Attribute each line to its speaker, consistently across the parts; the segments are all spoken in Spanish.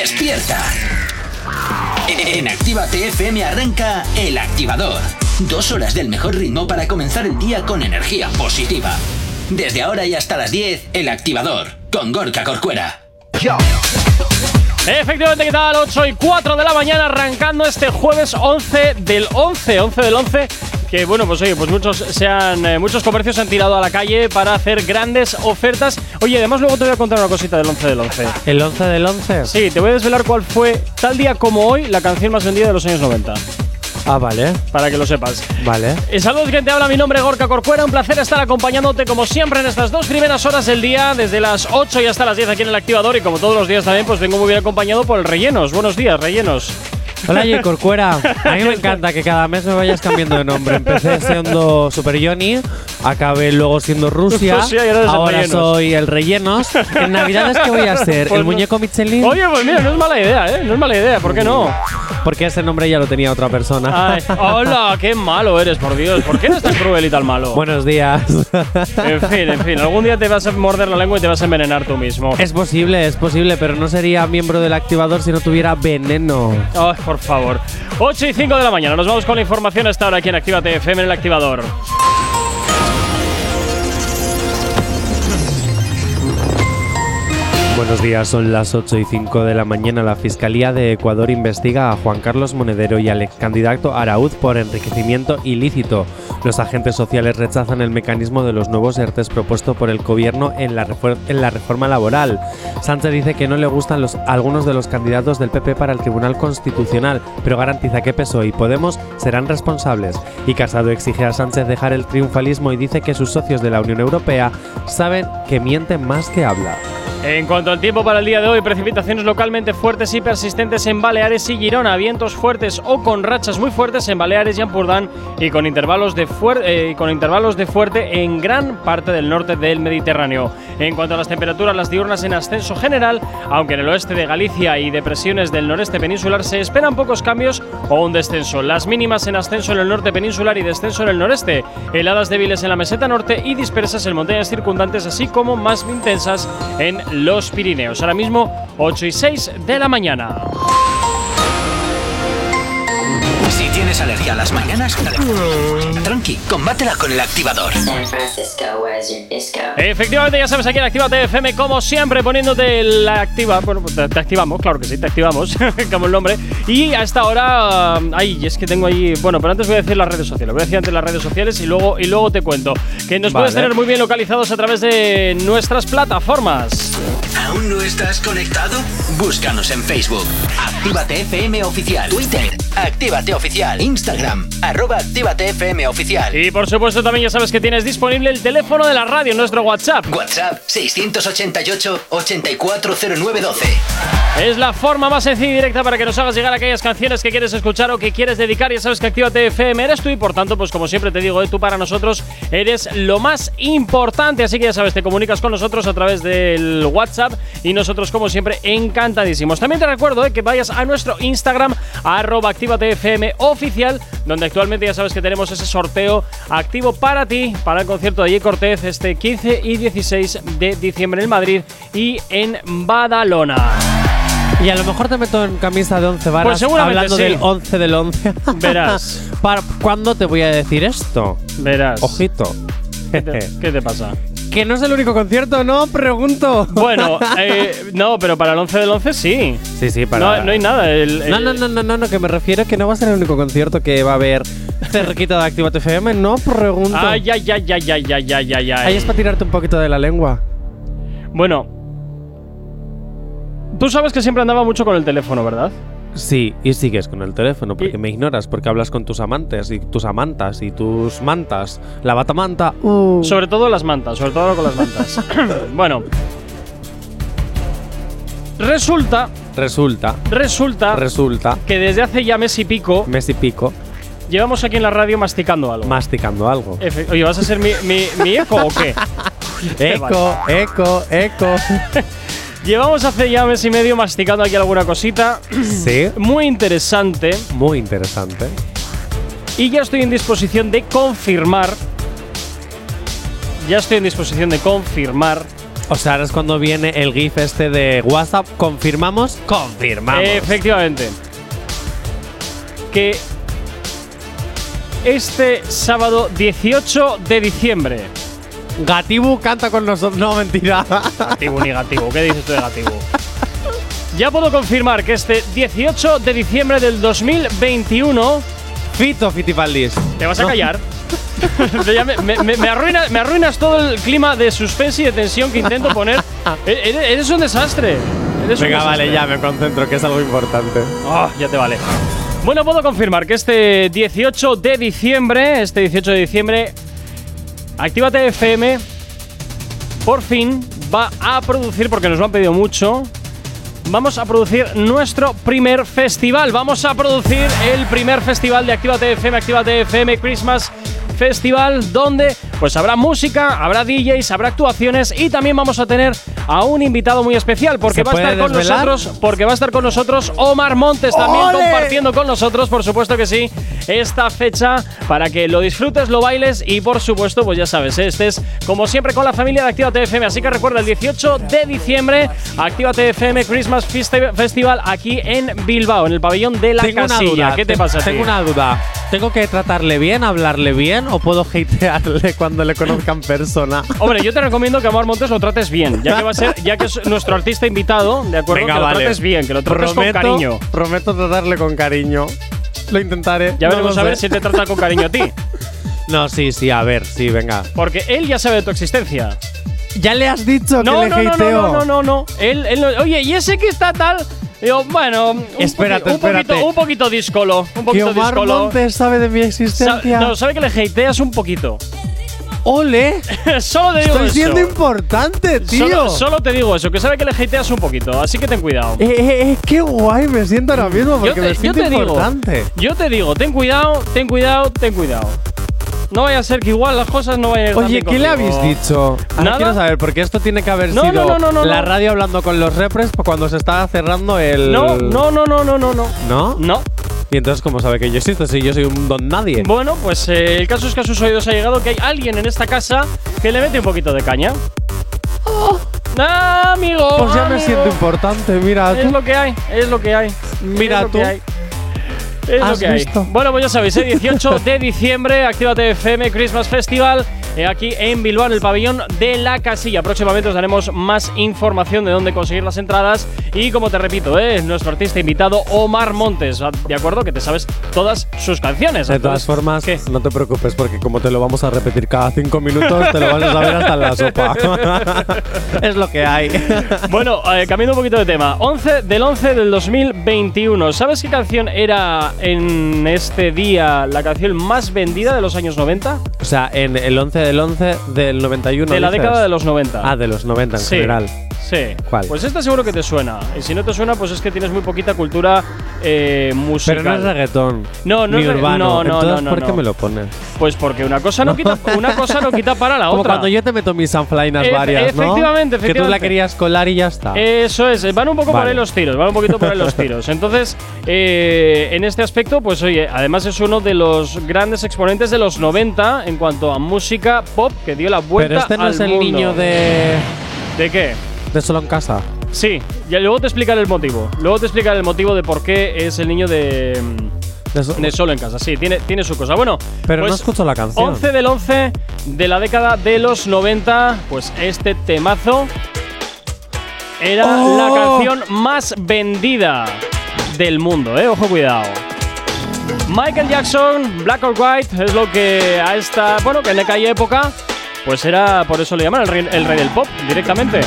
Speaker 1: despierta. En Activa TFM arranca El Activador. Dos horas del mejor ritmo para comenzar el día con energía positiva. Desde ahora y hasta las 10, El Activador, con Gorka Corcuera.
Speaker 2: Efectivamente, ¿qué tal? 8 y 4 de la mañana, arrancando este jueves 11 del 11, 11 del 11 que bueno, pues oye, pues muchos sean eh, muchos comercios se han tirado a la calle para hacer grandes ofertas. Oye, además luego te voy a contar una cosita del 11 del 11.
Speaker 3: ¿El 11 del 11?
Speaker 2: Sí, te voy a desvelar cuál fue tal día como hoy la canción más vendida de los años 90.
Speaker 3: Ah, vale.
Speaker 2: Para que lo sepas.
Speaker 3: Vale.
Speaker 2: Eh, saludos, que te habla. Mi nombre es Gorka Corcuera. Un placer estar acompañándote como siempre en estas dos primeras horas del día, desde las 8 y hasta las 10 aquí en el activador. Y como todos los días también, pues vengo muy bien acompañado por el Rellenos. Buenos días, Rellenos.
Speaker 3: Hola, J. Corcuera. A mí me encanta que cada mes me vayas cambiando de nombre. Empecé siendo Super Johnny, acabé luego siendo Rusia,
Speaker 2: Rusia y ahora el
Speaker 3: soy el Rellenos. En Navidades, ¿qué voy a ser?
Speaker 2: Pues
Speaker 3: ¿El
Speaker 2: no-
Speaker 3: muñeco Michelin?
Speaker 2: Oye, pues mira, no es mala idea, ¿eh? No es mala idea, ¿por qué no?
Speaker 3: Porque ese nombre ya lo tenía otra persona.
Speaker 2: Ay, hola, qué malo eres, por Dios. ¿Por qué eres tan cruel y tan malo?
Speaker 3: Buenos días.
Speaker 2: En fin, en fin. Algún día te vas a morder la lengua y te vas a envenenar tú mismo.
Speaker 3: es posible, es posible, pero no sería miembro del activador si no tuviera veneno.
Speaker 2: Ay, por favor. 8 y 5 de la mañana. Nos vamos con la información hasta ahora aquí en Actívate FM en el activador.
Speaker 3: Buenos días, son las 8 y 5 de la mañana. La Fiscalía de Ecuador investiga a Juan Carlos Monedero y al ex candidato Arauz por enriquecimiento ilícito. Los agentes sociales rechazan el mecanismo de los nuevos ERTES propuesto por el gobierno en la, reforma laboral. Sánchez dice que no le gustan algunos de los candidatos del PP para el Tribunal Constitucional, pero garantiza que PSOE y Podemos serán responsables. Y Casado exige a Sánchez dejar el triunfalismo y dice que sus socios de la Unión Europea saben que mienten más que habla.
Speaker 2: En cuanto al tiempo para el día de hoy, precipitaciones localmente fuertes y persistentes en Baleares y Girona, vientos fuertes o con rachas muy fuertes en Baleares y Ampurdán y con intervalos de, eh, con intervalos de fuerte en gran parte del norte del Mediterráneo. En cuanto a las temperaturas, las diurnas en ascenso general, aunque en el oeste de Galicia y depresiones del noreste peninsular se esperan pocos cambios o un descenso. Las mínimas en ascenso en el norte peninsular y descenso en el noreste. Heladas débiles en la meseta norte y dispersas en montañas circundantes, así como más intensas en los Pirineos. Ahora mismo 8 y 6 de la mañana.
Speaker 1: A las mañanas, tranqui, combátela con el activador.
Speaker 4: San Francisco, where's your disco?
Speaker 2: Efectivamente, ya sabes, aquí en Actívate FM, como siempre, poniéndote la activa. Bueno, te, te activamos, claro que sí, te activamos, como el nombre. Y hasta ahora. Ay, es que tengo ahí. Bueno, pero antes voy a decir las redes sociales. Voy a decir antes las redes sociales y luego, y luego te cuento. Que nos puedes tener muy bien localizados a través de nuestras plataformas.
Speaker 1: ¿Aún no estás conectado? Búscanos en Facebook. Actívate FM Oficial. Twitter. Actívate Oficial. Instagram. Arroba Actívate FM Oficial.
Speaker 2: Y por supuesto, también ya sabes que tienes disponible el teléfono de la radio, nuestro WhatsApp.
Speaker 1: WhatsApp 688-840912.
Speaker 2: Es la forma más sencilla y directa para que nos hagas llegar aquellas canciones que quieres escuchar o que quieres dedicar. Ya sabes que Actívate FM eres tú y por tanto, pues como siempre te digo, eh, tú para nosotros eres lo más importante. Así que ya sabes, te comunicas con nosotros a través del WhatsApp y nosotros como siempre encantadísimos. También te recuerdo eh, que vayas a nuestro Instagram, arroba Actívate FM oficial, donde actualmente ya sabes que tenemos ese sorteo activo para ti, para el concierto de J. Cortez este 15 y 16 de diciembre en Madrid y en Badalona.
Speaker 3: Y a lo mejor te meto en camisa de 11 varas
Speaker 2: Pues seguramente
Speaker 3: hablando
Speaker 2: sí.
Speaker 3: del 11 del 11.
Speaker 2: Verás.
Speaker 3: ¿Para cuándo te voy a decir esto?
Speaker 2: Verás.
Speaker 3: Ojito.
Speaker 2: ¿Qué te, qué te pasa?
Speaker 3: Que no es el único concierto, no, pregunto.
Speaker 2: Bueno, eh, no, pero para el 11 del 11 sí.
Speaker 3: Sí, sí, para.
Speaker 2: No, no hay nada.
Speaker 3: No, no, no, no, no, no, que me refiero es que no va a ser el único concierto que va a haber cerquita de Activa FM, no pregunto.
Speaker 2: Ay, ay, ay, ay, ay, ay, ay, ay.
Speaker 3: Ahí es para tirarte un poquito de la lengua.
Speaker 2: Bueno. Tú sabes que siempre andaba mucho con el teléfono, ¿verdad?
Speaker 3: Sí, y sigues con el teléfono porque
Speaker 2: Y-
Speaker 3: me ignoras, porque hablas con tus amantes y tus amantas y tus mantas. La batamanta. Uh.
Speaker 2: Sobre todo las mantas, sobre todo con las mantas. bueno. Resulta,
Speaker 3: Resulta,
Speaker 2: resulta
Speaker 3: resulta,
Speaker 2: que desde hace ya mes y pico
Speaker 3: mes y pico,
Speaker 2: llevamos aquí en la radio masticando algo.
Speaker 3: masticando algo.
Speaker 2: Efe- Oye, ¿vas a ser mi, mi- mi eco o qué?
Speaker 3: Eco, eco, eco.
Speaker 2: Llevamos hace ya mes y medio masticando aquí alguna cosita
Speaker 3: sí,
Speaker 2: muy interesante
Speaker 3: muy interesante.
Speaker 2: y ya estoy en disposición de confirmar. Ya estoy en disposición de confirmar
Speaker 3: O sea, ahora es cuando viene el GIF este de WhatsApp. ¿Confirmamos? Confirmamos.
Speaker 2: Efectivamente. Que este sábado 18 de diciembre.
Speaker 3: Gatibu canta con nosotros. No, mentira.
Speaker 2: Gatibu ni Gatibu, ¿qué dices tú de Gatibu? Ya puedo confirmar que este 18 de diciembre del 2021
Speaker 3: Fito Fitipaldis.
Speaker 2: te vas a
Speaker 3: No.
Speaker 2: callar. Me, me- me- me arruina- me arruinas todo el clima de suspense y de tensión que intento poner. E- Eres, eres un desastre. Eres un
Speaker 3: Venga, vale, ya me concentro, que es algo importante.
Speaker 2: Ah, ya te vale. Bueno, puedo confirmar que este 18 de diciembre, este 18 de diciembre, Actívate FM por fin va a producir, porque nos lo han pedido mucho, vamos a producir nuestro primer festival. Vamos a producir el primer festival de Actívate FM, Actívate FM Christmas Festival, donde pues habrá música, habrá DJs, habrá actuaciones y también vamos a tener a un invitado muy especial porque
Speaker 3: ¿Se
Speaker 2: va a estar con nosotros, porque va a estar con nosotros Omar Montes también
Speaker 3: ¡Ole!
Speaker 2: compartiendo con nosotros, por supuesto que sí, esta fecha para que lo disfrutes, lo bailes y por supuesto, pues ya sabes, ¿eh? estés como siempre con la familia de Actívate FM. Así que recuerda el 18 de diciembre, Actívate FM Christmas Festi- Festival aquí en Bilbao, en el pabellón de la
Speaker 3: Tengo una
Speaker 2: casilla.
Speaker 3: duda.
Speaker 2: ¿Qué te
Speaker 3: te-
Speaker 2: pasa? a ti?
Speaker 3: Tengo una duda. ¿Tengo que tratarle bien, hablarle bien o puedo hatearle cuando le conozca en persona?
Speaker 2: Hombre, yo te recomiendo que a Omar Montes lo trates bien, ya que va a ser, ya que es nuestro artista invitado, ¿de acuerdo?
Speaker 3: Venga,
Speaker 2: que lo
Speaker 3: vale.
Speaker 2: trates bien, que lo trates
Speaker 3: prometo,
Speaker 2: con cariño.
Speaker 3: Prometo tratarle con cariño. Lo intentaré.
Speaker 2: Ya
Speaker 3: no
Speaker 2: veremos
Speaker 3: lo
Speaker 2: a ver si te trata con cariño a ti.
Speaker 3: No, sí, sí, a ver, sí, venga.
Speaker 2: Porque él ya sabe de tu existencia.
Speaker 3: Ya le has dicho
Speaker 2: No,
Speaker 3: que
Speaker 2: no,
Speaker 3: le
Speaker 2: no,
Speaker 3: hateo.
Speaker 2: no, no, no, no. Él, él no- Oye, ¿y ese que está tal? Digo, bueno, un,
Speaker 3: Espérate,
Speaker 2: poqui- un
Speaker 3: espérate.
Speaker 2: poquito, un poquito díscolo, un
Speaker 3: Que
Speaker 2: poquito
Speaker 3: Omar
Speaker 2: díscolo.
Speaker 3: Montes sabe de mi
Speaker 2: Sa-
Speaker 3: existencia.
Speaker 2: no, sabe que le hateas un poquito.
Speaker 3: ¡Ole!
Speaker 2: solo te digo
Speaker 3: Estoy
Speaker 2: eso.
Speaker 3: siendo importante, tío.
Speaker 2: Solo, solo te digo eso, que sabe que le hateas un poquito, así que ten cuidado.
Speaker 3: Eh, eh, eh, qué guay me siento ahora mismo porque
Speaker 2: Yo te-
Speaker 3: me
Speaker 2: yo
Speaker 3: siento
Speaker 2: digo,
Speaker 3: importante.
Speaker 2: Yo te digo, ten cuidado, ten cuidado, ten cuidado. No vaya a ser que igual las cosas no vayan a ir
Speaker 3: Oye, ¿qué le habéis dicho? Ahora quiero saber, porque esto tiene que haber
Speaker 2: No,
Speaker 3: sido
Speaker 2: no, no, no,
Speaker 3: la radio hablando con los repres cuando se estaba cerrando el.
Speaker 2: No, no, no, no, no, no, no.
Speaker 3: ¿No? ¿Y entonces cómo sabe que yo existo si yo soy un don nadie?
Speaker 2: Bueno, pues eh, el caso es que a sus oídos ha llegado que hay alguien en esta casa que le mete un poquito de caña. Ah, amigo.
Speaker 3: pues ya me siento importante, mira
Speaker 2: Es
Speaker 3: tú.
Speaker 2: lo que hay, es lo que hay.
Speaker 3: Mira
Speaker 2: es lo
Speaker 3: tú.
Speaker 2: que hay. Es lo
Speaker 3: ¿Has
Speaker 2: que hay.
Speaker 3: visto?
Speaker 2: Bueno, pues ya sabéis, ¿eh? 18 de diciembre, Actívate FM Christmas Festival, aquí en Bilbao, en el pabellón de la casilla. Próximamente os daremos más información de dónde conseguir las entradas. Y como te repito, ¿eh? nuestro artista invitado, Omar Montes. ¿De acuerdo? Que te sabes todas sus canciones.
Speaker 3: De todas formas,
Speaker 2: ¿qué?
Speaker 3: no te preocupes porque como te lo vamos a repetir cada cinco minutos, te lo vas a saber hasta en la sopa. es lo que hay.
Speaker 2: Bueno, eh, cambiando un poquito de tema. 11 del 11 del 2021. ¿Sabes qué canción era en este día la canción más vendida de los años 90?
Speaker 3: o sea, en el 11 del 11 del 91.
Speaker 2: de la
Speaker 3: dices.
Speaker 2: década de los 90.
Speaker 3: Ah, de los 90 en
Speaker 2: Sí.
Speaker 3: general.
Speaker 2: Sí.
Speaker 3: ¿Cuál?
Speaker 2: Pues esta seguro que te suena. Y si no te suena, pues es que tienes muy poquita cultura eh, musical.
Speaker 3: Pero no es reggaetón.
Speaker 2: No, no
Speaker 3: ni
Speaker 2: es
Speaker 3: urbano.
Speaker 2: no, no,
Speaker 3: Entonces,
Speaker 2: no, no,
Speaker 3: ¿por qué me lo pones?
Speaker 2: Pues porque una cosa no quita, una cosa no quita para la
Speaker 3: Como
Speaker 2: otra.
Speaker 3: cuando yo te meto mis sanflainas varias, ¿no?
Speaker 2: efectivamente,
Speaker 3: Que tú la
Speaker 2: efectivamente.
Speaker 3: querías colar y ya está.
Speaker 2: Eso es, van un poco por
Speaker 3: Vale.
Speaker 2: ahí los tiros, van un poquito por ahí los tiros. Entonces, eh, en este aspecto, pues oye, además es uno de los grandes exponentes de los 90 en cuanto a música pop que dio la vuelta
Speaker 3: Pero este no
Speaker 2: al
Speaker 3: es el
Speaker 2: mundo.
Speaker 3: niño de.
Speaker 2: ¿De qué?
Speaker 3: De solo en casa.
Speaker 2: Sí, ya luego te explicaré el motivo. Luego te explicaré el motivo de por qué es el niño de,
Speaker 3: De so-
Speaker 2: de solo en casa. Sí, tiene, tiene su cosa. Bueno,
Speaker 3: pero no
Speaker 2: pues,
Speaker 3: escucho la canción.
Speaker 2: 11 del 11 de la década de los 90, pues este temazo era
Speaker 3: ¡Oh!
Speaker 2: la canción más vendida del mundo, ¿eh? Ojo, cuidado. Michael Jackson, Black or White, es lo que a esta, bueno, que en aquella época, pues era, por eso le llaman el rey, el rey del pop, directamente.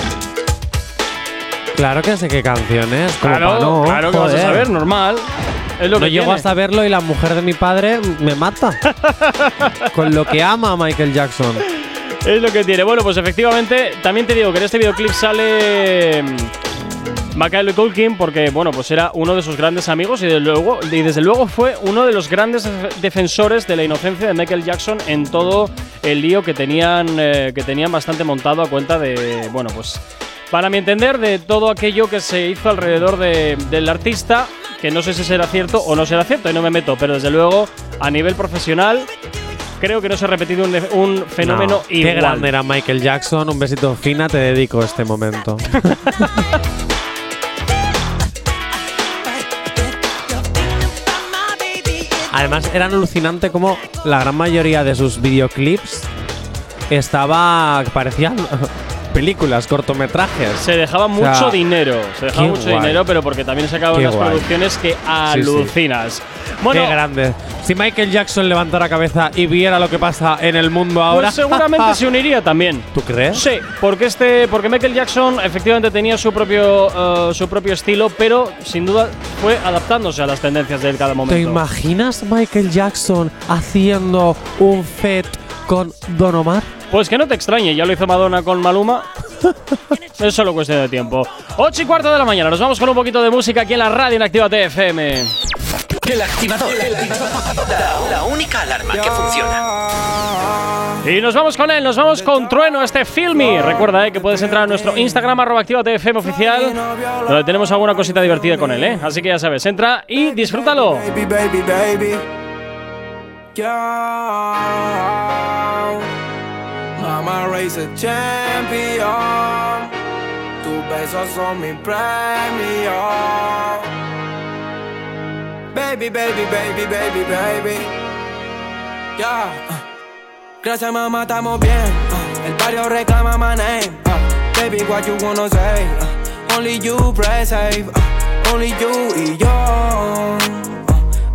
Speaker 3: Claro que sé qué canción es. como
Speaker 2: Claro,
Speaker 3: no,
Speaker 2: claro que vas a
Speaker 3: joder.
Speaker 2: saber, normal. Es lo
Speaker 3: No
Speaker 2: que
Speaker 3: llego
Speaker 2: tiene.
Speaker 3: a saberlo y la mujer de mi padre me mata. Con lo que ama a Michael Jackson.
Speaker 2: Es lo que tiene. Bueno, pues efectivamente, también te digo que en este videoclip sale mm, Macaulay Culkin porque, bueno, pues era uno de sus grandes amigos y, desde luego, y desde luego fue uno de los grandes def- defensores de la inocencia de Michael Jackson en todo el lío que tenían, eh, que tenían bastante montado a cuenta de, bueno, pues para mi entender, de todo aquello que se hizo alrededor de- del artista, que no sé si será cierto o no será cierto, y no me meto, pero desde luego, a nivel profesional, creo que no se ha repetido un, un fenómeno
Speaker 3: No,
Speaker 2: igual.
Speaker 3: Qué grande era Michael Jackson. Un besito fina, te dedico este momento. Además, era alucinante como la gran mayoría de sus videoclips estaba. parecían películas, cortometrajes.
Speaker 2: Se dejaba
Speaker 3: sea,
Speaker 2: mucho dinero, se dejaba mucho
Speaker 3: guay.
Speaker 2: dinero, pero porque también sacaban
Speaker 3: Qué
Speaker 2: unas
Speaker 3: guay.
Speaker 2: producciones que alucinas. Bueno,
Speaker 3: Qué grande. Si Michael Jackson levantara cabeza y viera lo que pasa en el mundo ahora.
Speaker 2: pues seguramente se uniría también.
Speaker 3: ¿Tú crees?
Speaker 2: Sí, porque este, porque Michael Jackson efectivamente tenía su propio, eh, su propio estilo, pero sin duda fue adaptándose a las tendencias de cada
Speaker 3: ¿Te
Speaker 2: momento.
Speaker 3: imaginas Michael Jackson haciendo un fet con Don Omar?
Speaker 2: Pues que no te extrañe, ya lo hizo Madonna con Maluma. es solo cuestión de tiempo. 8 y cuarto de la mañana, nos vamos con un poquito de música aquí en la radio en Activa TFM.
Speaker 1: El activador. La, la única alarma que funciona.
Speaker 2: Y nos vamos con él, nos vamos con Trueno, este Filmy. Recuerda eh, que puedes entrar a nuestro Instagram, arroba Activa TFM oficial, donde tenemos alguna cosita divertida con él, ¿eh? Así que ya sabes, entra y disfrútalo.
Speaker 5: Baby, baby, baby. Mama race a champion. Tus besos son mi premio. Baby, baby, baby, baby, baby. Yeah. uh. Gracias, mamá, estamos bien. uh. El barrio reclama my name. uh. Baby, what you wanna say? Uh, Only you save. uh, Only you y yo. Uh,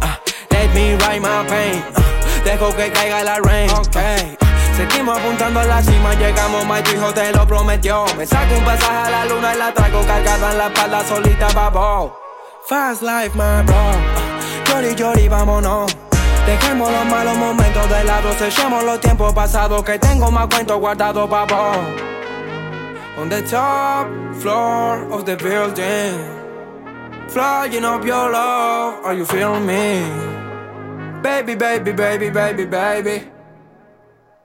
Speaker 5: uh, Let me write my pain. uh, Dejo que caiga la rain. Okay. Seguimos apuntando a la cima, llegamos, my hijo te lo prometió. Me saco un pasaje a la luna y la traigo cargada en la espalda solita, babo. Fast life, my bro. Llori, llori, vámonos. Dejemos los malos momentos de lado, sellemos los tiempos pasados que tengo más cuentos guardados, babo. On the top floor of the building, flying up your love, are you feeling me? Baby, baby, baby, baby, baby.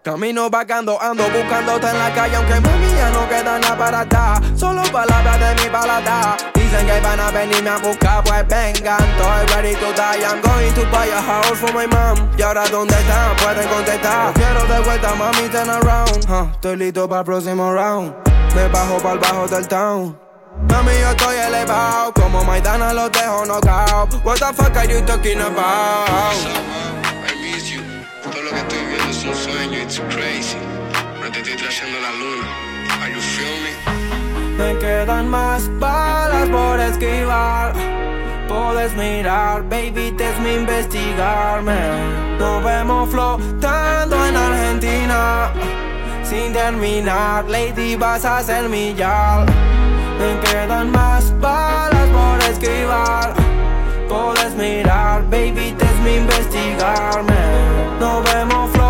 Speaker 5: Camino vagando, ando buscándote en la calle, aunque mami ya no queda nada para atrás. Solo palabras de mi balada. Dicen que van a venirme a buscar, pues vengan. Estoy ready to die. I'm going to buy a house for my mom. Y ahora, ¿dónde están? Pueden contestar. Quiero de vuelta, mami, turn around. Estoy listo para el próximo round. Me bajo para el bajo del town. Mami, yo estoy elevado. Como Maidana los dejo knockout. What the fuck are you talking about?
Speaker 6: I miss you. Todo lo que estoy es un sueño, it's crazy. No te la luna. Are you feel me?
Speaker 5: Me quedan más balas por esquivar. Puedes mirar, baby, te es mi investigarme. Nos vemos flotando en Argentina. Sin terminar, lady, vas a ser mi yal. Me quedan más balas por esquivar. Puedes mirar, baby, te es mi investigarme. Nos vemos flotando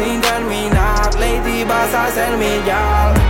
Speaker 5: Sin terminar, lady, vas a ser mi yal.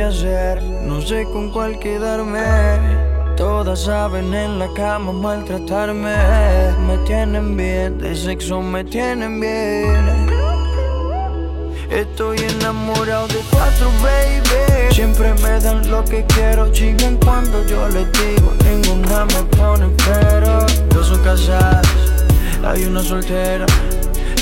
Speaker 7: No sé con cuál quedarme. Todas saben en la cama maltratarme. Me tienen bien, de sexo me tienen bien. Estoy enamorado de cuatro, baby. Siempre me dan lo que quiero. Chigan cuando yo les digo. Ninguna me pone pero. Dos son casadas, hay una soltera.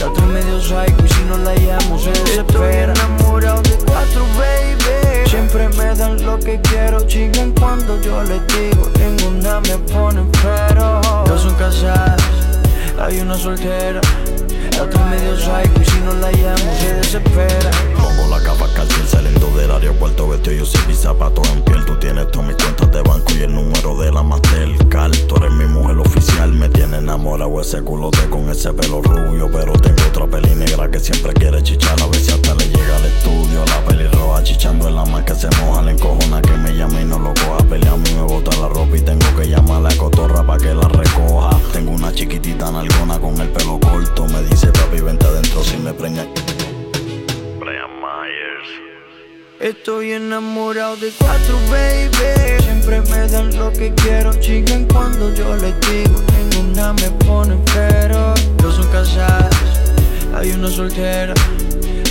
Speaker 7: La otra medio psycho y si no la llamo se desespera. Estoy enamorado de cuatro, baby. Siempre me dan lo que quiero. Chigan cuando yo les digo. Ninguna me pone pero. Dos son casadas, hay una soltera. La otra medio psycho y si no la llamo se desespera.
Speaker 8: Pongo la capa calcín saliendo del aeropuerto Vestido yo sin mis zapatos en piel. Tú tienes todas mis cuentas de banco y el número de la Mastercard. Tú eres mi mujer oficial Me tiene enamorado ese culote con ese pelo rubio Pero tengo otra peli negra que siempre quiere chichar. A ver si hasta le llega al estudio La peli roja chichando en la más que se moja La encojona que me llama y no lo coja. Pelea a mí me bota la ropa y tengo que llamar a la cotorra pa' que la recoja. Tengo una chiquitita nalgona con el pelo corto Me dice papi vente adentro si me preña Brian Myers
Speaker 7: Estoy enamorado de cuatro, baby. Siempre me dan lo que quiero. Chigan cuando yo les digo. Ninguna me pone pero. Dos son casadas, hay una soltera.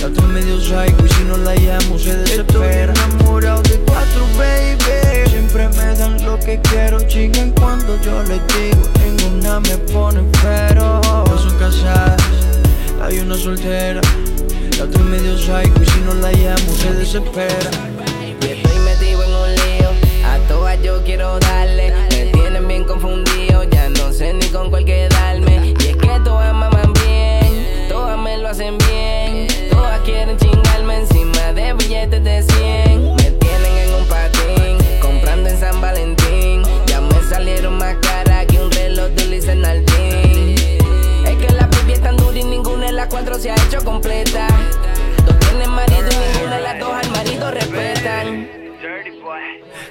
Speaker 7: La otra medio psycho y si no la llamo se desespera. Estoy enamorado de cuatro, baby. Siempre me dan lo que quiero. Chigan cuando yo les digo. Ninguna me pone pero. Dos son casadas, hay una soltera. La otra medio psycho y si no la llamo se desespera.
Speaker 9: Y estoy metido en un lío. A todas yo quiero darle. Me tienen bien confundido. Ya no sé ni con cuál quedarme. Y es que todas maman bien. Todas me lo hacen bien. Todas quieren chingarme encima de billetes de 100. Me tienen en un patín. Comprando en San Valentín. Ya me salieron más caras que un reloj de Luis Nardín. Las cuatro se ha hecho completa. Dos tienen marido y ninguna de las dos al marido respetan.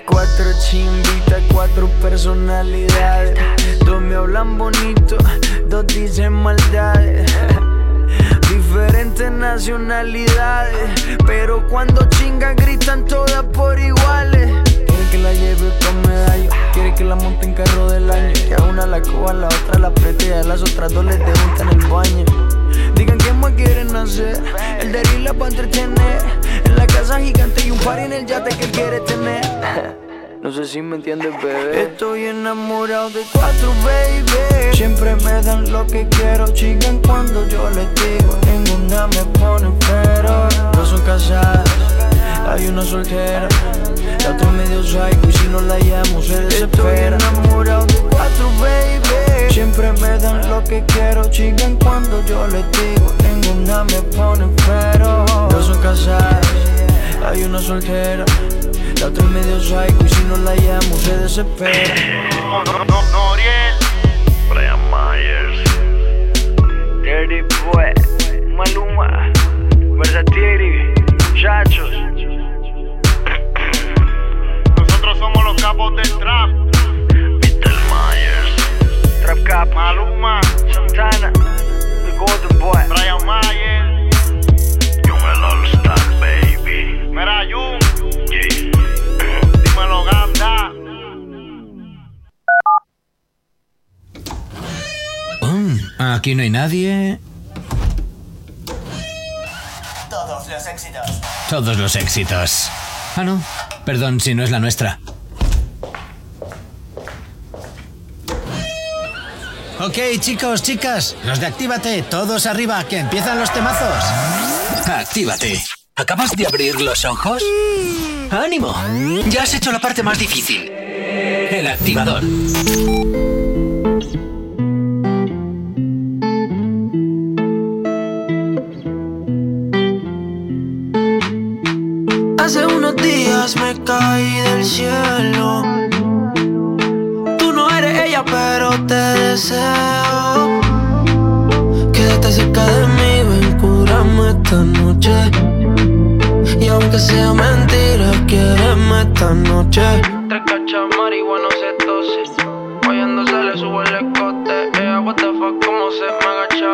Speaker 7: Cuatro chimbitas, cuatro personalidades. Dos me hablan bonito, dos dicen maldades. Diferentes nacionalidades, pero cuando chingan gritan todas por iguales. Quiere que la lleve con medallo, quiere que la monte en carro del año. Que a una la coja, a la otra la apriete y a las otras dos les debuta en el baño. Más quieren hacer, el de la para entretener. En la casa gigante y un par en el yate que él quiere tener. No sé si me entiendes, bebé. Estoy enamorado de cuatro, baby. Siempre me dan lo que quiero. Chigan cuando yo les digo. Ninguna me pone pero. Dos son casadas, hay una soltera. La otra medio psycho y si no la llamo se desespera. Estoy enamorado de cuatro, baby. Siempre me dan lo que quiero. Chigan cuando yo les digo. Ninguna me pone pero. Dos son casadas, hay una soltera. La otra medio psycho y si no la llamo se desespera.
Speaker 8: Brian Myers
Speaker 7: Dirty Boy, Maluma, Versatiri, Chachos.
Speaker 10: Nosotros somos los capos del trap.
Speaker 8: Mr. Myers
Speaker 7: Trap Cap,
Speaker 10: Maluma,
Speaker 7: Santana, The Golden Boy.
Speaker 10: Brian Mayer,
Speaker 8: Young el All Star Baby
Speaker 10: Mira Jun,
Speaker 8: Yeah.
Speaker 10: dímelo Ganda.
Speaker 1: Mm, aquí no hay nadie.
Speaker 11: Todos los éxitos.
Speaker 1: Todos los éxitos. Ah, no. Perdón si no es la nuestra. Ok, chicos, chicas, los de Actívate, todos arriba, que empiezan los temazos. Actívate. ¿Acabas de abrir los ojos? ¡Ánimo! Ya has hecho la parte más difícil. El activador.
Speaker 7: Caí del cielo. Tú no eres ella, pero te deseo. Quédate cerca de mí, ven, cúrame esta noche. Y aunque sea mentira, quiéreme esta noche. Tres cachas marihuana se tose. Guayando se le sube el escote. Ella, what the fuck, cómo se me agacha.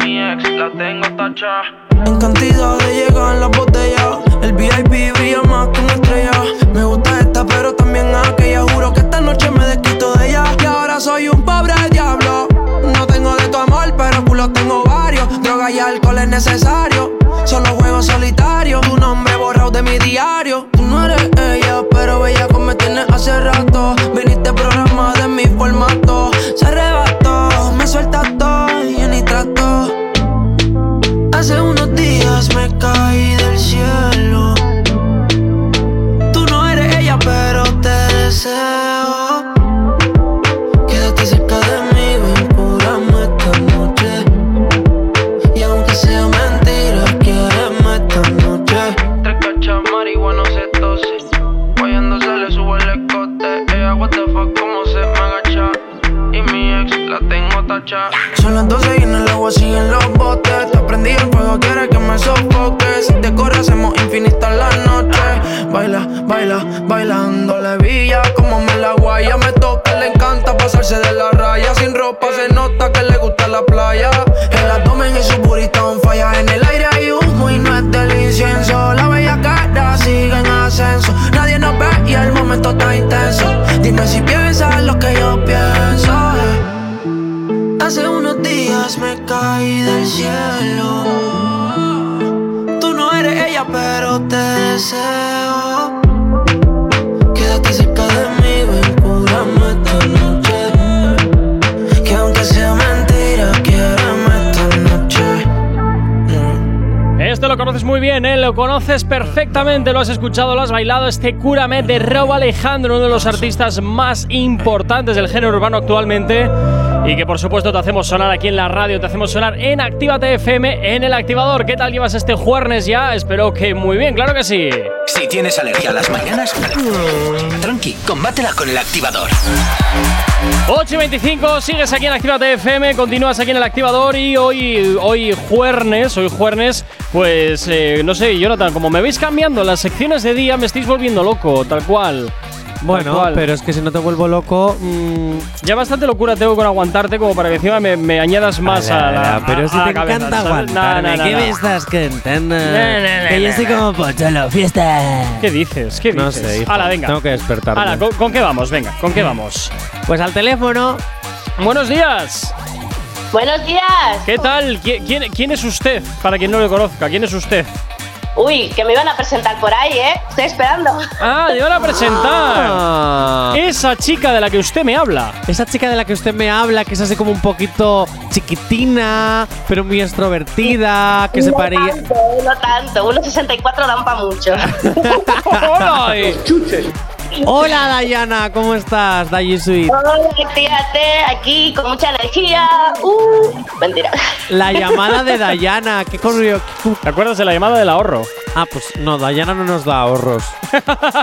Speaker 7: Mi ex la tengo tacha.
Speaker 12: En cantidades llegan las botellas. El VIP brilla más que una estrella. Me gusta esta, pero también aquella. Juro que esta noche me desquito de ella. Y ahora soy un pobre diablo. No tengo de tu amor, pero culo tengo varios. Droga y alcohol es necesario. Solo juego solitario. Tu nombre borrado de mi diario. Tú no eres ella, pero bella como me tienes hace rato. Viniste programa de mi formato. Se arrebató, me suelta todo y ni trato. Hace unos días me caí deseo. Quédate cerca de mí, ven, curame esta noche. Y aunque sea mentira, quiéreme esta noche. Tres cachas marihuana se tose. Guayando se le sube el escote. Ella, what the fuck, cómo se me agacha. Y mi ex la tengo tacha. Son las 12 y en el agua siguen los botes. Te prendí el fuego, quieres que me sofoque. Si te corre, hacemos infinita la noche. Baila, baila, bailando la villa. Como me la guaya, me toca, le encanta pasarse de la raya. Sin ropa se nota que le gusta la playa. El abdomen y su burrito on falla. En el aire hay humo y no es del incienso. La bella cara sigue en ascenso. Nadie nos ve y el momento está intenso. Dime si piensas lo que yo pienso. Hace unos días me caí del cielo. Tú no eres ella, pero te deseo.
Speaker 2: Conoces muy bien, ¿eh? lo conoces perfectamente, lo has escuchado, lo has bailado. Este Cúrame de Rob Alejandro, uno de los artistas más importantes del género urbano actualmente. Y que por supuesto te hacemos sonar aquí en la radio, te hacemos sonar en Actívate FM, en el activador. ¿Qué tal llevas este jueves ya? Espero que muy bien, claro que sí.
Speaker 1: Si tienes alergia a las mañanas, tranqui, combátela con el activador.
Speaker 2: 8 y 25, sigues aquí en Actívate FM, continúas aquí en el activador y hoy, hoy jueves, hoy jueves, pues eh, no sé, Jonathan, como me veis cambiando las secciones de día, me estáis volviendo loco, tal cual.
Speaker 3: Bueno, pero es que si no te vuelvo loco. mm,
Speaker 2: Ya bastante locura tengo con aguantarte como para que encima me, me añadas más a la.
Speaker 3: pero
Speaker 2: a-
Speaker 3: si
Speaker 2: a
Speaker 3: te
Speaker 2: la cabeza,
Speaker 3: encanta aguantarme,
Speaker 2: No, no,
Speaker 3: ¿qué
Speaker 2: no,
Speaker 3: me
Speaker 2: no.
Speaker 3: estás cantando?
Speaker 2: No, no, no,
Speaker 3: que yo soy como Pocholo, fiesta.
Speaker 2: ¿Qué dices? ¿Qué
Speaker 3: No sé, hijo,
Speaker 2: Hala, venga.
Speaker 3: tengo que despertarme.
Speaker 2: Hala, ¿con, con qué vamos? Venga, ¿con qué vamos?
Speaker 3: Pues al teléfono.
Speaker 2: Buenos días.
Speaker 13: Buenos días.
Speaker 2: ¿Qué tal? ¿Qui- ¿Quién, quién es usted? Para quien no lo conozca, ¿quién es usted?
Speaker 13: Uy, que me iban a presentar por ahí, ¿eh? Estoy esperando.
Speaker 2: Ah, te van a presentar.
Speaker 3: Ah.
Speaker 2: Esa chica de la que usted me habla.
Speaker 3: Esa chica de la que usted me habla, que es así como un poquito chiquitina, pero muy extrovertida, que se
Speaker 13: no
Speaker 3: paría.
Speaker 13: tanto, no tanto. 1.64 dan para mucho.
Speaker 2: ¡Hola!
Speaker 3: Hola Dayana, ¿cómo estás? Dayi Sweet.
Speaker 13: Hola, fíjate, aquí con mucha energía. Uh, mentira.
Speaker 3: La llamada de Dayana, ¿qué corrió?
Speaker 2: ¿Te acuerdas de la llamada del ahorro?
Speaker 3: Ah, pues no, Dayana no nos da ahorros.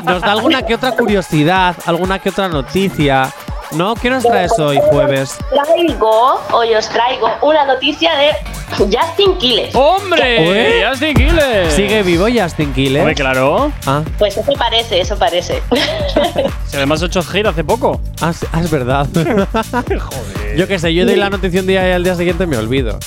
Speaker 3: Nos da alguna que otra curiosidad, alguna que otra noticia. ¿No? ¿Qué nos traes hoy, jueves?
Speaker 13: Traigo, hoy os traigo una noticia de Justin Quiles.
Speaker 2: ¡Hombre!
Speaker 3: Ué.
Speaker 2: ¡Justin Quiles!
Speaker 3: ¿Sigue vivo Justin Quiles?
Speaker 2: Hombre, claro.
Speaker 3: Ah,
Speaker 13: Pues eso parece, eso parece.
Speaker 2: Si además ha hecho gira hace poco.
Speaker 3: ah, ah, es verdad.
Speaker 2: Joder.
Speaker 3: Yo qué sé, yo doy la noticia un día y al día siguiente me olvido.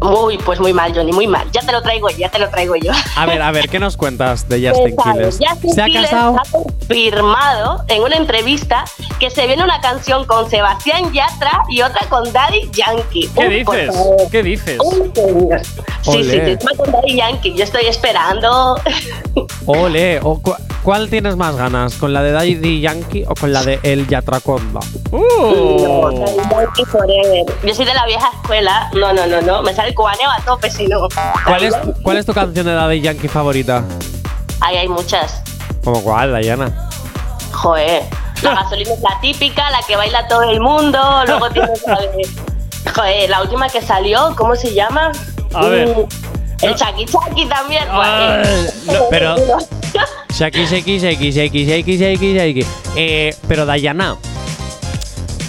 Speaker 13: Muy, pues muy mal, Johnny, muy mal. Ya te lo traigo, ya te lo traigo yo.
Speaker 3: A ver, a ver, ¿qué nos cuentas de Justin Quiles?
Speaker 13: Justin
Speaker 3: ¿Se ha casado?
Speaker 13: ha confirmado en una entrevista que se viene una canción con Sebastián Yatra y otra con Daddy Yankee.
Speaker 2: ¿Qué
Speaker 13: Uy,
Speaker 2: dices? ¿Qué dices?
Speaker 13: Señor. Sí, sí, sí, con Daddy Yankee. Yo estoy esperando.
Speaker 3: Ole, o cu- ¿cuál tienes más ganas? ¿Con la de Daddy Yankee o con la de El Yatraconda?
Speaker 2: ¡Uh!
Speaker 13: Daddy Yankee forever. Yo soy de la vieja escuela. No, no, no, no. Me sale el cubaneo a tope si no.
Speaker 3: ¿Cuál es, ¿Cuál es tu canción de Daddy Yankee favorita?
Speaker 13: Ahí hay muchas.
Speaker 3: ¿Cómo cuál, Dayana?
Speaker 13: Joder. La gasolina es la típica, la que baila todo el mundo. Luego tienes la de. Joder, la última que salió, ¿cómo se llama?
Speaker 2: A ver.
Speaker 13: Mm, El Chucky Chucky también. Joder.
Speaker 3: no, pero- Shaki, shaki, shaki, shaki, shaki, shaki, shaki. Eh, pero Dayana,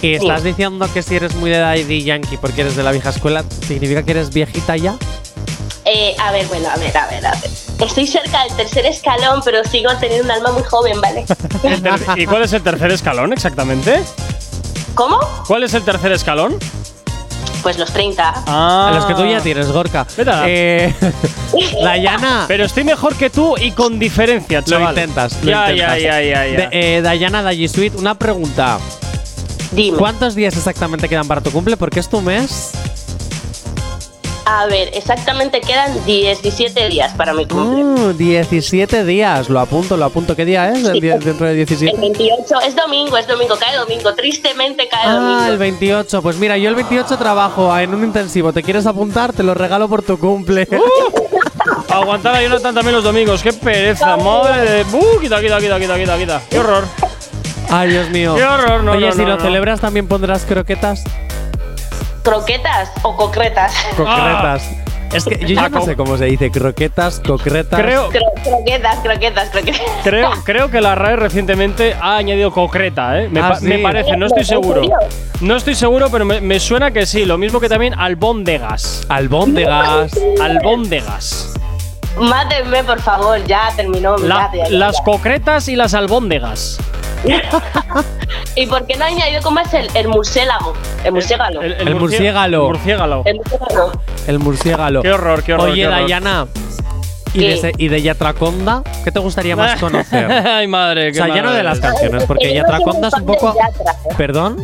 Speaker 3: ¿y ¿estás diciendo que si eres muy de Daddy Yankee porque eres de la vieja escuela, significa que eres viejita ya?
Speaker 13: Eh, a ver, bueno, a ver, a ver, a ver. Estoy cerca del tercer escalón, pero sigo teniendo un alma muy joven, ¿vale?
Speaker 2: ¿Y cuál es el tercer escalón exactamente?
Speaker 13: ¿Cómo?
Speaker 2: ¿Cuál es el tercer escalón?
Speaker 13: Pues los 30.
Speaker 2: Ah.
Speaker 3: A los que tú ya tienes, Gorka.
Speaker 2: Vete a la-
Speaker 3: Eh, Dayana.
Speaker 2: Pero estoy mejor que tú y con diferencia,
Speaker 3: Lo
Speaker 2: chaval.
Speaker 3: intentas, lo
Speaker 2: ya,
Speaker 3: intentas.
Speaker 2: ya, ya, ya, ya.
Speaker 3: De- eh, Dayana Dayisuit, una pregunta.
Speaker 13: Dime.
Speaker 3: ¿Cuántos días exactamente quedan para tu cumple? Porque es tu mes.
Speaker 13: A ver, exactamente quedan 17 días para mi cumple.
Speaker 3: Mm, 17 días. Lo apunto, lo apunto. ¿Qué día es? El día- dentro de
Speaker 13: El
Speaker 3: 17.
Speaker 13: 28 es domingo, es domingo, cae domingo. Tristemente cae
Speaker 3: Ah,
Speaker 13: domingo.
Speaker 3: el 28. Pues mira, yo el 28 trabajo en un intensivo. ¿Te quieres apuntar? Te lo regalo por tu cumple.
Speaker 2: Aguantar a Jonathan también los domingos. Qué pereza, madre de. Uh, quita, quita, quita, quita, quita, quita. Qué horror.
Speaker 3: Ay, Dios mío.
Speaker 2: Qué horror, no,
Speaker 3: Oye,
Speaker 2: no,
Speaker 3: si
Speaker 2: no,
Speaker 3: lo
Speaker 2: no.
Speaker 3: celebras también pondrás croquetas.
Speaker 13: ¿Croquetas o concretas?
Speaker 3: Concretas. Es que yo ya
Speaker 2: Ah,
Speaker 3: no sé cómo se dice. Croquetas, concretas.
Speaker 2: Creo,
Speaker 13: Cro- croquetas, croquetas, croquetas.
Speaker 2: creo, creo que la RAE recientemente ha añadido concreta, ¿eh? Me,
Speaker 3: Ah,
Speaker 2: pa-
Speaker 3: sí.
Speaker 2: me parece, no estoy
Speaker 13: ¿En
Speaker 2: seguro. No estoy seguro, pero me, me suena que sí. Lo mismo que también albóndegas.
Speaker 3: Albóndegas.
Speaker 2: Albóndegas.
Speaker 13: Mátenme, por favor, ya terminó.
Speaker 2: La-
Speaker 13: ya, ya, ya,
Speaker 2: las concretas y las albóndegas.
Speaker 13: ¿Y por qué no ha añadido cómo es el, el murciélago? El murciélago.
Speaker 2: El,
Speaker 3: El murciégalo.
Speaker 2: Murciégalo.
Speaker 13: El murciélago.
Speaker 3: El murciégalo.
Speaker 2: Qué horror, qué horror.
Speaker 3: Oye,
Speaker 2: qué horror.
Speaker 3: Dayana. ¿Y
Speaker 13: ¿Qué?
Speaker 3: de, ese- ¿Y de Yatraconda? ¿Qué te gustaría más conocer?
Speaker 2: Ay, madre.
Speaker 3: o sea,
Speaker 2: qué
Speaker 3: ya no de las canciones, porque Yatraconda es un poco.
Speaker 13: Yatra, ¿eh?
Speaker 3: ¿Perdón?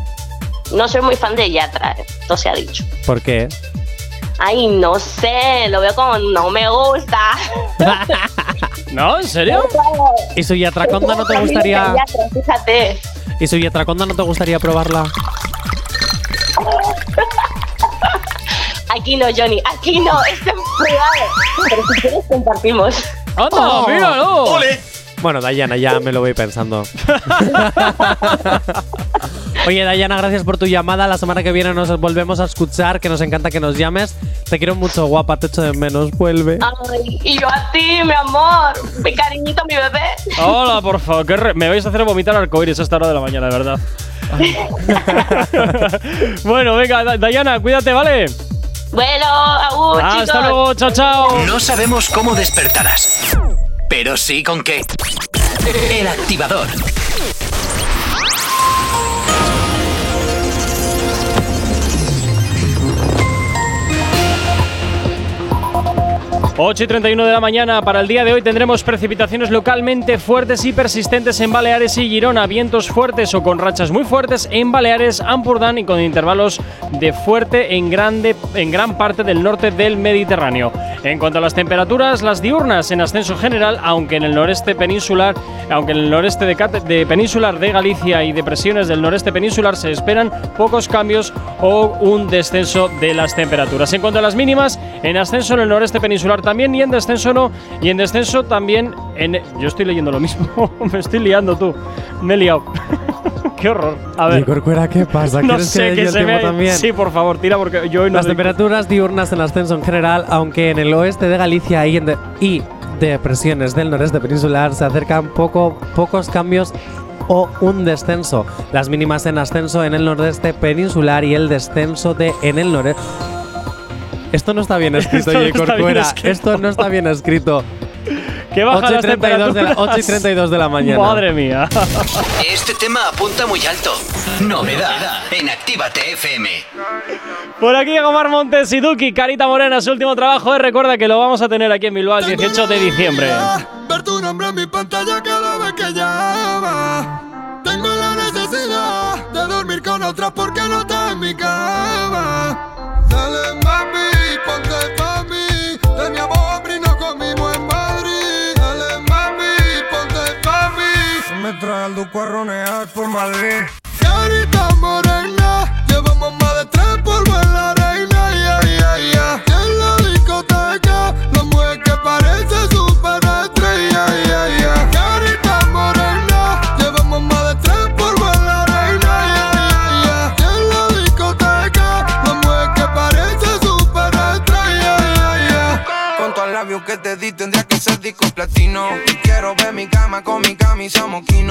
Speaker 13: No soy muy fan de Yatra, eh, esto se ha dicho.
Speaker 3: ¿Por qué?
Speaker 13: Ay, no sé, lo veo como no me gusta.
Speaker 2: ¿No? ¿En serio?
Speaker 3: ¿Y su Yatraconda no te gustaría.
Speaker 13: fíjate.
Speaker 3: ¿Y su Yatraconda no te gustaría probarla?
Speaker 13: Aquí no, Johnny, aquí no, es en privado. Pero si quieres compartimos.
Speaker 2: ¡Anda,
Speaker 3: Oh.
Speaker 2: míralo!
Speaker 3: Bueno, Dayana, ya me lo voy pensando. Oye, Dayana, gracias por tu llamada. La semana que viene nos volvemos a escuchar, que nos encanta que nos llames. Te quiero mucho, guapa, te echo de menos. Vuelve.
Speaker 13: Ay, y yo a ti, mi amor, mi cariñito, mi bebé.
Speaker 2: Hola, por favor. qué re- Me vais a hacer vomitar arcoíris a esta hora de la mañana, de verdad. bueno, venga, Da- Dayana, cuídate, ¿vale?
Speaker 13: Bueno, agur, chicos.
Speaker 2: Hasta luego, chao, chao.
Speaker 1: No sabemos cómo despertarás, pero sí con qué. El activador.
Speaker 2: 8 y 31 de la mañana. Para el día de hoy tendremos precipitaciones localmente fuertes y persistentes en Baleares y Girona, vientos fuertes o con rachas muy fuertes en Baleares, Ampurdán y con intervalos de fuerte en, grande, en gran parte del norte del Mediterráneo. En cuanto a las temperaturas, las diurnas en ascenso general, aunque en el noreste peninsular, aunque en el noreste de, de peninsular de Galicia y depresiones del noreste peninsular se esperan pocos cambios o un descenso de las temperaturas. En cuanto a las mínimas, en ascenso en el noreste peninsular también y en descenso no, y en descenso también en... Yo estoy leyendo lo mismo, me estoy liando tú, me he liado. Qué horror. A ver,
Speaker 3: ¿Y Corcuera qué pasa?
Speaker 2: no
Speaker 3: ¿Quieres
Speaker 2: sé
Speaker 3: que yo
Speaker 2: se me...
Speaker 3: también?
Speaker 2: Sí, por favor, tira porque yo hoy no
Speaker 3: Las temperaturas diurnas en ascenso en general, aunque en el oeste de Galicia y, en de- y depresiones del noreste peninsular se acercan poco, pocos cambios o un descenso. Las mínimas en ascenso en el nordeste peninsular y el descenso de en el noreste. Esto no está bien escrito,
Speaker 2: Esto no
Speaker 3: J.
Speaker 2: está bien
Speaker 3: Corcuera.
Speaker 2: escrito.
Speaker 3: Esto no está bien escrito.
Speaker 2: que baja
Speaker 3: 8 y,
Speaker 2: las
Speaker 3: 32 de la,
Speaker 2: temperaturas.
Speaker 3: 8 y 32 de la mañana.
Speaker 2: Madre mía.
Speaker 1: Este tema apunta muy alto. Novedad en Actívate FM.
Speaker 2: Por aquí llega Omar Montes y Duki, Carita Morena, su último trabajo. eh. Recuerda que lo vamos a tener aquí en Bilbao el 18 de diciembre.
Speaker 14: Ver tu nombre en mi pantalla cada vez que llama. Tengo la necesidad de dormir con otra porque no está en mi cama. Por Madrid. Carita morena, llevamos más de tres en la arena. Yeah, yeah, yeah. Y en la discoteca, la mujer que parece superestrella. Yeah, yeah. Carita morena, llevamos más de tres en la arena. Yeah, yeah, yeah. Y en la discoteca, la mujer que parece superestrella. Yeah, yeah.
Speaker 5: Con tus labios que te di tendría que ser disco platino. Quiero ver mi cama con mi camisa moquino.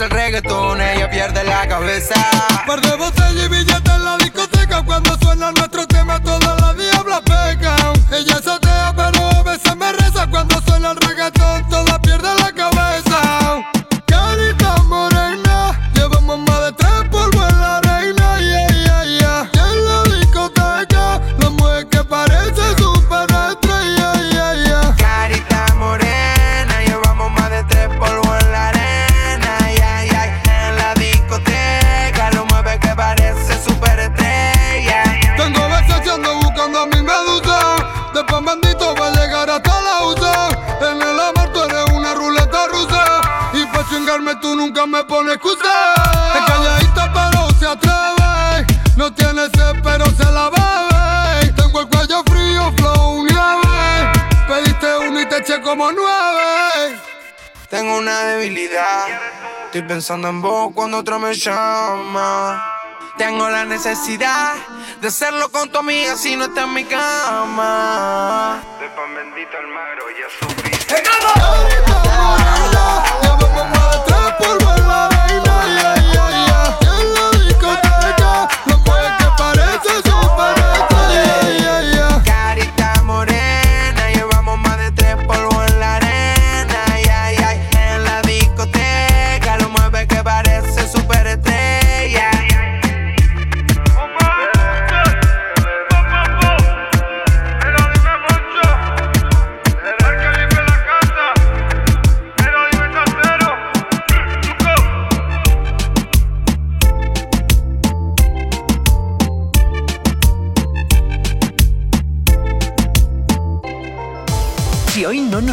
Speaker 5: el
Speaker 15: reggaetón, ella pierde
Speaker 14: la cabeza.
Speaker 15: pensando en vos cuando otra me llama. Tengo la necesidad de hacerlo con tu amiga si no está en mi cama.
Speaker 16: De pan bendito al magro, ya
Speaker 1: subí. ¡Estamos!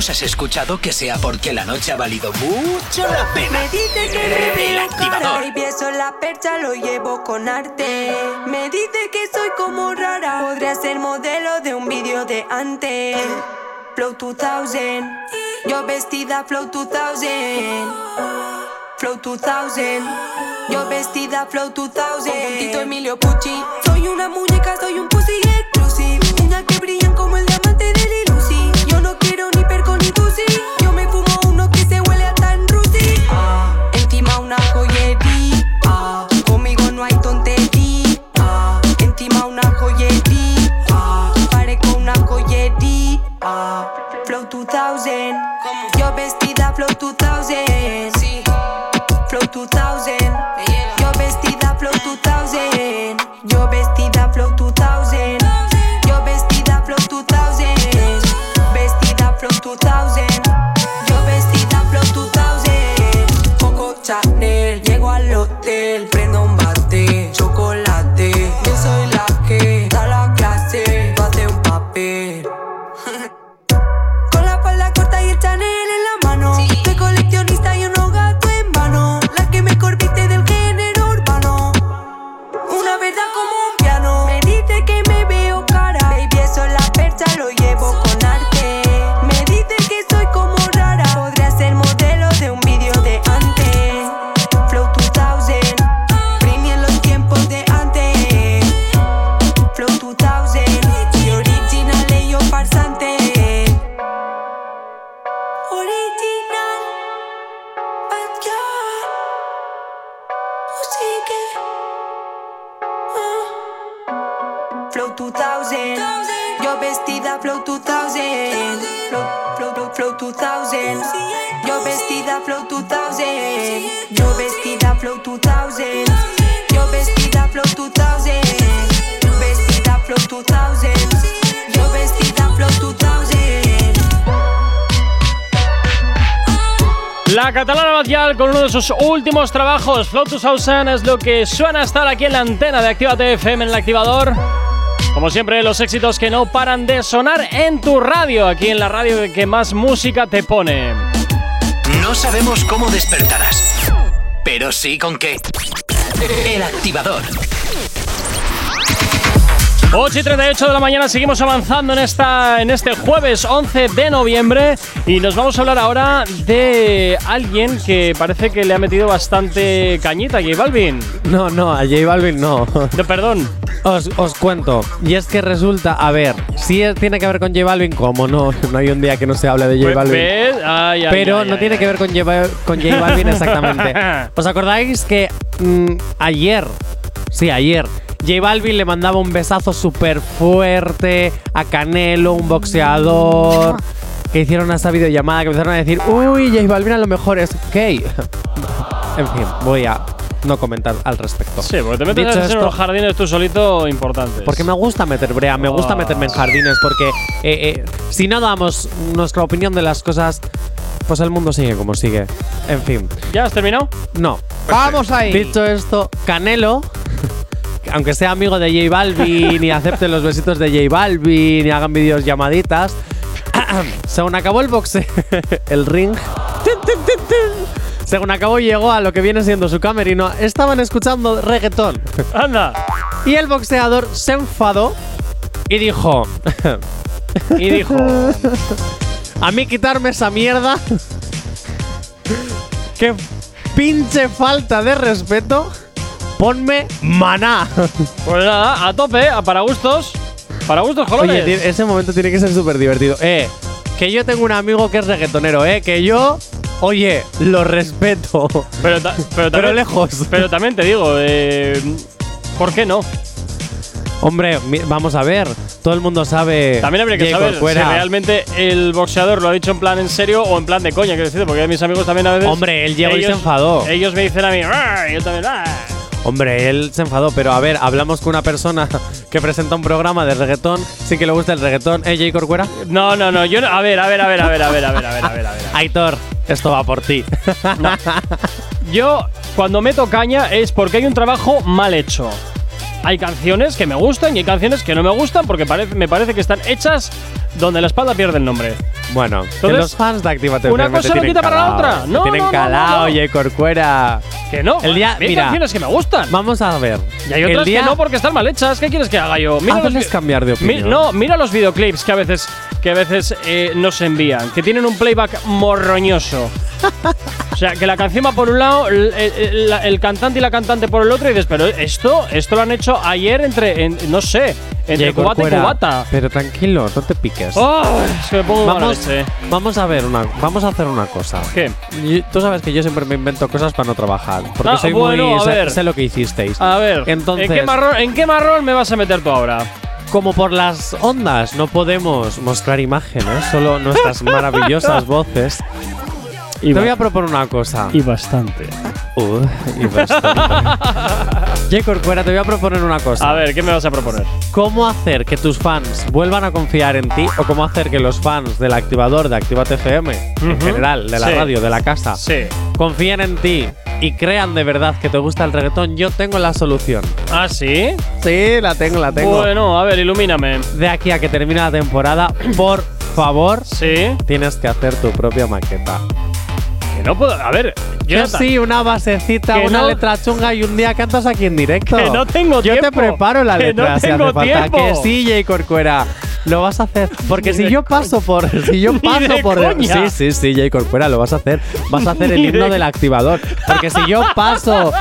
Speaker 1: nos has escuchado que sea porque la noche ha valido mucho la pena.
Speaker 17: Me dice que me
Speaker 1: el activador.
Speaker 17: Y pienso la percha, lo llevo con arte. Me dice que soy como rara. Podría ser modelo de un vídeo de antes. Flow 2000. Yo vestida Flow 2000. Flow 2000. Yo vestida Flow 2000. Con puntito Emilio Pucci. Soy una muñeca, soy un pussy Espacial con
Speaker 2: uno de sus últimos trabajos. Flow to es lo que suena estar aquí en la antena de Actívate FM en el activador. Como siempre, los éxitos que no paran de sonar en tu radio, aquí en la radio que más música te pone.
Speaker 1: No sabemos cómo despertarás, pero sí con qué. El activador.
Speaker 2: 8 y 38 de la mañana seguimos avanzando en, esta, en este jueves 11 de noviembre y nos vamos a hablar ahora de alguien que parece que le ha metido bastante cañita a J Balvin.
Speaker 3: No, no, a J Balvin no.
Speaker 2: No, perdón.
Speaker 3: Os, os cuento. Y es que resulta, a ver, si tiene que ver con J Balvin, como no, no hay un día que no se hable de J
Speaker 2: Pues,
Speaker 3: Balvin.
Speaker 2: Ay, ay,
Speaker 3: Pero
Speaker 2: ay,
Speaker 3: no tiene que ver con J, Ba- con J Balvin exactamente. ¿Os acordáis que mm, ayer, sí, ayer, J Balvin le mandaba un besazo súper fuerte a Canelo, un boxeador, que hicieron esa videollamada, que empezaron a decir, uy, J Balvin a lo mejor es gay. en fin, voy a no comentar al respecto.
Speaker 2: Sí, porque te metes en unos jardines tú solito importantes.
Speaker 3: porque me gusta meter brea, me gusta
Speaker 2: Oh.
Speaker 3: meterme en jardines, porque eh, eh, si no damos nuestra opinión de las cosas, pues el mundo sigue como sigue. En fin,
Speaker 2: ¿Ya has terminado?
Speaker 3: no.
Speaker 18: Vamos ahí.
Speaker 3: Dicho esto, Canelo, aunque sea amigo de J Balvin y acepte los besitos de J Balvin y hagan vídeos llamaditas, según acabó el boxe, el ring, según acabó llegó a lo que viene siendo su camerino, estaban escuchando reggaetón.
Speaker 2: Anda.
Speaker 3: Y el boxeador se enfadó y dijo,
Speaker 2: Y dijo,
Speaker 3: a mí quitarme esa mierda, qué pinche falta de respeto, ponme maná.
Speaker 2: pues nada, a tope, a para gustos. Para gustos,
Speaker 3: Oye,
Speaker 2: colores.
Speaker 3: ti- ese momento tiene que ser súper divertido. Eh, que yo tengo un amigo que es reggaetonero, eh, que yo, oye, lo respeto.
Speaker 2: pero, ta- pero,
Speaker 3: Pero lejos.
Speaker 2: Pero también te digo, eh, ¿por qué no?
Speaker 3: Hombre, vamos a ver, todo el mundo sabe.
Speaker 2: También habría que saber si realmente el boxeador lo ha dicho en plan en serio o en plan de coña, quiero decir, porque mis amigos también a veces.
Speaker 3: Hombre, él llegó y se enfadó.
Speaker 2: Ellos me dicen a mí, "Ah", y yo también, "Ah".
Speaker 3: Hombre, él se enfadó, pero a ver, hablamos con una persona que presenta un programa de reggaetón sin que le gusta el reggaetón. ¿Eh, Jay Corcuera?
Speaker 2: No, no, no, yo no. A ver, a ver, a ver, a ver, a ver, a ver, a ver, a ver. A ver.
Speaker 3: Aitor, esto va por ti.
Speaker 2: Yo, cuando meto caña es porque hay un trabajo mal hecho. Hay canciones que me gustan y hay canciones que no me gustan porque me parece que están hechas donde la espalda pierde el nombre.
Speaker 3: Bueno,
Speaker 2: Entonces,
Speaker 3: los fans de Actívate
Speaker 2: una
Speaker 3: FM
Speaker 2: cosa no quita para la otra. No,
Speaker 3: tienen
Speaker 2: no, no,
Speaker 3: calao,
Speaker 2: no.
Speaker 3: Jay Corcuera.
Speaker 2: Que no.
Speaker 3: El día-
Speaker 2: hay
Speaker 3: mira.
Speaker 2: canciones que me gustan.
Speaker 3: Vamos a ver.
Speaker 2: Y hay otras
Speaker 3: día,
Speaker 2: que no porque están mal hechas. ¿Qué quieres que haga yo? los
Speaker 3: Hazles
Speaker 2: vi-
Speaker 3: cambiar de
Speaker 2: Mi-
Speaker 3: opinión.
Speaker 2: no, mira los videoclips que a veces, que a veces eh, nos envían, que tienen un playback morroñoso. o sea, que la canción va por un lado, el, el- la- el cantante y la cantante por el otro, y dices, pero esto, esto lo han hecho ayer entre, en- no sé, entre
Speaker 3: Jay
Speaker 2: cubata y
Speaker 3: Corcuera,
Speaker 2: cubata.
Speaker 3: Pero tranquilo, no te piques.
Speaker 2: ¡Oh! Es que me pongo
Speaker 3: Vamos,
Speaker 2: leche.
Speaker 3: vamos a ver una, vamos a hacer una cosa.
Speaker 2: ¿Qué?
Speaker 3: Y- Tú sabes que yo siempre me invento cosas para no trabajar, porque
Speaker 2: Ah,
Speaker 3: soy
Speaker 2: bueno,
Speaker 3: muy
Speaker 2: a
Speaker 3: sé,
Speaker 2: ver.
Speaker 3: sé lo que hicisteis.
Speaker 2: A ver,
Speaker 3: Entonces-
Speaker 2: ¿en, qué marrón, ¿en qué marrón me vas a meter tú ahora?
Speaker 3: Como por las ondas no podemos mostrar imágenes, solo nuestras maravillosas voces. Te voy a proponer una cosa.
Speaker 2: Y bastante.
Speaker 3: Uh, y bastante. Jay Corcuera, te voy a proponer una cosa.
Speaker 2: A ver, ¿qué me vas a proponer?
Speaker 3: ¿Cómo hacer que tus fans vuelvan a confiar en ti o cómo hacer que los fans del activador de Activate FM, en
Speaker 2: Ujú.
Speaker 3: general, de la
Speaker 2: Sí.
Speaker 3: radio, de la casa,
Speaker 2: Sí.
Speaker 3: confíen en ti y crean de verdad que te gusta el reggaetón? Yo tengo la solución.
Speaker 2: ¿Ah, sí?
Speaker 3: Sí, la tengo, la tengo.
Speaker 2: Bueno, a ver, ilumíname.
Speaker 3: De aquí a que termine la temporada, por favor,
Speaker 2: Sí.
Speaker 3: tienes que hacer tu propia maqueta.
Speaker 2: Que no puedo. A ver, Jonathan,
Speaker 3: sí, una basecita,
Speaker 2: Que
Speaker 3: una
Speaker 2: no-
Speaker 3: letra chunga y un día cantas aquí en directo.
Speaker 2: Que no tengo
Speaker 3: Yo
Speaker 2: tiempo.
Speaker 3: te preparo la
Speaker 2: Que
Speaker 3: letra
Speaker 2: no
Speaker 3: si
Speaker 2: tengo
Speaker 3: hace falta.
Speaker 2: tiempo.
Speaker 3: Que sí, Jay Corcuera. Lo vas a hacer. Porque
Speaker 2: Ni
Speaker 3: si
Speaker 2: de
Speaker 3: yo paso por. Si yo
Speaker 2: Ni
Speaker 3: paso
Speaker 2: de
Speaker 3: por.
Speaker 2: coña.
Speaker 3: Sí, sí, sí, Jay Corcuera, lo vas a hacer. Vas a hacer el
Speaker 2: Ni
Speaker 3: himno
Speaker 2: de-
Speaker 3: del activador. Porque si yo paso.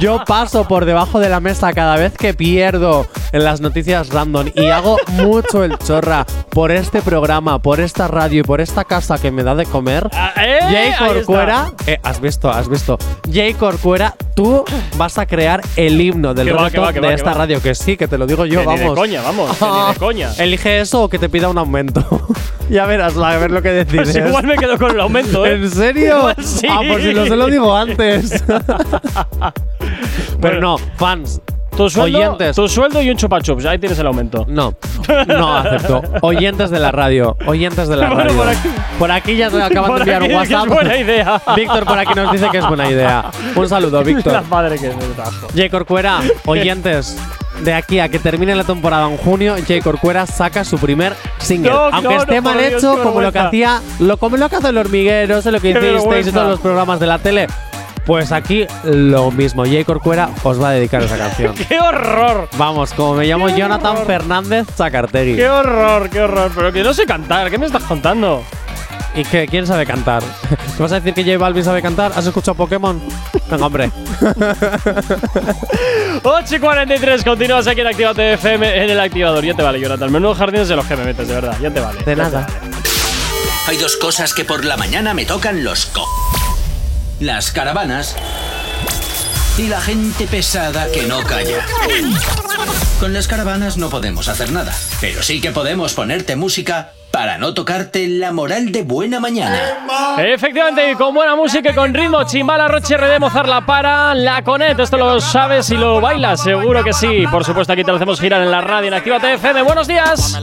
Speaker 3: Yo paso por debajo de la mesa cada vez que pierdo en las noticias random y hago mucho el chorra por este programa, por esta radio y por esta casa que me da de comer.
Speaker 2: Ah, ¿eh?
Speaker 3: Jay
Speaker 2: Ahí.
Speaker 3: Corcuera, eh, has visto, has visto. Jay Corcuera, tú vas a crear el himno del
Speaker 2: va,
Speaker 3: de
Speaker 2: va,
Speaker 3: esta radio, que sí, que te lo digo yo,
Speaker 2: Que ni
Speaker 3: vamos.
Speaker 2: de coña, vamos. que ni de coña.
Speaker 3: Elige eso o que te pida un aumento. ya verás, a ver lo que decides.
Speaker 2: Pues igual me quedo con el aumento, ¿eh?
Speaker 3: ¿En serio?
Speaker 2: Sí.
Speaker 3: Ah, pues si lo se lo digo antes. Pero no, fans.
Speaker 2: Tu sueldo,
Speaker 3: oyentes.
Speaker 2: tu sueldo y un chupa chups. Ahí tienes el aumento.
Speaker 3: No, no acepto. Oyentes de la radio, oyentes de la
Speaker 2: Bueno,
Speaker 3: radio.
Speaker 2: por aquí-
Speaker 3: Por aquí ya te acaban de enviar un
Speaker 2: que es
Speaker 3: WhatsApp.
Speaker 2: buena idea.
Speaker 3: Víctor por aquí nos dice que es buena idea. Un saludo,
Speaker 2: La
Speaker 3: Víctor.
Speaker 2: madre que.
Speaker 3: Jay Corcuera, oyentes, de aquí a que termine la temporada en junio, Jay Corcuera saca su primer single.
Speaker 2: No,
Speaker 3: Aunque
Speaker 2: no,
Speaker 3: esté
Speaker 2: no,
Speaker 3: mal
Speaker 2: Dios,
Speaker 3: hecho, como lo que hacía, lo, como lo que hace el hormiguero, sé lo que hicisteis
Speaker 2: vergüenza.
Speaker 3: todos los programas de la tele. Pues aquí lo mismo. Jay Corcuera os va a dedicar esa canción.
Speaker 2: ¡Qué horror!
Speaker 3: Vamos, como me llamo
Speaker 2: ¡Qué
Speaker 3: Jonathan
Speaker 2: horror!
Speaker 3: Fernández Zacartegui.
Speaker 2: ¡Qué horror, qué horror! Pero que no sé cantar, ¿qué me estás contando?
Speaker 3: ¿Y qué? ¿Quién sabe cantar? ¿Te vas a decir que J Balvin sabe cantar? ¿Has escuchado Pokémon? Venga, hombre.
Speaker 2: 8 y 43, continúas aquí en Actívate FM en el activador. Ya te vale, Jonathan. Menudo jardines de los que me metes, de verdad. Ya te vale.
Speaker 3: De nada.
Speaker 2: vale.
Speaker 1: Hay dos cosas que por la mañana me tocan los co. Las caravanas y la gente pesada que no calla. Con las caravanas no podemos hacer nada, pero sí que podemos ponerte música para no tocarte la moral de buena mañana.
Speaker 2: Efectivamente, y con buena música y con ritmo, Chimbala, Roche, RD, Mozart, La Para, La Conet. Esto lo sabes y lo bailas, seguro que sí. Por supuesto, aquí te lo hacemos girar en la radio en Actívate FM. ¡Buenos días!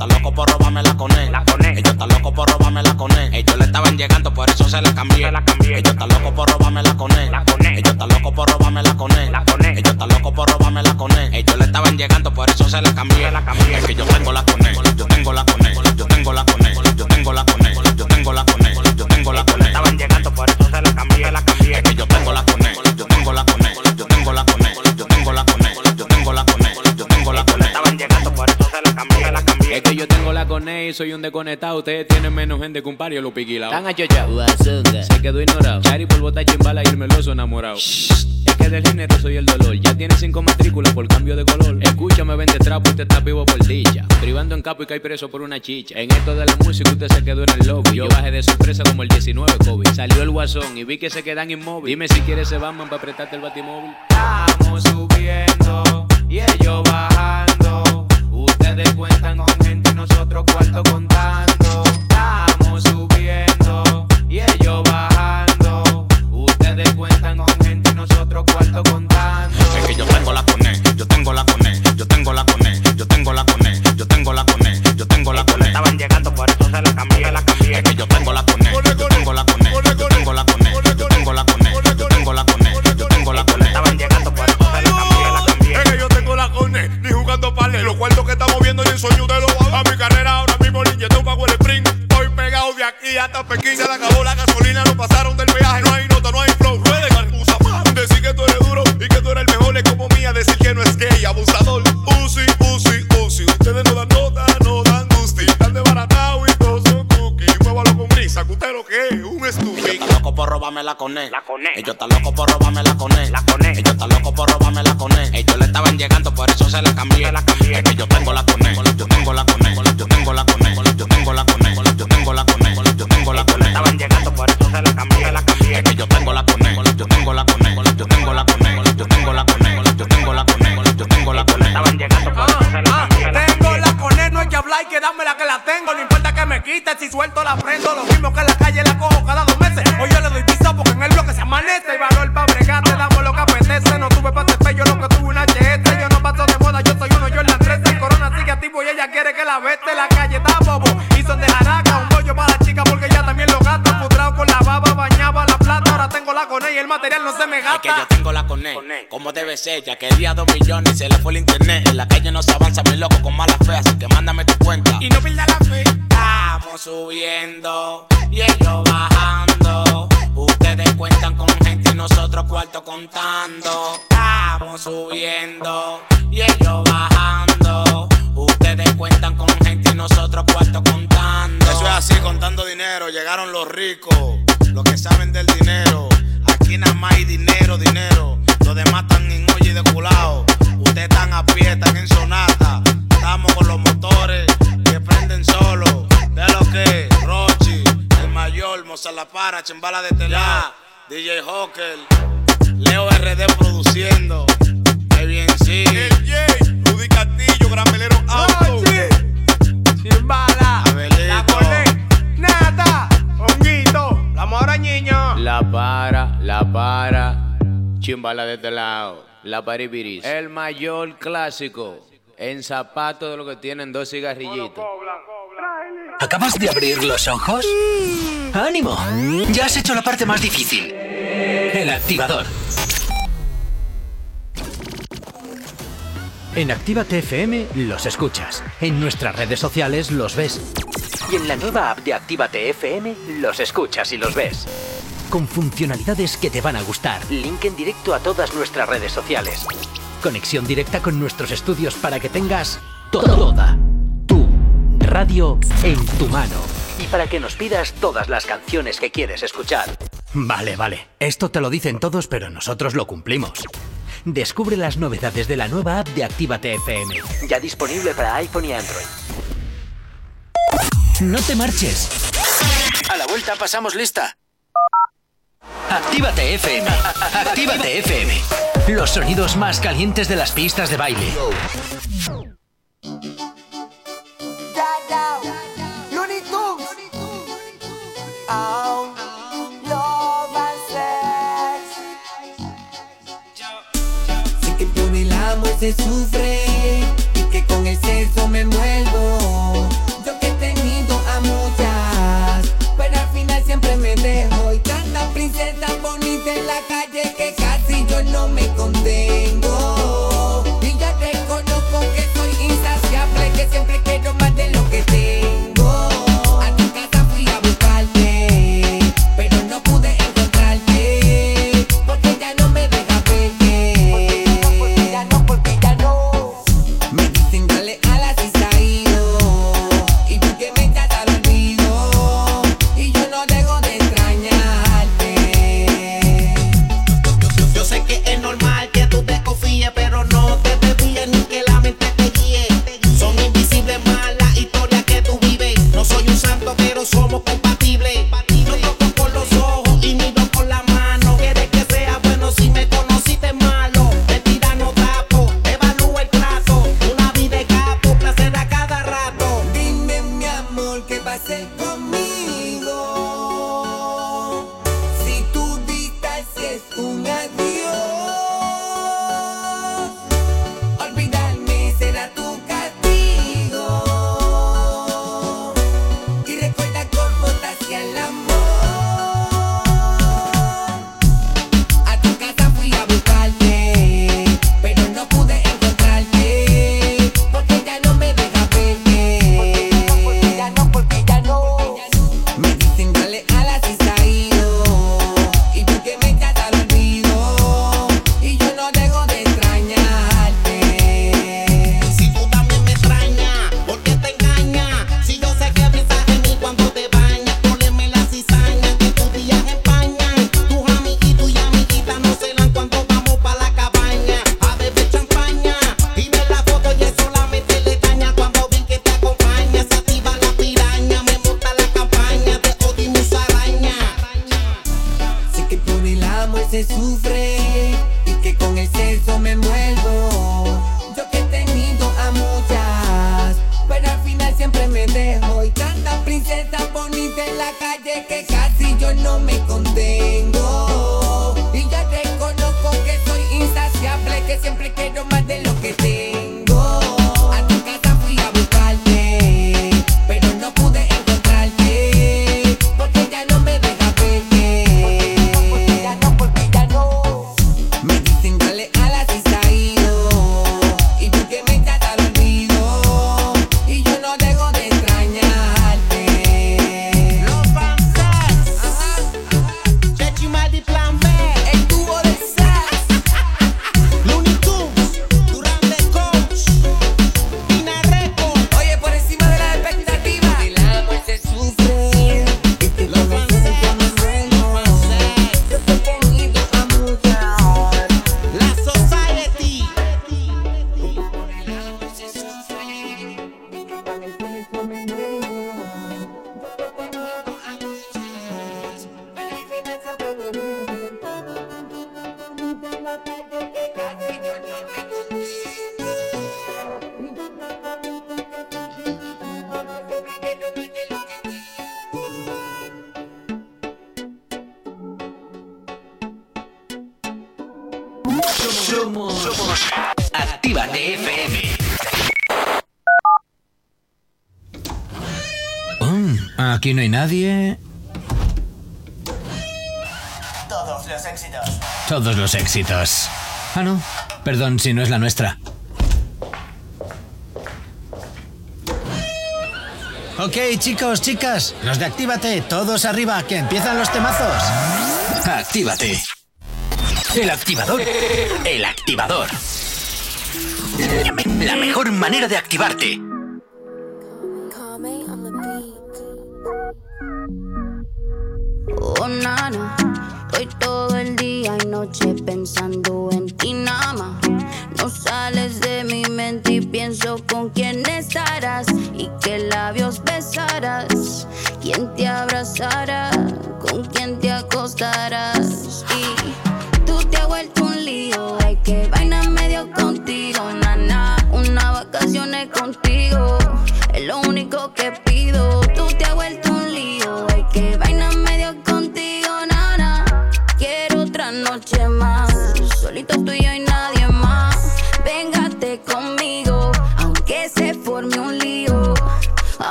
Speaker 18: Ellos están locos por robarme la con él. Ellos están locos por robarme la con él. Ellos le estaban llegando, por eso se la cambié. Ellos están locos por robarme la con él. Ellos están locos por robarme la con él. Ellos están locos por robarme la con él. Ellos le estaban llegando, por eso se la cambié. Es que yo tengo la con él. Yo tengo la con él. Yo tengo la con él. Yo tengo la con él. Yo tengo la con él. Yo tengo la con él. Estaban llegando, por eso se la cambié. Es que yo tengo la con él. Yo tengo la con él. Yo tengo la con él. Yo tengo la con él. Yo tengo la con él. Yo tengo la con él. Estaban llegando, por eso se la cambié. La cambié.
Speaker 19: Es que yo tengo la con él y soy un desconectado. Ustedes tienen menos gente que un par y yo lo piquilao.
Speaker 18: Están achochados.
Speaker 19: Se quedó ignorado. Chari por botar chimbala y el meloso enamorado. Es que del dinero soy el dolor. Ya tiene cinco matrículas por cambio de color. Escúchame, vende trapo, usted está vivo por dicha. Privando en capo y cae preso por una chicha. En esto de la música usted se quedó en el lobby. Yo bajé de sorpresa como el 19 COVID. Salió el guasón y vi que se quedan inmóviles. Dime si quieres se Batman para apretarte el batimóvil.
Speaker 18: Estamos subiendo y ellos bajando. Ustedes cuentan con gente y nosotros cuarto contando. Estamos subiendo y ellos bajando. Ustedes cuentan con gente y nosotros cuarto contando. Es que yo tengo la con él. Yo tengo la con él. Yo tengo la con él. Yo tengo la con él. Yo tengo la con él. Yo tengo la con él. Estaban llegando, por
Speaker 10: aquí hasta Pekín. Se le acabó la gasolina, no pasaron del peaje. No hay nota, no hay flow. Ruede cartuza. Decir que tú eres duro y que tú eres el mejor es como mía. Decir que no es gay, abusador. Uzi, Uzi, Uzi. Ustedes no dan nota, no dan gusti. Están desbaratados y todos son cookies. Muévalo con brisa, que usted lo que es, un estúpido.
Speaker 18: Ellos están locos por robarme la con él. Ellos están locos por robarme la con él. Ellos están locos por robarme la con él. Ellos le estaban llegando, por eso se la cambié. Es que yo tengo la con él. Yo tengo la con él. Yo tengo la con él. Yo tengo la con él. Yo tengo la con él. Yo tengo la. Estaban llegando, por eso se la cambié. La cambié. Es que yo tengo la con él. Yo tengo la con él. Yo tengo la con él. Yo tengo la con él. Yo tengo la con él. Yo tengo la con él. Estaban llegando, por eso se la cambié.
Speaker 20: Tengo la con él, no hay que hablar y que la que la tengo. No importa que me quite, si suelto la prendo. Lo mismo que en la calle la cojo cada dos meses. Hoy yo le doy piso porque en el bloque se amanece. Y valor material no se me
Speaker 18: Es que yo
Speaker 20: gasta.
Speaker 18: tengo la con él, como debe ser, ya que el día dos millones y se le fue el internet. En la calle no se avanza, mi loco con mala fe, así que mándame tu cuenta.
Speaker 20: Y no pierda la fe.
Speaker 18: Estamos subiendo y ellos bajando. Ustedes cuentan con gente y nosotros cuarto contando. Estamos subiendo y ellos bajando. Ustedes cuentan con gente y nosotros cuarto contando.
Speaker 10: Eso es así, contando dinero. Llegaron los ricos, los que saben del dinero. Aquí nada más hay dinero, dinero. Los demás están en olla y de culao. Ustedes están a pie, están en sonata. Estamos con los motores que prenden solo. De lo que Rochi, el mayor, Moza La Para, Chimbala de Tela, DJ Hawker, Leo RD produciendo.
Speaker 19: De este lado. La paribiris. El mayor clásico. En zapatos de lo que tienen dos cigarrillitos.
Speaker 1: ¿Acabas de abrir los ojos? ¡Ánimo! Ya has hecho la parte más difícil. El activador. En Actívate FM los escuchas. En nuestras redes sociales los ves. Y en la nueva app de Actívate FM los escuchas y los ves
Speaker 21: con funcionalidades que te van a gustar. Link en directo a todas nuestras redes sociales. Conexión directa con nuestros estudios para que tengas toda tu radio en tu mano. Y para que nos pidas todas las canciones que quieres escuchar. Vale, vale. Esto te lo dicen todos, pero nosotros lo cumplimos. Descubre las novedades de la nueva app de Actívate FM. Ya disponible para iPhone y Android. No te marches. A la vuelta pasamos lista. Actívate FM. Actívate FM. Los sonidos más calientes de las pistas de baile.
Speaker 22: Sé que por el amor se sufre y que con el sexo me envuelvo en la calle que casi yo no me
Speaker 21: conté. it's over. Ah, no. Perdón si no es la nuestra. Ok, chicos, chicas, los de Actívate, todos arriba, que empiezan los temazos.
Speaker 1: Actívate. El activador. El activador. La mejor manera de activarte.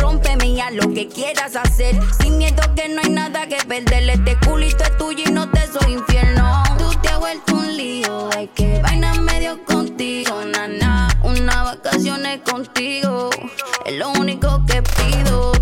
Speaker 23: Rómpeme ya lo que quieras hacer. Sin miedo que no hay nada que perder. Este culito es tuyo y no te soy infiel. No, tú te has vuelto un lío. Hay que vaina medio contigo, nana. Una vacaciones contigo es lo único que pido.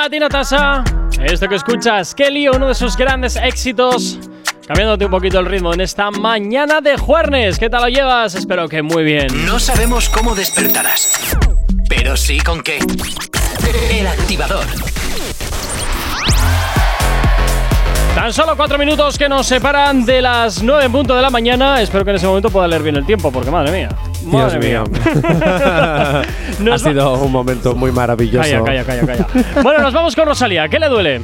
Speaker 2: Nati Natasha, esto que escuchas, lío, uno de sus grandes éxitos. Cambiándote un poquito el ritmo en esta mañana de jueves. ¿Qué tal lo llevas? Espero que muy bien.
Speaker 1: No sabemos cómo despertarás, pero sí con qué. El activador.
Speaker 2: Tan solo cuatro minutos que nos separan de las nueve en punto de la mañana. Espero que en ese momento pueda leer bien el tiempo, porque madre mía. Madre
Speaker 3: Dios
Speaker 2: mía.
Speaker 3: ha
Speaker 2: Nos va-
Speaker 3: sido un momento muy maravilloso.
Speaker 2: Calla, calla, calla, calla. bueno, nos vamos con Rosalía. ¿Qué le duele?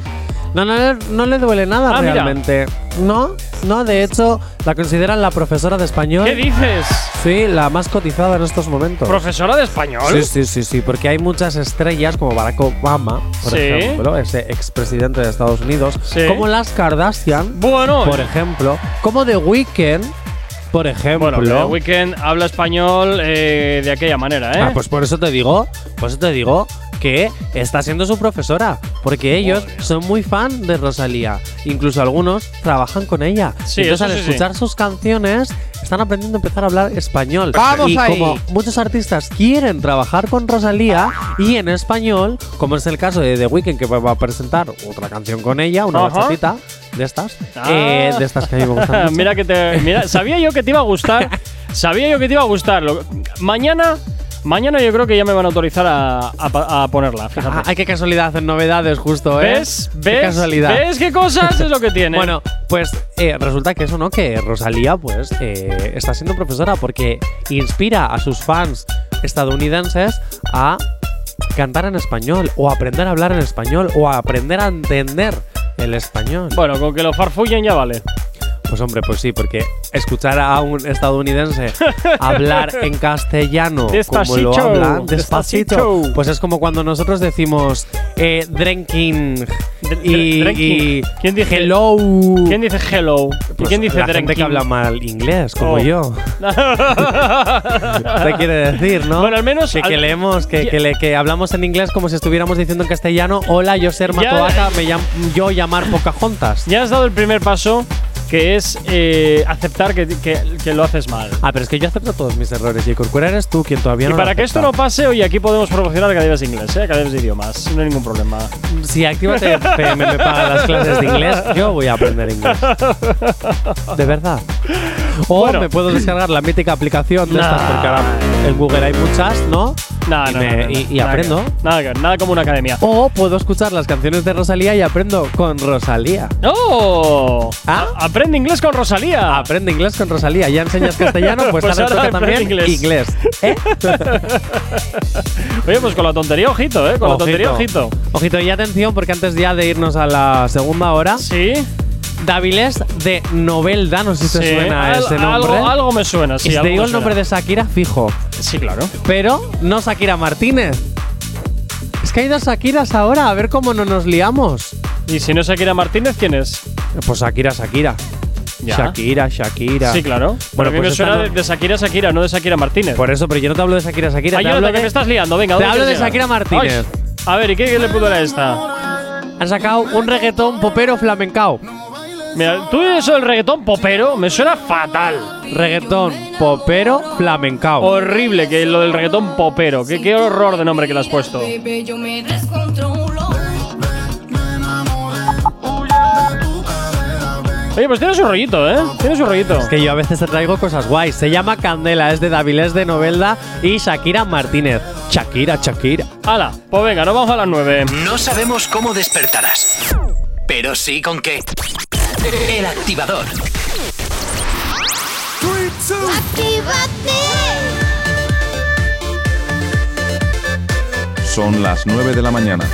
Speaker 3: No, no, le- no le duele nada
Speaker 2: Ah, mira.
Speaker 3: realmente. No, no, de hecho, la consideran la profesora de español.
Speaker 2: ¿Qué dices?
Speaker 3: Sí, la más cotizada en estos momentos.
Speaker 2: ¿Profesora de español?
Speaker 3: Sí, sí, sí, sí, porque hay muchas estrellas como Barack Obama, por
Speaker 2: Sí.
Speaker 3: ejemplo, ese expresidente de Estados Unidos,
Speaker 2: Sí.
Speaker 3: como las Kardashian,
Speaker 2: Bueno.
Speaker 3: por ejemplo, como The Weeknd, por ejemplo.
Speaker 2: Bueno, The Weeknd habla español eh, de aquella manera, ¿eh?
Speaker 3: Ah, pues por eso te digo, por eso te digo que está siendo su profesora, porque ellos son muy fan de Rosalía, incluso algunos trabajan con ella.
Speaker 2: Sí,
Speaker 3: Entonces al
Speaker 2: sí, sí.
Speaker 3: escuchar sus canciones están aprendiendo a empezar a hablar español.
Speaker 24: ¡Vamos
Speaker 3: y
Speaker 24: ahí!
Speaker 3: como muchos artistas quieren trabajar con Rosalía y en español, como es el caso de The Weeknd que va a presentar otra canción con ella, una
Speaker 2: Ajá.
Speaker 3: bachatita de estas,
Speaker 2: Ah.
Speaker 3: eh, de estas que a mí me gustan mucho.
Speaker 2: mira que te. Mira, sabía yo que te iba a gustar. sabía yo que te iba a gustar. Lo- mañana. Mañana yo creo que ya me van a autorizar a, a- a ponerla, fíjate.
Speaker 3: Ay, qué casualidad en novedades justo, ¿eh?
Speaker 2: ¿Ves?
Speaker 3: Qué
Speaker 2: ¿Ves?
Speaker 3: casualidad.
Speaker 2: ¿Ves qué cosas es lo que tiene?
Speaker 3: Bueno, pues eh, resulta que eso, ¿no? Que Rosalía, pues, eh, está siendo profesora porque inspira a sus fans estadounidenses a cantar en español o aprender a hablar en español o a aprender a entender el español.
Speaker 2: Bueno, con que lo farfullen ya vale.
Speaker 3: Pues hombre, pues sí, porque escuchar a un estadounidense hablar en castellano como lo hablan, despacito,
Speaker 2: despacito.
Speaker 3: pues es como cuando nosotros decimos eh, drinking y, y
Speaker 2: ¿Quién dice
Speaker 3: hello.
Speaker 2: ¿Quién dice hello? ¿Y
Speaker 3: Pues
Speaker 2: quién dice
Speaker 3: la gente
Speaker 2: drinking?
Speaker 3: que habla mal inglés, como
Speaker 2: Oh.
Speaker 3: yo. Te quiere decir, ¿no?
Speaker 2: Bueno, al menos
Speaker 3: que, que
Speaker 2: al-
Speaker 3: leemos, que, que, le- que hablamos en inglés como si estuviéramos diciendo en castellano. Hola, yo ser Matoaca, me llam- yo llamar Pocahontas.
Speaker 2: Ya has dado el primer paso, que es eh, aceptar que, que- que lo haces mal.
Speaker 3: Ah, pero es que yo acepto todos mis errores y Corcuera eres tú quien todavía
Speaker 2: Y
Speaker 3: no lo
Speaker 2: para que esto no pase, hoy aquí podemos promocionar academias de inglés, ¿eh? academias de idiomas. No hay ningún problema.
Speaker 3: Si Actívate FM me paga las clases de inglés, yo voy a aprender inglés. De verdad. O
Speaker 2: Bueno.
Speaker 3: me puedo descargar la mítica aplicación de
Speaker 2: Nah.
Speaker 3: estas, porque ahora en Google hay muchas, ¿no?
Speaker 2: Nada,
Speaker 3: y,
Speaker 2: no,
Speaker 3: me-
Speaker 2: no, no,
Speaker 3: y- aprendo.
Speaker 2: que- Nada, que- nada como una academia.
Speaker 3: O puedo escuchar las canciones de Rosalía y aprendo con Rosalía.
Speaker 2: ¡Oh!
Speaker 3: ¿Ah?
Speaker 2: Aprende inglés con Rosalía.
Speaker 3: Aprende inglés con Rosalía. ¿Ya enseñas castellano? Pues,
Speaker 2: Pues
Speaker 3: ahora toca también
Speaker 2: inglés.
Speaker 3: inglés. ¿Eh?
Speaker 2: Oye, pues con la tontería, ojito, ¿eh? Con la tontería, ojito.
Speaker 3: Ojito, y atención, porque antes ya de irnos a la segunda hora,
Speaker 2: Sí.
Speaker 3: Davilés de Novelda, no sé si te
Speaker 2: sí.
Speaker 3: suena
Speaker 2: Al-
Speaker 3: ese nombre.
Speaker 2: Algo, algo me suena, sí.
Speaker 3: si te digo el nombre de Shakira, fijo.
Speaker 2: Sí, claro.
Speaker 3: Pero no Shakira Martínez. Es que hay dos Shakiras ahora, a ver cómo no nos liamos.
Speaker 2: Y si no es Shakira Martínez, ¿quién es?
Speaker 3: Pues Shakira, Shakira.
Speaker 2: Ya.
Speaker 3: Shakira, Shakira.
Speaker 2: Sí, claro.
Speaker 3: Bueno, pues
Speaker 2: me suena
Speaker 3: no-
Speaker 2: de, de Shakira Shakira, no de Shakira Martínez.
Speaker 3: Por eso, pero yo no te hablo de Shakira, Shakira.
Speaker 2: Ay,
Speaker 3: te
Speaker 2: yo,
Speaker 3: hablo
Speaker 2: que
Speaker 3: de,
Speaker 2: me estás liando, venga.
Speaker 3: te
Speaker 2: ¿dónde
Speaker 3: hablo de
Speaker 2: llegar?
Speaker 3: Shakira Martínez.
Speaker 2: Ay, a ver, ¿y qué, qué le pudo a esta?
Speaker 3: Han sacado un reggaetón popero flamencao.
Speaker 2: Mira, tú y eso del reggaetón popero me suena fatal.
Speaker 3: Reggaetón popero flamencao.
Speaker 2: Horrible que lo del reggaetón popero. Qué, qué horror de nombre que le has puesto.
Speaker 23: Baby, yo me descontrolo.
Speaker 2: Oye, pues tiene su rollito, ¿eh? Tiene su rollito.
Speaker 3: Que yo a veces te traigo cosas guays. Se llama Candela, es de Davilés de Novelda y Shakira Martínez. Shakira, Shakira.
Speaker 2: Hala, pues venga, nos vamos a las 9.
Speaker 1: No sabemos cómo despertarás, pero sí con qué. El activador.
Speaker 24: Son las 9 de la mañana.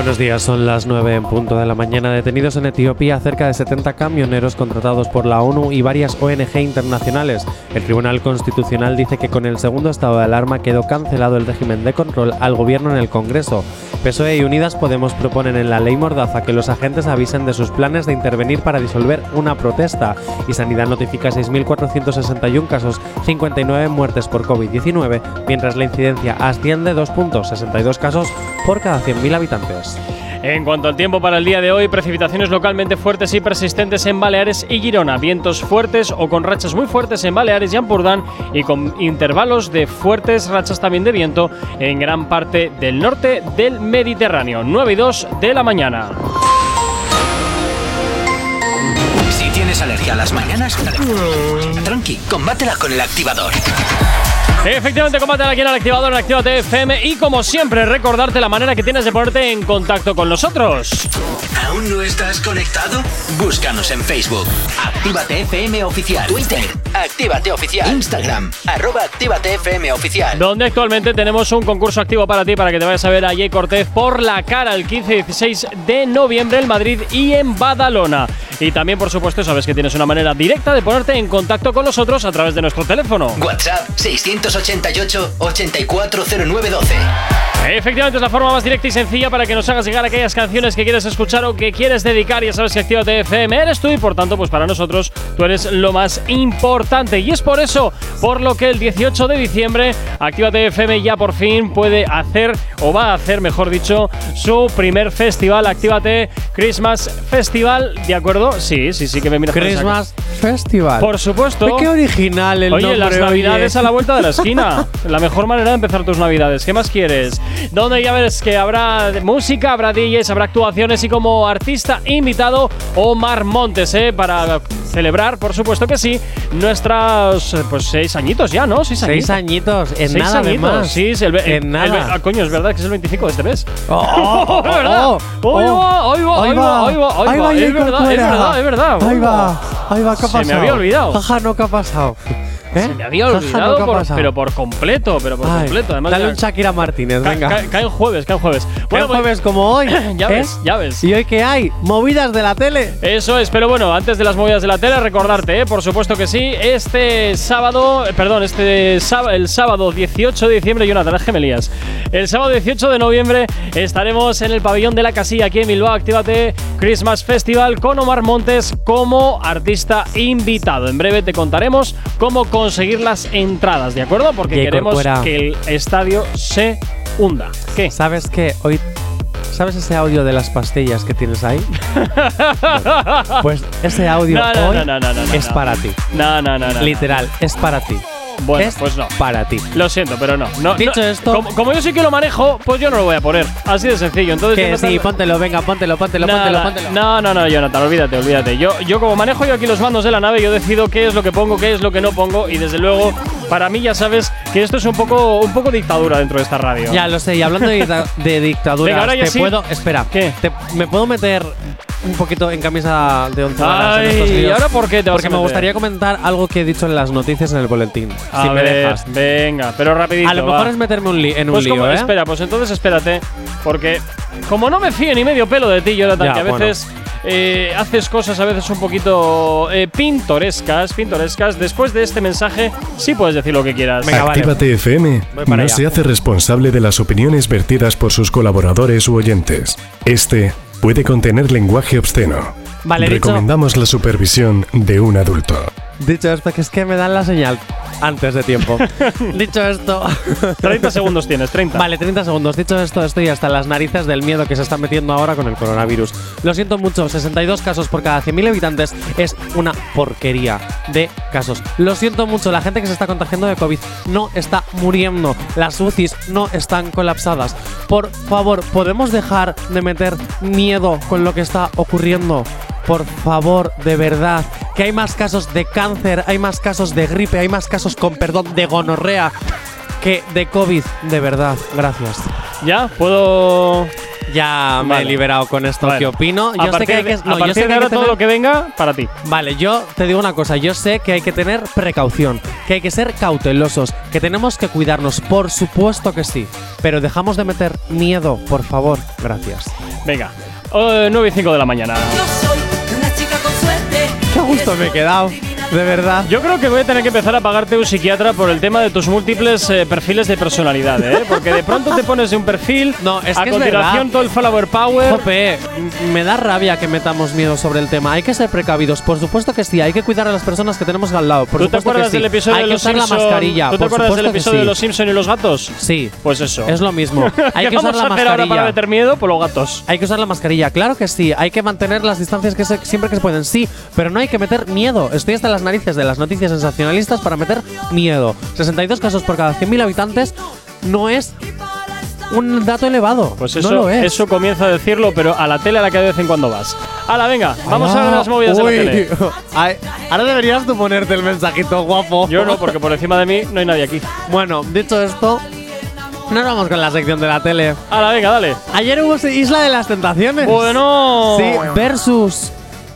Speaker 3: Buenos días, son las 9 en punto de la mañana. Detenidos en Etiopía cerca de 70 camioneros contratados por la ONU y varias ONG internacionales. El Tribunal Constitucional dice que con el segundo estado de alarma quedó cancelado el régimen de control al gobierno en el Congreso. PSOE y Unidas Podemos proponen en la ley Mordaza que los agentes avisen de sus planes de intervenir para disolver una protesta. Y Sanidad notifica 6.461 casos, 59 muertes por COVID-19, mientras la incidencia asciende 2.62 casos por cada 100.000 habitantes.
Speaker 2: En cuanto al tiempo para el día de hoy, precipitaciones localmente fuertes y persistentes en Baleares y Girona, vientos fuertes o con rachas muy fuertes en Baleares y Ampurdán y con intervalos de fuertes rachas también de viento en gran parte del norte del Mediterráneo. 9 y 2 de la mañana.
Speaker 1: Si tienes alergia a las mañanas, tranqui, combátela con el activador.
Speaker 2: Efectivamente, combate aquí en el activador en Actívate FM y como siempre recordarte la manera que tienes de ponerte en contacto con nosotros.
Speaker 1: ¿Aún no estás conectado? Búscanos en Facebook. Actívate FM Oficial. Twitter. Actívate Oficial. Instagram. Arroba Actívate FM Oficial.
Speaker 2: Donde actualmente tenemos un concurso activo para ti para que te vayas a ver a Jay Cortez por la cara el 15 y 16 de noviembre en Madrid y en Badalona. Y también, por supuesto, sabes que tienes una manera directa de ponerte en contacto con nosotros a través de nuestro teléfono.
Speaker 1: WhatsApp 688 840912.
Speaker 2: Efectivamente, es la forma más directa y sencilla para que nos hagas llegar aquellas canciones que quieres escuchar o que quieres dedicar. Ya sabes que Actívate FM eres tú y por tanto, pues para nosotros tú eres lo más importante. Y es por eso, por lo que el 18 de diciembre, Actívate FM ya por fin puede hacer, o va a hacer, mejor dicho, su primer festival, Actívate Christmas Festival, ¿de acuerdo? sí, sí, sí que me miras con esa
Speaker 3: Christmas Festival.
Speaker 2: Por supuesto.
Speaker 3: Qué original el
Speaker 2: Oye,
Speaker 3: nombre.
Speaker 2: las
Speaker 3: oye.
Speaker 2: navidades a la vuelta de la esquina. la mejor manera de empezar tus navidades. ¿Qué más quieres? Donde ya ves que habrá música, habrá DJs, habrá actuaciones y como artista invitado Omar Montes, ¿eh? Para celebrar, por supuesto que sí, nuestros eh, pues seis añitos ya, ¿no? Seis,
Speaker 3: Seis añitos, en
Speaker 2: Seis
Speaker 3: nada
Speaker 2: añitos,
Speaker 3: además.
Speaker 2: Sí, es el,
Speaker 3: En
Speaker 2: el-
Speaker 3: nada.
Speaker 2: el ah, coño, es verdad que es el 25 de este mes.
Speaker 3: Oh, oh, oh,
Speaker 2: es verdad.
Speaker 3: oh, oh,
Speaker 2: Ahí va, ahí va, ahí va, ahí va, ahí va. Es verdad, es verdad, es verdad.
Speaker 3: Ahí va, ahí va, ¿qué ha
Speaker 2: Se me
Speaker 3: pasado?
Speaker 2: había olvidado.
Speaker 3: Jaja, no, ¿qué ha pasado? ¿Eh?
Speaker 2: Se me había olvidado, pero por completo, pero por
Speaker 3: Ay,
Speaker 2: completo. Además,
Speaker 3: dale
Speaker 2: ya-
Speaker 3: un Shakira Martínez, venga.
Speaker 2: ca- cae en jueves, cae en jueves.
Speaker 3: Bueno,
Speaker 2: pues-
Speaker 3: jueves como hoy.
Speaker 2: Ya
Speaker 3: ¿eh?
Speaker 2: ves, ya ves.
Speaker 3: ¿Y hoy qué hay? ¿Movidas de la tele?
Speaker 2: Eso es, pero bueno, antes de las movidas de la tele, recordarte, ¿eh? por supuesto que sí, este sábado, eh, perdón, este sábado, el sábado 18 de diciembre, Jonathan, es gemelías. El sábado 18 de noviembre estaremos en el pabellón de la casilla aquí en Bilbao, Actívate Christmas Festival con Omar Montes como artista invitado. En breve te contaremos cómo conseguir las entradas, ¿de acuerdo? Porque queremos que el estadio se hunda. ¿Qué?
Speaker 3: ¿Sabes qué? Hoy. ¿Sabes ese audio de las pastillas que tienes ahí? Pues ese audio
Speaker 2: No, no,
Speaker 3: hoy
Speaker 2: no,
Speaker 3: es para ti.
Speaker 2: No, no, no, no.
Speaker 3: Literal, es para ti.
Speaker 2: Bueno,
Speaker 3: es
Speaker 2: pues no.
Speaker 3: para ti.
Speaker 2: Lo siento, pero no. no
Speaker 3: Dicho
Speaker 2: no.
Speaker 3: esto-
Speaker 2: como, como yo sí que lo manejo, pues yo no lo voy a poner. Así de sencillo. Entonces,
Speaker 3: Que
Speaker 2: Jonathan-
Speaker 3: sí, póntelo, venga, póntelo, póntelo,
Speaker 2: Nada,
Speaker 3: póntelo, póntelo.
Speaker 2: No, no, no, Jonathan, olvídate, olvídate. Yo, yo como manejo yo aquí los mandos de la nave, yo decido qué es lo que pongo, qué es lo que no pongo y desde luego, para mí ya sabes que esto es un poco, un poco dictadura dentro de esta radio.
Speaker 3: Ya lo sé, y hablando de, de dictaduras,
Speaker 2: Venga, ahora ya
Speaker 3: te
Speaker 2: sí.
Speaker 3: puedo. Espera,
Speaker 2: ¿Qué?
Speaker 3: te- ¿me puedo meter un poquito en camisa de once varas en estos
Speaker 2: ¿y ahora por qué te vas
Speaker 3: Porque
Speaker 2: a
Speaker 3: me
Speaker 2: meter?
Speaker 3: gustaría comentar algo que he dicho en las noticias en el boletín.
Speaker 2: A
Speaker 3: si me
Speaker 2: ver,
Speaker 3: dejas.
Speaker 2: venga, pero rapidito.
Speaker 3: A lo
Speaker 2: va.
Speaker 3: mejor es meterme un li- en un
Speaker 2: Pues como-
Speaker 3: lío, ¿eh?
Speaker 2: Espera, pues entonces espérate, porque como no me fío ni medio pelo de ti, Jonathan,
Speaker 3: Ya,
Speaker 2: que a
Speaker 3: bueno.
Speaker 2: veces eh, haces cosas a veces un poquito eh, pintorescas, pintorescas, después de este mensaje sí puedes decir lo que quieras.
Speaker 3: Venga, vale.
Speaker 24: Actívate FM no
Speaker 3: allá.
Speaker 24: se hace responsable de las opiniones vertidas por sus colaboradores u oyentes. Este puede contener lenguaje obsceno.
Speaker 3: Vale, dicho-
Speaker 24: Recomendamos la supervisión de un adulto.
Speaker 3: Dicho esto, que es que me dan la señal antes de tiempo. Dicho esto.
Speaker 2: 30 segundos tienes, 30.
Speaker 3: Vale, 30 segundos. Dicho esto, estoy hasta las narices del miedo que se está metiendo ahora con el coronavirus. Lo siento mucho, 62 casos por cada 100.000 habitantes es una porquería de casos. Lo siento mucho, la gente que se está contagiando de COVID no está muriendo. Las UCIs no están colapsadas. Por favor, ¿podemos dejar de meter miedo con lo que está ocurriendo? Por favor, de verdad, que hay más casos de cáncer, hay más casos de gripe, hay más casos con perdón de gonorrea que de COVID, de verdad. Gracias.
Speaker 2: ¿Ya? ¿Puedo...?
Speaker 3: Ya me
Speaker 2: Vale.
Speaker 3: he liberado con esto
Speaker 2: Vale.
Speaker 3: que opino.
Speaker 2: a
Speaker 3: Yo sé
Speaker 2: partir
Speaker 3: que hay
Speaker 2: de,
Speaker 3: que, no,
Speaker 2: a
Speaker 3: yo
Speaker 2: partir
Speaker 3: sé que
Speaker 2: de
Speaker 3: hay
Speaker 2: ahora
Speaker 3: que
Speaker 2: todo lo que venga, para ti.
Speaker 3: Vale, yo te digo una cosa, yo sé que hay que tener precaución, que hay que ser cautelosos, que tenemos que cuidarnos, por supuesto que sí, pero dejamos de meter miedo, por favor, gracias.
Speaker 2: Venga, eh, 9 y 5 de la mañana.
Speaker 3: Gusto me he quedado, de verdad.
Speaker 2: Yo creo que voy a tener que empezar a pagarte un psiquiatra por el tema de tus múltiples eh, perfiles de personalidad, ¿eh? Porque de pronto te pones de un perfil,
Speaker 3: No, es
Speaker 2: a
Speaker 3: que es
Speaker 2: continuación
Speaker 3: verdad.
Speaker 2: todo el follower power.
Speaker 3: Jope, me da rabia que metamos miedo sobre el tema. Hay que ser precavidos, por supuesto que sí. Hay que cuidar a las personas que tenemos al lado. Por
Speaker 2: ¿Tú te acuerdas
Speaker 3: que sí.
Speaker 2: del episodio
Speaker 3: Hay
Speaker 2: de
Speaker 3: que
Speaker 2: los
Speaker 3: usar
Speaker 2: Simpson?
Speaker 3: la mascarilla.
Speaker 2: ¿Tú te acuerdas del
Speaker 3: que
Speaker 2: episodio de
Speaker 3: sí.
Speaker 2: los Simpson y los gatos?
Speaker 3: Sí,
Speaker 2: Pues eso.
Speaker 3: es lo mismo. Hay
Speaker 2: ¿Qué
Speaker 3: que usar
Speaker 2: vamos
Speaker 3: la
Speaker 2: a hacer ahora para
Speaker 3: mascarilla.
Speaker 2: meter miedo? Por los gatos.
Speaker 3: Hay que usar la mascarilla, claro que sí. Hay que mantener las distancias que se- siempre que se pueden, sí. Pero no hay que meter miedo. Estoy hasta las narices de las noticias sensacionalistas para meter miedo. 62 casos por cada 100.000 habitantes no es un dato elevado.
Speaker 2: Pues
Speaker 3: no
Speaker 2: eso,
Speaker 3: lo es.
Speaker 2: eso comienza a decirlo, pero a la tele a la que de vez en cuando vas. Hala, venga, vamos a ver las movidas
Speaker 3: Uy.
Speaker 2: de la tele.
Speaker 3: Ay, Ahora deberías tú ponerte el mensajito guapo.
Speaker 2: Yo no, porque por encima de mí no hay nadie aquí.
Speaker 3: Bueno, dicho esto, nos vamos con la sección de la tele.
Speaker 2: Hala, venga, dale.
Speaker 3: Ayer hubo Isla de las Tentaciones.
Speaker 2: Bueno.
Speaker 3: Sí, versus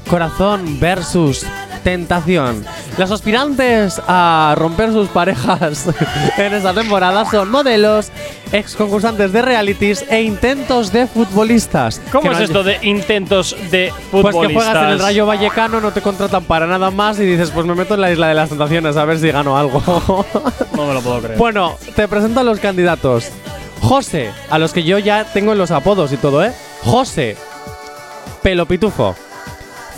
Speaker 3: Corazón versus Tentación. Los aspirantes a romper sus parejas en esta temporada son modelos, ex concursantes de realities e intentos de futbolistas.
Speaker 2: ¿Cómo es
Speaker 3: no
Speaker 2: esto de intentos de
Speaker 3: Pues
Speaker 2: futbolistas?
Speaker 3: que juegas en el Rayo Vallecano, no te contratan para nada más y dices, pues me meto en la Isla de las Tentaciones a ver si gano algo.
Speaker 2: No me lo puedo creer.
Speaker 3: Bueno, te presento a los candidatos. José, a los que yo ya tengo en los apodos y todo, ¿eh? José, pelo pitufo.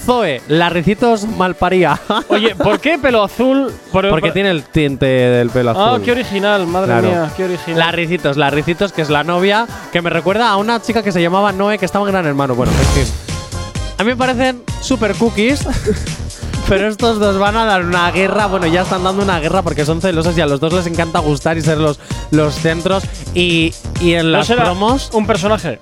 Speaker 3: Zoe, larricitos malparía.
Speaker 2: Oye, ¿por qué pelo azul? Por-
Speaker 3: Porque
Speaker 2: por-
Speaker 3: tiene el tinte del pelo azul.
Speaker 2: Ah, qué original, madre
Speaker 3: Claro.
Speaker 2: mía, qué original.
Speaker 3: Larricitos, Larricitos, que es la novia, que me recuerda a una chica que se llamaba Noé, que estaba en Gran Hermano. Bueno, en fin. A mí me parecen super cookies. Pero estos dos van a dar una guerra, bueno, ya están dando una guerra porque son celosos y a los dos les encanta gustar y ser los, los centros. Y, y en
Speaker 2: ¿No
Speaker 3: las
Speaker 2: será
Speaker 3: promos.
Speaker 2: un personaje?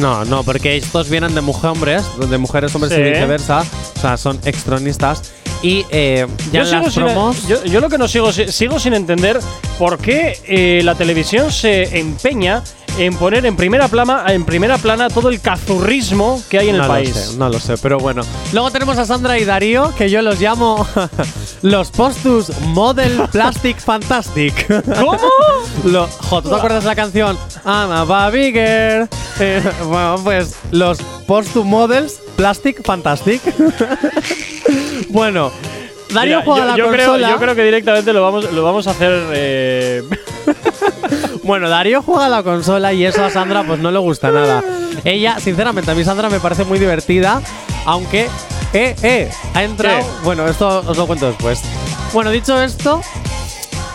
Speaker 3: No, no, porque estos vienen de mujeres hombres, de mujeres hombres
Speaker 2: Sí.
Speaker 3: y viceversa. O sea, son extronistas. Y eh, ya
Speaker 2: Yo
Speaker 3: en las
Speaker 2: sigo, sin,
Speaker 3: promos.
Speaker 2: yo, yo lo que no sigo, sigo sin entender por qué eh, la televisión se empeña en poner en primera plana, en primera plana todo el cazurrismo que hay en el país.
Speaker 3: Sé, no lo sé, pero bueno. Luego tenemos a Sandra y Darío, que yo los llamo los Postus Model Plastic Fantastic.
Speaker 2: ¿Cómo?
Speaker 3: Lo, jo, ¿tú te acuerdas de la canción I'm a? Eh, bueno, pues los Postus Models Plastic Fantastic. Bueno, Darío juega
Speaker 2: yo,
Speaker 3: la
Speaker 2: yo creo,
Speaker 3: consola.
Speaker 2: yo creo que directamente lo vamos, lo vamos a hacer. eh,
Speaker 3: Bueno, Darío juega a la consola y eso a Sandra pues no le gusta nada. Ella, sinceramente, a mí Sandra me parece muy divertida, aunque, eh, eh, ha entrado...
Speaker 2: ¿Qué?
Speaker 3: Bueno, esto os lo cuento después. Bueno, dicho esto,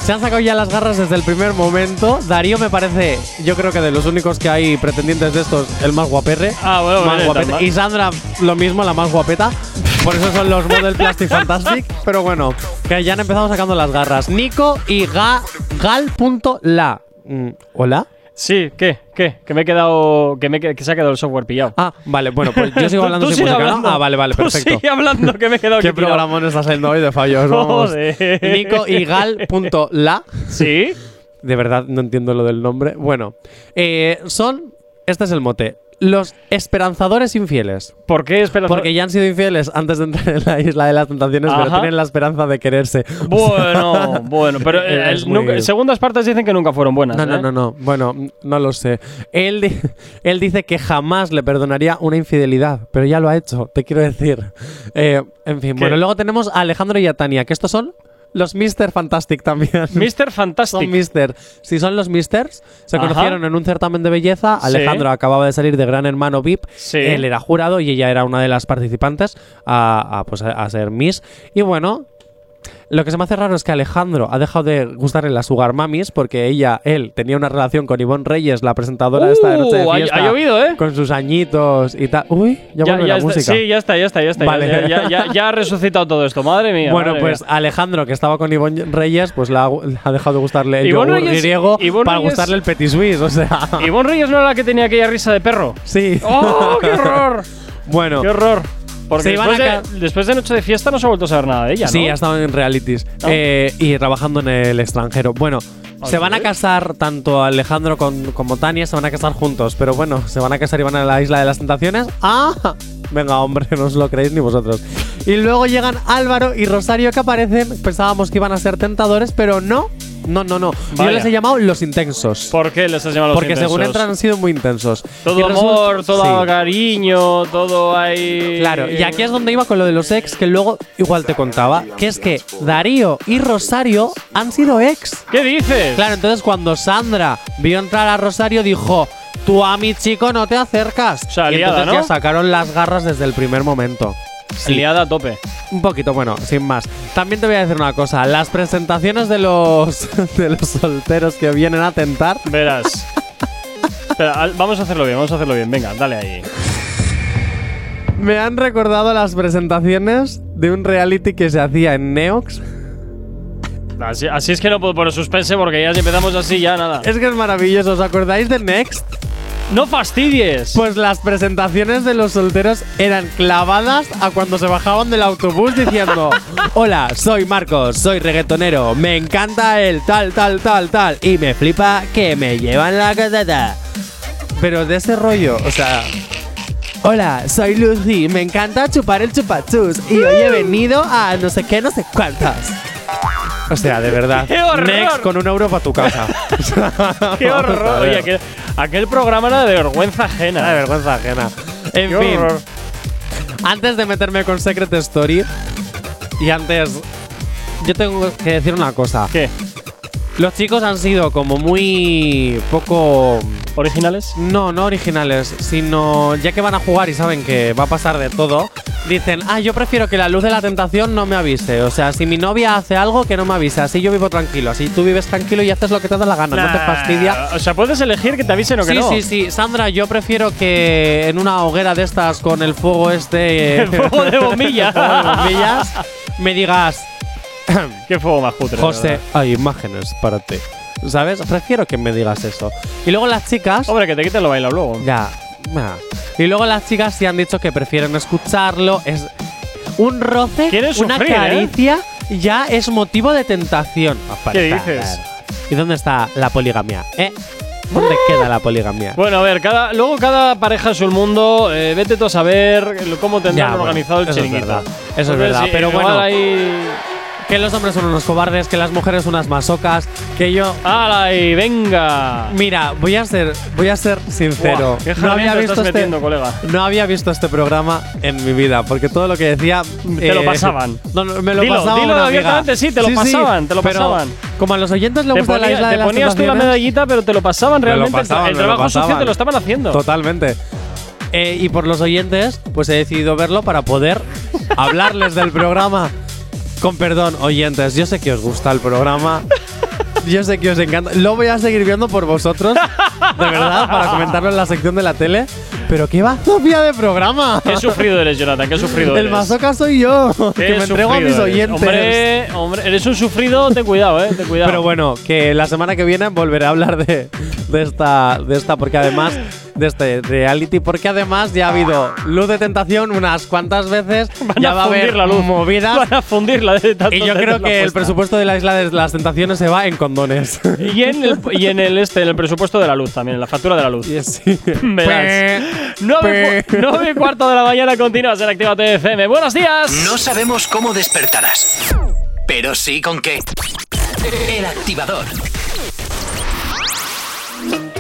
Speaker 3: se han sacado ya las garras desde el primer momento. Darío me parece, yo creo que de los únicos que hay pretendientes de estos, el más guaperre.
Speaker 2: Ah, bueno,
Speaker 3: más
Speaker 2: vale,
Speaker 3: Y Sandra, lo mismo, la más guapeta. Por eso son los Model Plastic Fantastic. Pero bueno, que ya han empezado sacando las garras. Nico y Ga, Gal.la. Mm, ¿Hola?
Speaker 2: sí, ¿qué? ¿Qué? Que me he quedado. Que, me, he- que se ha quedado el software pillado.
Speaker 3: Ah, vale, bueno, pues yo sigo
Speaker 2: Tú-
Speaker 3: hablando
Speaker 2: tú
Speaker 3: sin música. Ah, vale, vale,
Speaker 2: Tú
Speaker 3: perfecto.
Speaker 2: sigue hablando, que me he quedado
Speaker 3: ¿Qué
Speaker 2: tirado.
Speaker 3: programón está saliendo hoy de fallos? Vamos.
Speaker 2: Joder.
Speaker 3: Nico y Gal.la.
Speaker 2: Sí.
Speaker 3: De verdad no entiendo lo del nombre. Bueno, eh, son. Este es el mote. Los esperanzadores infieles.
Speaker 2: ¿Por qué esperanza?
Speaker 3: Porque ya han sido infieles antes de entrar en la isla de las tentaciones, pero tienen la esperanza de quererse.
Speaker 2: Bueno, bueno, pero eh, nunca-
Speaker 3: muy-
Speaker 2: segundas partes dicen que nunca fueron buenas.
Speaker 3: No, no,
Speaker 2: ¿eh?
Speaker 3: no, no. Bueno, no lo sé. Él, di- él dice que jamás le perdonaría una infidelidad, pero ya lo ha hecho, te quiero decir. Eh, en fin,
Speaker 2: ¿Qué?
Speaker 3: bueno, luego tenemos a Alejandro y a Tania, que estos son los Mr. Fantastic también.
Speaker 2: Mr. Fantastic.
Speaker 3: Son Mister. Si son los Misters, se
Speaker 2: Ajá.
Speaker 3: conocieron en un certamen de belleza.
Speaker 2: Sí.
Speaker 3: Alejandro acababa de salir de Gran Hermano VIP.
Speaker 2: Sí.
Speaker 3: Él era jurado y ella era una de las participantes a, a, pues, a, a ser Miss. Y bueno. Lo que se me hace raro es que Alejandro ha dejado de gustarle las Sugar Mamis porque ella, él, tenía una relación con Ivonne Reyes, la presentadora de esta de Noche de
Speaker 2: Uh, ha-
Speaker 3: Fiesta.
Speaker 2: ha llovido, ¿eh?
Speaker 3: Con sus añitos y tal. Uy, ya,
Speaker 2: Ya,
Speaker 3: la
Speaker 2: está,
Speaker 3: música.
Speaker 2: sí, ya está, ya está, ya está.
Speaker 3: Vale.
Speaker 2: Ya, ya- ya- ya ha resucitado todo esto, madre mía.
Speaker 3: Bueno,
Speaker 2: madre
Speaker 3: pues
Speaker 2: mía.
Speaker 3: Alejandro, que estaba con Ivonne Reyes, pues le ha, ha dejado de gustarle el yogur
Speaker 2: Reyes-
Speaker 3: griego
Speaker 2: Ivonne
Speaker 3: para
Speaker 2: Reyes-
Speaker 3: gustarle el petit suisse, o sea.
Speaker 2: Ivonne Reyes no era la que tenía aquella risa de perro.
Speaker 3: Sí.
Speaker 2: ¡Oh, qué horror!
Speaker 3: Bueno,
Speaker 2: ¡Qué horror! Porque
Speaker 3: Se
Speaker 2: después,
Speaker 3: a
Speaker 2: de, después de Noche de Fiesta no se ha vuelto a saber nada de ella, ¿no?
Speaker 3: sí, ha estado en realities
Speaker 2: ¿No?
Speaker 3: eh, y trabajando en el extranjero. Bueno, se van a casar tanto Alejandro con- como Tania, se van a casar juntos, pero bueno, se van a casar y van a la isla de las tentaciones. ¡Ah! Venga, hombre, no os lo creéis ni vosotros. Y luego llegan Álvaro y Rosario que aparecen. Pensábamos que iban a ser tentadores, pero no. No, no, no. Yo
Speaker 2: Vaya.
Speaker 3: les he llamado los intensos.
Speaker 2: ¿Por qué les has llamado los
Speaker 3: Porque según
Speaker 2: intensos?
Speaker 3: entran han sido muy intensos.
Speaker 2: Todo
Speaker 3: Y resulta-
Speaker 2: amor, todo
Speaker 3: Sí.
Speaker 2: cariño, todo ahí.
Speaker 3: Claro, y aquí es donde iba con lo de los ex, que luego igual te contaba, que es que Darío y Rosario han sido ex.
Speaker 2: ¿Qué dices?
Speaker 3: Claro, entonces cuando Sandra vio entrar a Rosario dijo, tú a mi chico no te acercas.
Speaker 2: O sea,
Speaker 3: y
Speaker 2: liada,
Speaker 3: entonces
Speaker 2: ¿no?
Speaker 3: ya sacaron las garras desde el primer momento. Sí.
Speaker 2: Liada a tope.
Speaker 3: Un poquito, bueno, sin más. También te voy a decir una cosa, las presentaciones de los de los solteros que vienen a tentar
Speaker 2: Verás. Espera, vamos a hacerlo bien, vamos a hacerlo bien. Venga, dale ahí.
Speaker 3: me han recordado las presentaciones de un reality que se hacía en Neox.
Speaker 2: Así, así es que no puedo poner suspense porque ya si empezamos así ya nada.
Speaker 3: Es que es maravilloso, ¿os acordáis de Next?
Speaker 2: ¡No fastidies!
Speaker 3: Pues las presentaciones de los solteros eran clavadas a cuando se bajaban del autobús diciendo: Hola, soy Marcos, soy reggaetonero, me encanta el tal, tal, tal, tal, y me flipa que me llevan la caseta. Pero de ese rollo, o sea. Hola, soy Lucy, me encanta chupar el chupachus y hoy he venido a no sé qué, no sé cuántas. O sea, de verdad.
Speaker 2: ¡Qué horror!
Speaker 3: Next con un euro para tu casa.
Speaker 2: ¡Qué horror! Oye, aquel, aquel programa era de vergüenza ajena.
Speaker 3: De vergüenza ajena. En
Speaker 2: ¡Qué
Speaker 3: fin,
Speaker 2: horror!
Speaker 3: antes de meterme con Secret Story y antes yo tengo que decir una cosa.
Speaker 2: ¿Qué?
Speaker 3: Los chicos han sido como muy poco
Speaker 2: ¿Originales?
Speaker 3: no, no originales, sino ya que van a jugar y saben que va a pasar de todo, Dicen, ah, yo prefiero que la luz de la tentación no me avise. O sea, si mi novia hace algo, que no me avise. Así yo vivo tranquilo. Así tú vives tranquilo y haces lo que te da la gana. No te
Speaker 2: Nah,
Speaker 3: fastidia.
Speaker 2: O sea, puedes elegir que te avisen o que
Speaker 3: sí,
Speaker 2: no.
Speaker 3: sí, sí. Sandra, yo prefiero que en una hoguera de estas con el fuego este.
Speaker 2: El fuego de bombilla.
Speaker 3: el fuego de bombillas, me digas.
Speaker 2: Qué fuego más cutre. de
Speaker 3: José, hay imágenes para ti. ¿Sabes? Prefiero que me digas eso. Y luego las chicas.
Speaker 2: Hombre, que te quiten lo bailado luego.
Speaker 3: Ya. nah. Y luego las chicas sí han dicho que prefieren escucharlo. Es un roce, una
Speaker 2: sufrir, ¿eh?
Speaker 3: caricia, ya es motivo de tentación.
Speaker 2: ¿Qué
Speaker 3: Aparta,
Speaker 2: dices?
Speaker 3: ¿Y dónde está la poligamia? ¿Eh? ¿Dónde queda la poligamia?
Speaker 2: Bueno, a ver, cada, luego cada pareja es un mundo. eh, vete tú a saber cómo tendrán
Speaker 3: Ya, bueno,
Speaker 2: organizado el
Speaker 3: eso es verdad, eso es verdad,
Speaker 2: sí,
Speaker 3: pero bueno.
Speaker 2: ahí-
Speaker 3: Que los hombres son unos cobardes, que las mujeres unas masocas, que yo.
Speaker 2: ¡Hala y venga!
Speaker 3: Mira, voy a ser, voy a ser sincero. No había visto este,
Speaker 2: metiendo, colega.
Speaker 3: no había visto este programa en mi vida, porque todo lo que decía
Speaker 2: Te lo
Speaker 3: eh,
Speaker 2: pasaban.
Speaker 3: No, no, me lo
Speaker 2: Dilo,
Speaker 3: pasaba
Speaker 2: dilo
Speaker 3: una amiga.
Speaker 2: abiertamente, sí, te lo pasaban, te lo pasaban.
Speaker 3: Como a los oyentes
Speaker 2: Te,
Speaker 3: gusta la
Speaker 2: ponía-
Speaker 3: isla de
Speaker 2: te ponías tú la medallita, pero te lo pasaban
Speaker 3: lo
Speaker 2: realmente. el
Speaker 3: pasaban,
Speaker 2: trabajo sucio te lo estaban haciendo.
Speaker 3: Totalmente. Eh, y por los oyentes, pues he decidido verlo para poder hablarles del programa. Con perdón, oyentes, yo sé que os gusta el programa. Yo sé que os encanta. Lo voy a seguir viendo por vosotros, de verdad, para comentarlo en la sección de la tele. Pero qué bazofia de programa.
Speaker 2: Qué sufrido eres, Jonathan, qué sufrido
Speaker 3: El
Speaker 2: eres.
Speaker 3: masoca soy yo, que me entrego a mis
Speaker 2: sufrido eres.
Speaker 3: oyentes.
Speaker 2: Hombre, hombre, eres un sufrido, ten cuidado, eh, ten cuidado.
Speaker 3: Pero bueno, que la semana que viene volveré a hablar de, de esta, de esta, porque además de este reality, porque además ya ha habido luz de tentación unas cuantas veces,
Speaker 2: Van
Speaker 3: ya
Speaker 2: a
Speaker 3: va a
Speaker 2: fundir
Speaker 3: haber
Speaker 2: la luz.
Speaker 3: movidas.
Speaker 2: Van a fundirla de tanto
Speaker 3: Y yo creo que el presupuesto de la isla de las tentaciones se va en condones.
Speaker 2: Y en el, y en el este, en el presupuesto de la luz también, en la factura de la luz.
Speaker 3: Sí.
Speaker 2: Verás. 9 y cuarto de la mañana continúas en Activa FM. Buenos días.
Speaker 1: No sabemos cómo despertarás, pero sí con qué. El activador.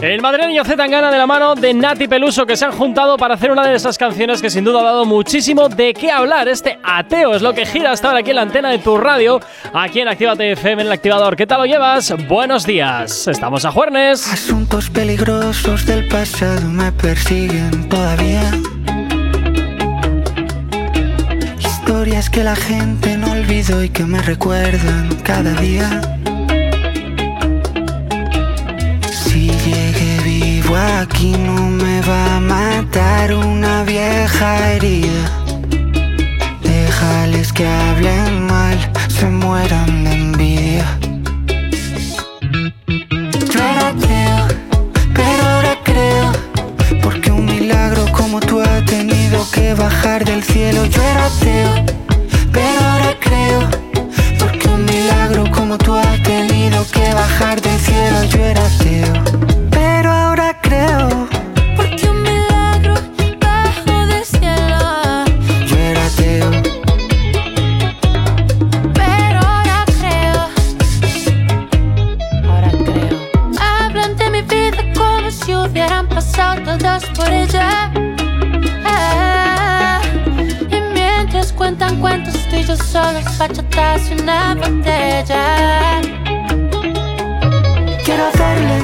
Speaker 2: El madrileño Z Tangana de la mano de Nati Peluso que se han juntado para hacer una de esas canciones que sin duda ha dado muchísimo de qué hablar. Este ateo es lo que gira hasta ahora aquí en la antena de tu radio, aquí en Actívate FM en el activador. ¿Qué tal lo llevas? Buenos días. Estamos a Juernes.
Speaker 25: Asuntos peligrosos del pasado me persiguen todavía. Historias que la gente no olvidó y que me recuerdan cada día. Aquí no me va a matar una vieja herida. Déjales que hablen mal, se mueran de envidia. Yo era ateo, pero ahora creo Porque un milagro como tú ha tenido que bajar del cielo Yo era ateo, pero ahora creo Porque un milagro como tú ha tenido que bajar del cielo Yo era ateo,
Speaker 26: cuentos, tú y yo solos, bachatas y una botella.
Speaker 25: Quiero hacerle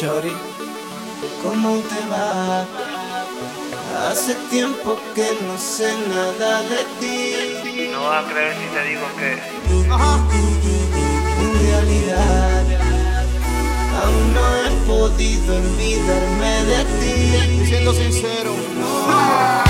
Speaker 27: Chori, ¿cómo te va? Hace tiempo que no sé nada de ti.
Speaker 16: No vas a creer si te digo que.
Speaker 27: En realidad, aún no he podido olvidarme de ti.
Speaker 16: Siendo sincero,
Speaker 27: no.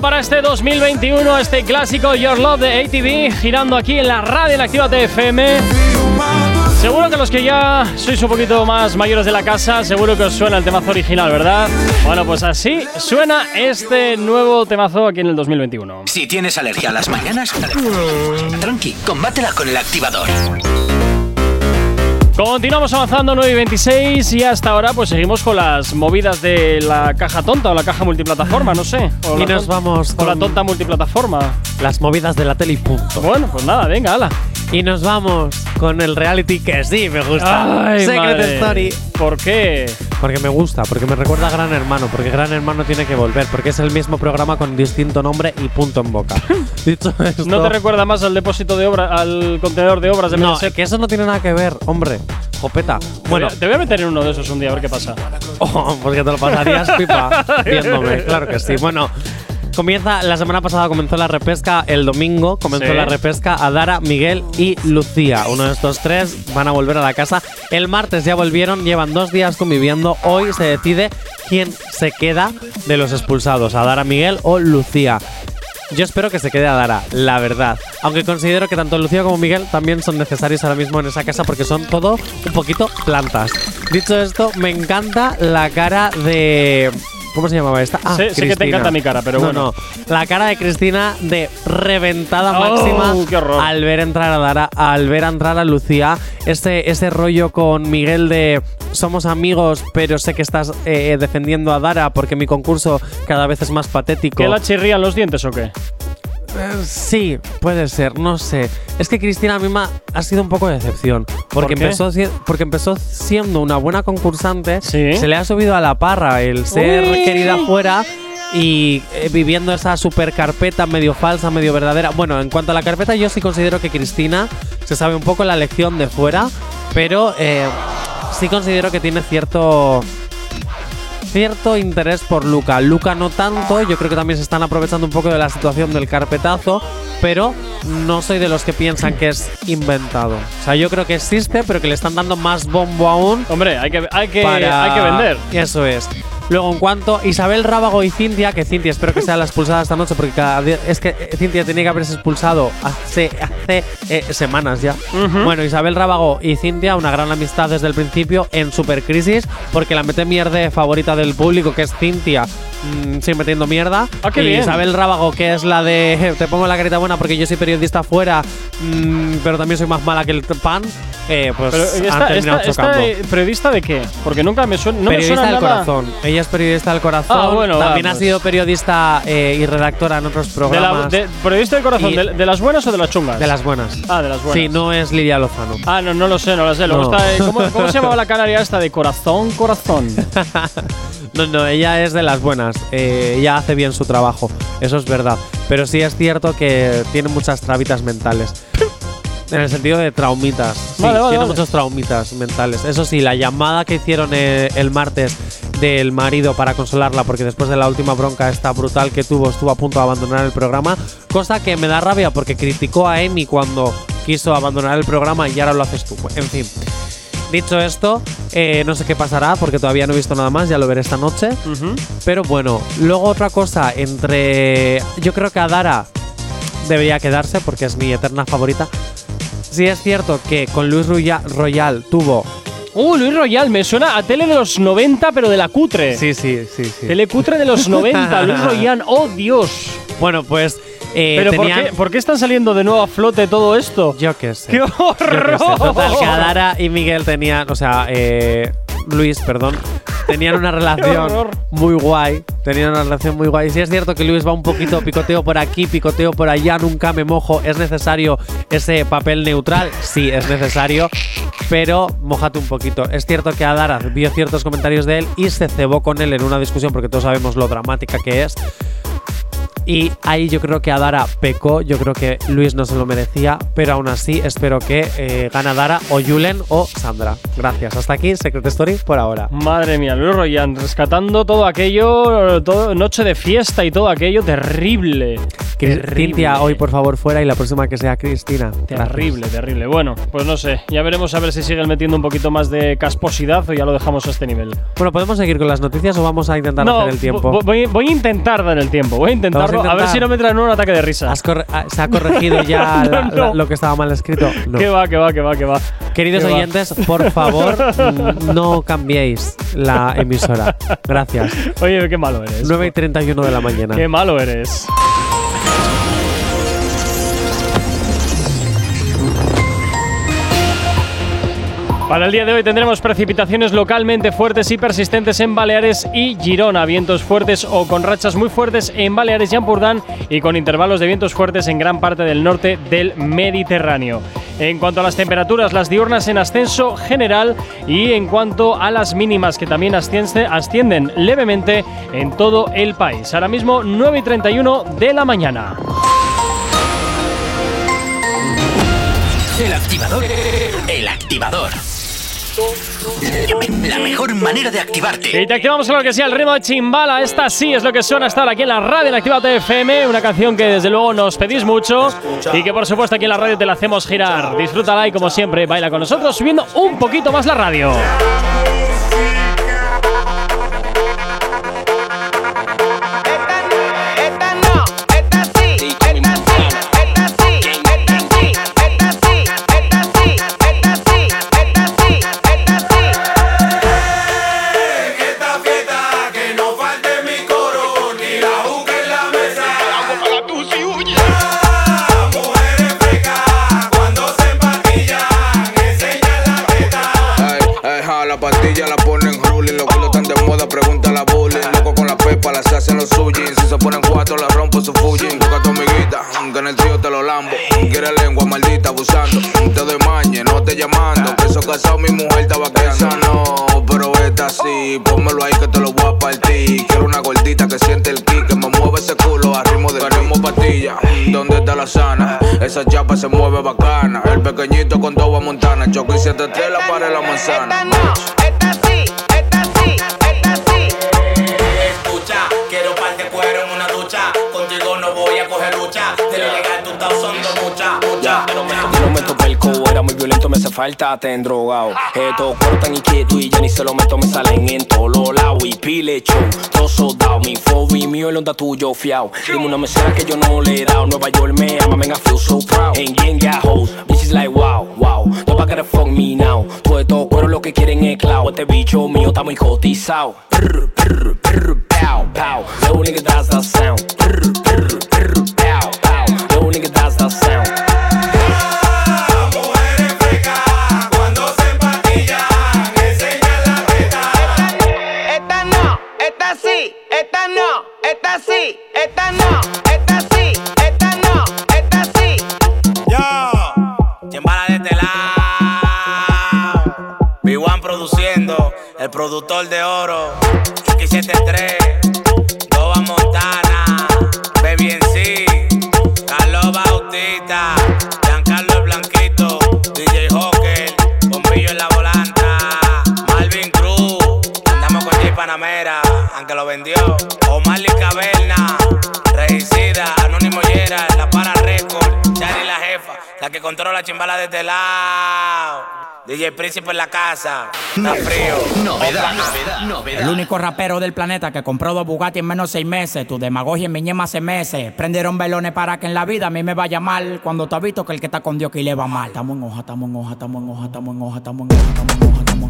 Speaker 2: Para este 2021 este clásico Your Love de ATV, girando aquí en la radio en Actívate FM. Seguro que los que ya sois un poquito más mayores de la casa, seguro que os suena el temazo original, ¿verdad? Bueno, pues así suena este nuevo temazo aquí en el 2021.
Speaker 1: Si tienes alergia a las mañanas, tranqui, combátela con el activador.
Speaker 2: Continuamos avanzando 9 y 26 y hasta ahora pues seguimos con las movidas de la caja tonta o la caja multiplataforma, no sé. O
Speaker 3: Y
Speaker 2: la
Speaker 3: nos vamos
Speaker 2: con la tonta multiplataforma.
Speaker 3: Las movidas de la tele y punto.
Speaker 2: Bueno, pues nada, venga, ala.
Speaker 3: Y nos vamos con el reality que sí me gusta.
Speaker 2: Ay,
Speaker 3: Secret
Speaker 2: madre.
Speaker 3: Story.
Speaker 2: ¿Por qué?
Speaker 3: Porque me gusta, porque me recuerda a Gran Hermano, porque Gran Hermano tiene que volver, porque es el mismo programa con distinto nombre y punto en boca. Dicho esto,
Speaker 2: ¿No te recuerda más al depósito de obra, al contenedor de obras de
Speaker 3: No,
Speaker 2: Mediaset?
Speaker 3: que eso no tiene nada que ver, hombre. Jopeta. Bueno,
Speaker 2: Te voy a- te voy a meter en uno de esos un día a ver qué pasa.
Speaker 3: Oh, porque te lo pasarías pipa viéndome, claro que sí. Bueno, comienza, la semana pasada comenzó la repesca, el domingo comenzó
Speaker 2: Sí.
Speaker 3: la repesca a Dara, Miguel y Lucía. Uno de estos tres van a volver a la casa. El martes ya volvieron, llevan dos días conviviendo. Hoy se decide quién se queda de los expulsados, a Dara, Miguel o Lucía. Yo espero que se quede a Dara, la verdad. Aunque considero que tanto Lucía como Miguel también son necesarios ahora mismo en esa casa porque son todo un poquito plantas. Dicho esto, me encanta la cara de ¿Cómo se llamaba esta? Ah,
Speaker 2: Sé- sé que te encanta mi cara, pero
Speaker 3: no,
Speaker 2: bueno.
Speaker 3: No, La cara de Cristina de reventada
Speaker 2: Oh,
Speaker 3: máxima al ver entrar a Dara, al ver entrar a Lucía. Ese, ese rollo con Miguel de somos amigos, pero sé que estás eh, defendiendo a Dara porque mi concurso cada vez es más patético.
Speaker 2: ¿Que la chirrían los dientes o qué?
Speaker 3: Sí, puede ser, no sé. Es que Cristina misma ha sido un poco de decepción. Porque, empezó, porque empezó siendo una buena concursante.
Speaker 2: Sí.
Speaker 3: Se le ha subido a la parra el ser
Speaker 2: Uy.
Speaker 3: querida fuera y eh, viviendo esa super carpeta medio falsa, medio verdadera. Bueno, en cuanto a la carpeta, yo sí considero que Cristina se sabe un poco la lección de fuera, pero eh, sí considero que tiene cierto cierto interés por Luca. Luca no tanto, yo creo que también se están aprovechando un poco de la situación del carpetazo, pero no soy de los que piensan que es inventado. O sea, yo creo que existe, pero que le están dando más bombo aún.
Speaker 2: Hombre, hay que, hay que,
Speaker 3: para-
Speaker 2: hay que vender.
Speaker 3: Eso es. Luego, en cuanto a Isabel Rábago y Cintia, que Cintia espero que sea la expulsada esta noche, porque cada día- es que eh, Cintia tenía que haberse expulsado hace, hace eh, semanas ya. Bueno, Isabel Rábago y Cintia, una gran amistad desde el principio en Supercrisis, porque la mete mierda favorita del público, que es Cintia, mm, sigue metiendo mierda.
Speaker 2: Ah, qué
Speaker 3: y
Speaker 2: bien.
Speaker 3: Isabel Rábago, que es la de "Eh, te pongo la carita buena porque yo soy periodista fuera, mm, pero también soy más mala que el pan, eh, pues
Speaker 2: Pero
Speaker 3: han
Speaker 2: esta,
Speaker 3: terminado
Speaker 2: esta- esta,
Speaker 3: chocando.
Speaker 2: periodista de qué? Porque nunca me suena. No me
Speaker 3: periodista
Speaker 2: suena
Speaker 3: del
Speaker 2: nada.
Speaker 3: corazón. Ella es periodista del corazón.
Speaker 2: Ah, bueno,
Speaker 3: También ha sido periodista eh, y redactora en otros
Speaker 2: De la,
Speaker 3: programas.
Speaker 2: de- ¿Periodista del corazón? De, de las buenas o de las chungas?
Speaker 3: de las buenas.
Speaker 2: Ah, de las buenas.
Speaker 3: Sí, no es Lidia Lozano.
Speaker 2: Ah, no, no lo sé, no lo sé. Luego
Speaker 3: No.
Speaker 2: está, eh, ¿cómo, cómo se llamaba la canaria esta? De corazón, corazón.
Speaker 3: No, no, ella es de las buenas. Eh, ella hace bien su trabajo. Eso es verdad. Pero sí es cierto que tiene muchas trabitas mentales. En el sentido de traumitas. Sí,
Speaker 2: Vale, vale,
Speaker 3: tiene
Speaker 2: vale.
Speaker 3: muchos traumitas mentales. Eso sí, la llamada que hicieron eh, el martes del marido para consolarla, porque después de la última bronca esta brutal que tuvo, estuvo a punto de abandonar el programa. Cosa que me da rabia porque criticó a Emi cuando quiso abandonar el programa y ahora lo haces tú. En fin. Dicho esto, eh, no sé qué pasará porque todavía no he visto nada más, ya lo veré esta noche. Pero bueno, luego otra cosa, entre. Yo creo que Adara debería quedarse porque es mi eterna favorita. Sí es cierto que con Luis Roya- Royal tuvo.
Speaker 2: Uh, Luis Royal, me suena a tele de los 90, pero de la cutre.
Speaker 3: Sí, sí, sí, sí.
Speaker 2: Tele cutre de los 90, Luis Royal. ¡Oh, Dios!
Speaker 3: Bueno, pues. eh,
Speaker 2: ¿Pero por qué, por qué están saliendo de nuevo a flote todo esto?
Speaker 3: Yo qué sé.
Speaker 2: ¡Qué
Speaker 3: Yo qué sé.
Speaker 2: horror!
Speaker 3: Total, que Adara y Miguel tenían, o sea, eh, Luis, perdón, tenían una relación muy guay. Tenían una relación muy guay. Sí es cierto que Luis va un poquito picoteo por aquí, picoteo por allá, nunca me mojo. ¿Es necesario ese papel neutral? Sí, es necesario. Pero mojate un poquito. Es cierto que Adara vio ciertos comentarios de él y se cebó con él en una discusión porque todos sabemos lo dramática que es. Y ahí yo creo que Adara pecó, yo creo que Luis no se lo merecía, pero aún así espero que eh, gana Dara o Julen o Sandra. Gracias. Hasta aquí Secret Story por ahora.
Speaker 2: Madre mía, Luis Royan, rescatando todo aquello, todo, noche de fiesta y todo aquello terrible. Terrible.
Speaker 3: Cintia, hoy por favor fuera y la próxima que sea Cristina. Gracias.
Speaker 2: Terrible, terrible. Bueno, pues no sé. Ya veremos a ver si siguen metiendo un poquito más de casposidad o ya lo dejamos a este nivel.
Speaker 3: Bueno, ¿podemos seguir con las noticias o vamos a intentar
Speaker 2: no,
Speaker 3: hacer el tiempo?
Speaker 2: vo- Voy, voy a intentar dar el tiempo. Voy a A, ver si no me traen un ataque de risa.
Speaker 3: ¿Has corre- ah, ¿Se ha corregido ya
Speaker 2: No,
Speaker 3: la-
Speaker 2: no.
Speaker 3: la- lo que estaba mal escrito?
Speaker 2: Que va, que va, que va, que va.
Speaker 3: Queridos
Speaker 2: va.
Speaker 3: oyentes, por favor, no cambiéis la emisora. Gracias.
Speaker 2: Oye, qué malo eres.
Speaker 3: 9 y 31 de la mañana.
Speaker 2: Qué malo eres. Para el día de hoy tendremos precipitaciones localmente fuertes y persistentes en Baleares y Girona, vientos fuertes o con rachas muy fuertes en Baleares y Ampurdán y con intervalos de vientos fuertes en gran parte del norte del Mediterráneo. En cuanto a las temperaturas, las diurnas en ascenso general y en cuanto a las mínimas que también asciende- ascienden levemente en todo el país. Ahora mismo 9 y 31 de la mañana.
Speaker 1: El activador. El activador. La mejor manera de activarte.
Speaker 2: Y te activamos con lo que sea el ritmo de chimbala. Esta sí es lo que suena estar aquí en la radio en Actívate FM. Una canción que desde luego nos pedís mucho y que por supuesto aquí en la radio te la hacemos girar. Disfrútala y como siempre baila con nosotros subiendo un poquito más la radio.
Speaker 28: casado, mi mujer estaba esa no, pero esta sí, pónmelo ahí que te lo voy a partir. Quiero una gordita que siente el kick, que me mueve ese culo a ritmo de ritmo patilla. ¿Dónde está la sana? Esa chapa se mueve bacana. El pequeñito con toda montana, choco y siete estrellas para la manzana.
Speaker 29: falta te drogado. Esto cortan y que tú y yo ni se lo meto, me salen en todos lados. Y pile show, todo soldado. Mi fobi mío, el onda tuyo fiao. Dime una mesera que yo no le he dado. Nueva York me ama, man, I feel so proud. And gang got hoes, bitches like wow, wow. Nobody gotta fuck me now. Todo esto cuero lo que quieren es clavo. Este bicho mío está muy cotizado. Brr, brr, brr, pow, pow. No nigga, that's the sound.
Speaker 30: Brr, brr. esta no, esta sí, esta no, esta sí, esta no, esta sí.
Speaker 18: Yo, ¿quién para de este lado? B1 produciendo, el productor de oro, x 73 Doba Montana, Baby en sí, Carlos Bautista, Giancarlo el Blanquito, DJ Hawker, Bombillo en la volanta, Malvin Cruz, andamos con J Panamera. Que lo vendió. Omar y Caverna, Regicida, Anónimo Yera, La Para Record, Chari la jefa, la que controla la chimbala desde el lado. DJ Príncipe en la casa. Está frío.
Speaker 1: Novedad, novedad, novedad.
Speaker 31: El único rapero del planeta que compró dos Bugatti en menos de seis meses. Tu demagogia en mi ñema hace meses. Prendieron velones para que en la vida a mí me vaya mal. Cuando te has visto que el que está con Dios que le va mal. Estamos en hoja, estamos en hoja, estamos en hoja, estamos en hoja, estamos en hoja, estamos en hoja, estamos en hoja.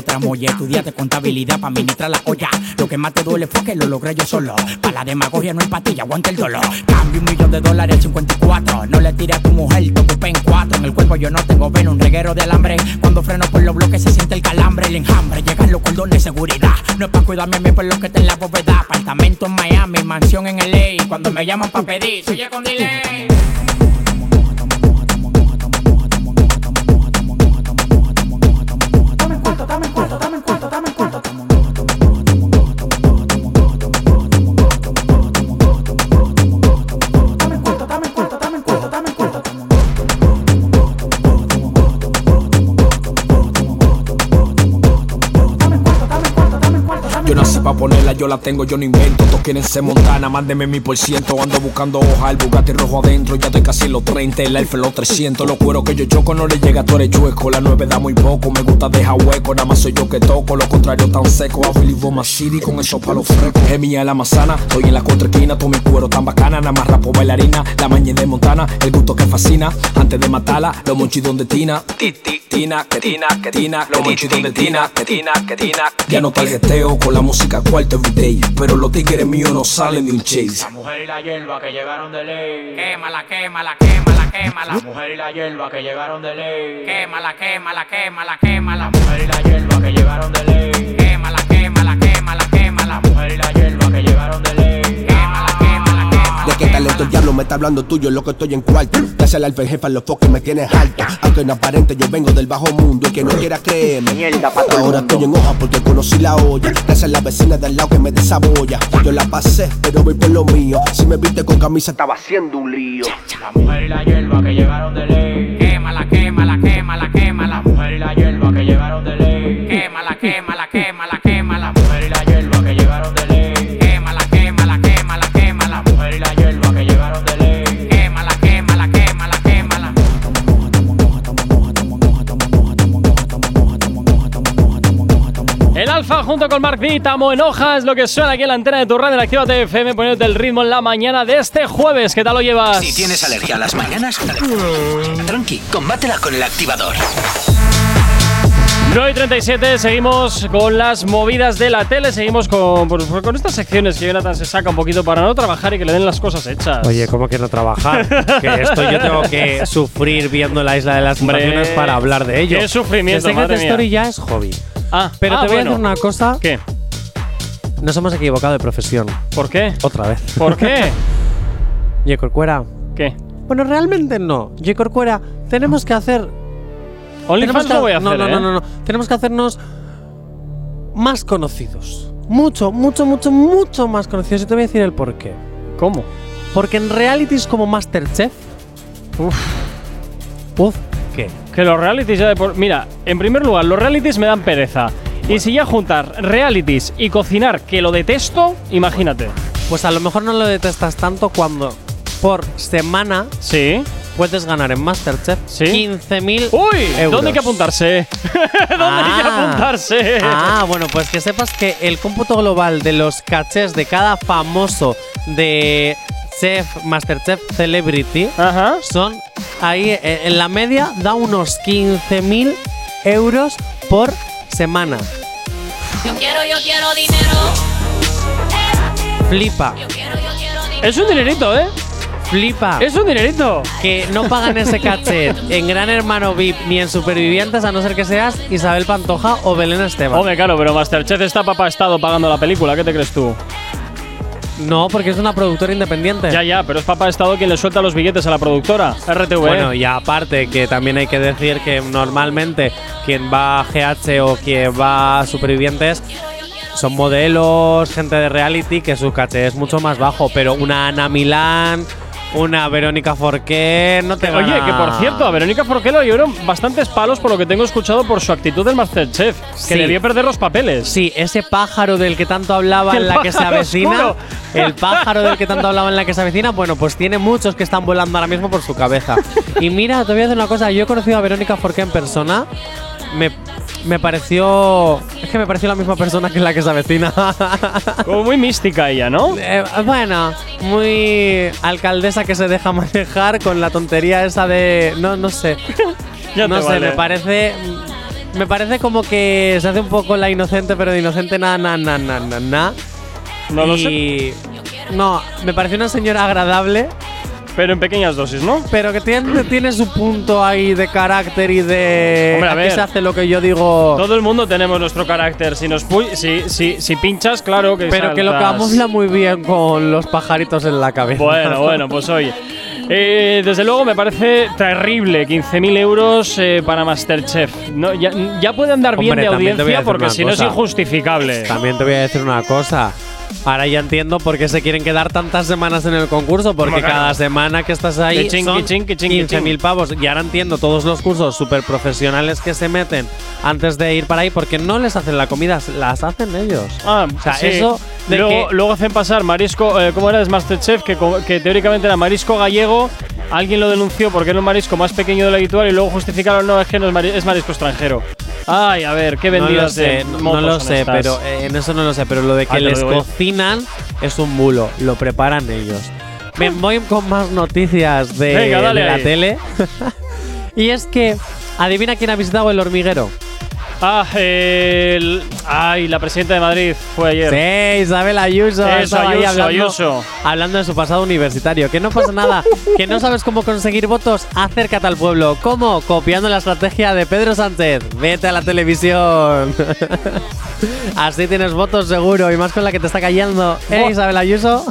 Speaker 31: Eres tramoya. Estudiaste contabilidad para administrar la olla. Lo que más te duele fue que lo logré yo solo. Para la demagogia no hay patilla, aguanta el dolor. Cambio un millón de dólares al 54. No le tires a tu mujer, te ocupé en cuatro. En el cuerpo yo no tengo veno, un reguero de alambre. Cuando freno por los bloques se siente el calambre, el enjambre. Llegan los cordones de seguridad. No es para cuidarme a mí por lo que está en la bóveda. Apartamento en Miami, mansión en LA. Cuando me llaman para pedir, soy con delay.
Speaker 29: Yo nací ponerla, yo la tengo, yo no invento. Todos quieren ser montana, mándeme mi por ciento. Ando buscando hoja, el Bugatti rojo adentro. Ya estoy casi los 30, el Alfa los 300. Los cueros que yo choco no le llega, tú eres chueco. La 9 da muy poco, me gusta dejar hueco. Nada más soy yo que toco, lo contrario tan seco. A Billy Boma City con esos palos frescos. Es mía la manzana, estoy en la contraesquina. Todo mi cuero tan bacana, nada más rapo bailarina. La mañana de Montana, el gusto que fascina. Antes de matarla, los monchidos de Tina. Ti, ti, Tina, que Tina, que Tina. Los monchidos de Tina, que Tina, que Tina. Ya no targeteo con la música cuarto everyday. Pero los tigres míos no salen de un chase.
Speaker 31: La mujer y la hierba que llegaron de ley. Quémala, quémala, quémala, quémala. La mujer y la hierba que llegaron de ley. Quémala, quémala, quémala, quémala. La mujer y la hierba que llegaron de ley.
Speaker 32: El diablo me está hablando tuyo? Lo que estoy en cuarto. Gracias al alfa el jefe, los foques me tienes alto. Aunque no aparente, yo vengo del bajo mundo. Y que no quiera creerme. Ahora estoy en hoja porque conocí la olla. Gracias a la vecina del lado que me desaboya. Yo la pasé, pero voy por lo mío. Si me viste con camisa, estaba haciendo un lío.
Speaker 31: La mujer y la hierba que llegaron de ley. Quémala, quémala, quémala, quémala. La mujer y la hierba que llegaron de ley. Quémala, quémala, quémala, quémala.
Speaker 2: Alfa junto con Mark D, Tamo en hojas, lo que suena aquí en la antena de tu radio en Activa TFM, poniéndote el ritmo en la mañana de este jueves. ¿Qué tal lo llevas?
Speaker 1: Si tienes alergia a las mañanas, tranqui, combátela con el activador.
Speaker 2: 9 y 37, seguimos con las movidas de la tele, seguimos con, pues, con estas secciones que Jonathan se saca un poquito para no trabajar y que le den las cosas hechas.
Speaker 3: Oye, ¿cómo que no trabajar? que esto yo tengo que sufrir viendo la isla de las
Speaker 2: Hombre,
Speaker 3: para hablar de ello.
Speaker 2: qué sufrimiento,
Speaker 3: Secret
Speaker 2: madre mía.
Speaker 3: Story ya es hobby.
Speaker 2: Ah,
Speaker 3: Pero
Speaker 2: ah,
Speaker 3: te voy
Speaker 2: bueno.
Speaker 3: a decir una cosa.
Speaker 2: ¿Qué?
Speaker 3: Nos hemos equivocado de profesión.
Speaker 2: ¿Por qué?
Speaker 3: Otra vez.
Speaker 2: ¿Por qué?
Speaker 3: Oye, Corcuera.
Speaker 2: ¿Qué?
Speaker 3: Bueno, realmente no. Oye, Corcuera, tenemos que hacer.
Speaker 2: OnlyFans
Speaker 3: que-
Speaker 2: lo voy a hacer,
Speaker 3: no, no,
Speaker 2: ¿eh?
Speaker 3: no, no, no. Tenemos que hacernos más conocidos. Mucho, mucho, mucho, mucho más conocidos. Y te voy a decir el por qué.
Speaker 2: ¿Cómo?
Speaker 3: Porque en realities como Masterchef.
Speaker 2: Uf.
Speaker 3: Uf, ¿qué?
Speaker 2: Que los realities ya de por. Mira, en primer lugar, los realities me dan pereza. Y si ya juntar realities y cocinar, que lo detesto, imagínate.
Speaker 3: Pues a lo mejor no lo detestas tanto cuando por semana
Speaker 2: Sí.
Speaker 3: puedes ganar en Masterchef
Speaker 2: Sí.
Speaker 3: 15.000
Speaker 2: Uy,
Speaker 3: euros.
Speaker 2: ¿dónde hay que apuntarse? ¿Dónde hay que
Speaker 3: Ah.
Speaker 2: apuntarse?
Speaker 3: Ah, bueno, pues que sepas que el cómputo global de los cachés de cada famoso de Chef, Masterchef Celebrity
Speaker 2: Ajá.
Speaker 3: son ahí, eh, en la media, da unos 15.000 euros por semana.
Speaker 23: Yo quiero, yo quiero dinero.
Speaker 3: Flipa,
Speaker 2: Es un dinerito, ¿eh?
Speaker 3: flipa.
Speaker 2: Es un dinerito.
Speaker 3: que no pagan ese cachet en Gran Hermano VIP ni en Supervivientes a no ser que seas Isabel Pantoja o Belén Esteban.
Speaker 2: Hombre, claro, pero Masterchef está papá estado pagando la película, ¿qué te crees tú?
Speaker 3: No, porque es una productora independiente.
Speaker 2: Ya, ya, pero es papá estado quien le suelta los billetes a la productora, RTV.
Speaker 3: Bueno, y aparte que también hay que decir que normalmente quien va a GH o quien va a Supervivientes son modelos, gente de reality, que su caché es mucho más bajo, pero una Ana Milán, una Verónica Forqué, no te
Speaker 2: Oye,
Speaker 3: gana-
Speaker 2: que por cierto, a Verónica Forqué le dieron bastantes palos por lo que tengo escuchado por su actitud del Masterchef,
Speaker 3: Sí.
Speaker 2: que debió perder los papeles.
Speaker 3: Sí, ese pájaro del que tanto hablaba en la que se avecina.
Speaker 2: oscuro.
Speaker 3: El pájaro del que tanto hablaba en la que se avecina, bueno, pues tiene muchos que están volando ahora mismo por su cabeza. Y mira, te voy a decir una cosa, yo he conocido a Verónica Forqué en persona. Me, me pareció. Es que me pareció la misma persona que la que se avecina.
Speaker 2: Como muy mística ella, ¿no?
Speaker 3: Eh, bueno, muy alcaldesa que se deja manejar con la tontería esa de. No, no sé.
Speaker 2: Ya
Speaker 3: no sé,
Speaker 2: vale.
Speaker 3: me parece. Me parece como que se hace un poco la inocente, pero de inocente na na na na na na.
Speaker 2: No lo
Speaker 3: Y- No, me parece una señora agradable,
Speaker 2: Pero en pequeñas dosis, ¿no?
Speaker 3: pero que tiene, tiene su punto ahí de carácter y de.
Speaker 2: Hombre, a
Speaker 3: aquí
Speaker 2: ver.
Speaker 3: se hace lo que yo digo.
Speaker 2: Todo el mundo tenemos nuestro carácter. Si nos pu- si, si, si pinchas, claro que
Speaker 3: pero que lo
Speaker 2: saltas.
Speaker 3: camufla muy bien con los pajaritos en la cabeza.
Speaker 2: Bueno, bueno, pues oye. Eh, desde luego me parece terrible 15.000 euros eh, para Masterchef. No, ya, ya puede andar bien
Speaker 3: Hombre,
Speaker 2: de
Speaker 3: voy a
Speaker 2: audiencia porque si no es injustificable.
Speaker 3: También te voy a decir una cosa. Ahora ya entiendo por qué se quieren quedar tantas semanas en el concurso, porque cada semana que estás ahí son
Speaker 2: que chin, que chin, que
Speaker 3: 15.000 pavos. Y ahora entiendo todos los cursos súper profesionales que se meten antes de ir para ahí, porque no les hacen la comida, las hacen ellos.
Speaker 2: Ah,
Speaker 3: O sea,
Speaker 2: sí.
Speaker 3: eso de
Speaker 2: luego,
Speaker 3: que-
Speaker 2: luego hacen pasar marisco, eh, ¿cómo era? Es Masterchef, que, teóricamente era marisco gallego. Alguien lo denunció porque era un marisco más pequeño de lo habitual y luego justificaron, no, es que no es, mari- es marisco extranjero. Ay, a ver, qué
Speaker 3: No lo
Speaker 2: vendidas
Speaker 3: sé,
Speaker 2: de
Speaker 3: no lo sé, pero eh, en eso no lo sé, pero lo de que les cocinan es un bulo, lo preparan ellos. Me voy con más noticias de,
Speaker 2: Venga, dale
Speaker 3: de la
Speaker 2: ahí.
Speaker 3: tele. y es que, adivina quién ha visitado el hormiguero.
Speaker 2: Ah, el- ay, la presidenta de Madrid fue ayer.
Speaker 3: Sí, Isabel Ayuso.
Speaker 2: Eso, Ayuso,
Speaker 3: hablando,
Speaker 2: Ayuso.
Speaker 3: hablando de su pasado universitario. Que no pasa nada. que no sabes cómo conseguir votos. Acércate al pueblo. ¿Cómo? Copiando la estrategia de Pedro Sánchez. Vete a la televisión. Así tienes votos seguro. Y más con la que te está callando. ¿Eh. Isabel Ayuso?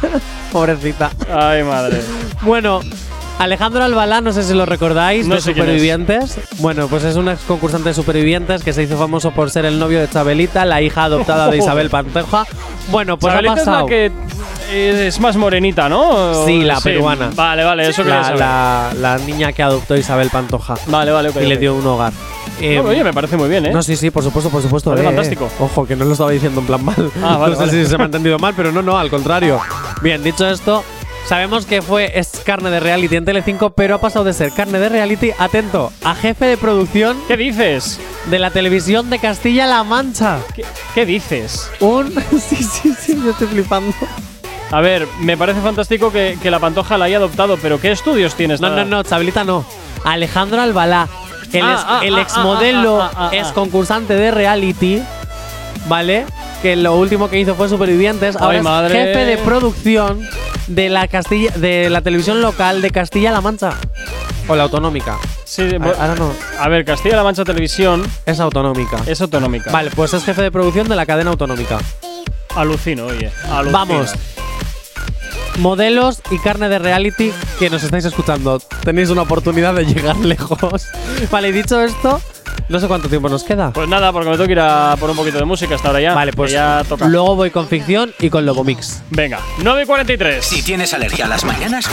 Speaker 3: Pobrecita.
Speaker 2: Ay, madre.
Speaker 3: Bueno, Alejandro Albalá, no sé si lo recordáis,
Speaker 2: No
Speaker 3: de
Speaker 2: sé.
Speaker 3: Supervivientes. Bueno, pues es un ex concursante de Supervivientes que se hizo famoso por ser el novio de Chabelita, la hija adoptada de Isabel Pantoja. Bueno, pues
Speaker 2: Chabelita
Speaker 3: ha pasado.
Speaker 2: es la que eh, es más morenita, ¿no?
Speaker 3: Sí, la peruana.
Speaker 2: Vale, vale, eso quería
Speaker 3: la, la, la niña que adoptó Isabel Pantoja
Speaker 2: Vale, vale, ok.
Speaker 3: y le dio un hogar. Eh,
Speaker 2: Bueno, oye, me parece muy bien, ¿eh?
Speaker 3: no, sí, sí, por supuesto, por supuesto. Eh,
Speaker 2: fantástico.
Speaker 3: Ojo, que no lo estaba diciendo en plan mal.
Speaker 2: Ah, vale,
Speaker 3: no sé
Speaker 2: vale.
Speaker 3: si se me ha entendido mal, pero no, no, al contrario. Bien, dicho esto, sabemos que fue es carne de reality en Telecinco, pero ha pasado de ser carne de reality, atento, a jefe de producción
Speaker 2: ¿Qué dices?
Speaker 3: de la televisión de Castilla-La Mancha.
Speaker 2: ¿Qué, qué dices?
Speaker 3: Un. sí, sí, sí, yo estoy flipando.
Speaker 2: A ver, me parece fantástico que, que la Pantoja la haya adoptado, pero ¿qué estudios tienes?
Speaker 3: No, no, no, Chabelita no. Alejandro Albalá. El,
Speaker 2: Ah,
Speaker 3: ex,
Speaker 2: ah,
Speaker 3: el
Speaker 2: ah,
Speaker 3: exmodelo
Speaker 2: ah, ah, ah, ah.
Speaker 3: es concursante de reality, ¿vale? Que lo último que hizo fue Supervivientes.
Speaker 2: Ay,
Speaker 3: Ahora es
Speaker 2: madre.
Speaker 3: jefe de producción de la Castilla, de la televisión local de Castilla-La Mancha. O la autonómica.
Speaker 2: Sí,
Speaker 3: A-
Speaker 2: bu-
Speaker 3: ahora no.
Speaker 2: A ver, Castilla-La Mancha Televisión
Speaker 3: Es autonómica.
Speaker 2: es autonómica.
Speaker 3: Vale, pues es jefe de producción de la cadena autonómica.
Speaker 2: Alucino, oye. alucino.
Speaker 3: Vamos. Modelos y carne de reality que nos estáis escuchando. Tenéis una oportunidad de llegar lejos. Vale, dicho esto, no sé cuánto tiempo nos queda.
Speaker 2: Pues nada, porque me tengo que ir a por un poquito de música hasta ahora ya.
Speaker 3: Vale, pues
Speaker 2: ya toca.
Speaker 3: luego voy con ficción y con Lobo Mix.
Speaker 2: Venga, 9 y 43.
Speaker 1: Si tienes alergia a las mañanas,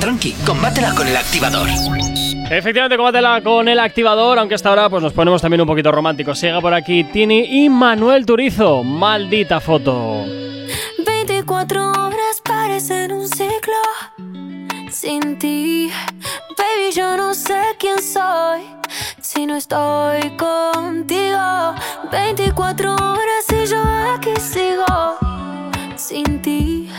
Speaker 1: tranqui, combátela con el activador.
Speaker 2: Efectivamente, combátela con el activador, aunque hasta ahora pues nos ponemos también un poquito románticos. Llega por aquí Tini y Manuel Turizo. Maldita foto.
Speaker 26: 24 horas parecen un ciclo sin ti. Baby, yo no sé quién soy si no estoy contigo. 24 horas y yo aquí sigo sin ti.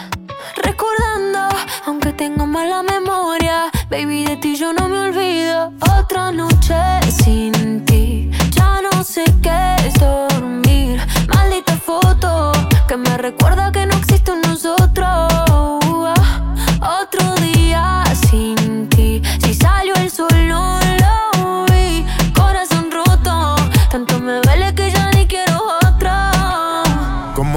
Speaker 26: Recordando, aunque tengo mala memoria, baby, de ti yo no me olvido. Otra noche sin ti, ya no sé qué es dormir. Maldita foto que me recuerda que no existe un nosotros. Otro sin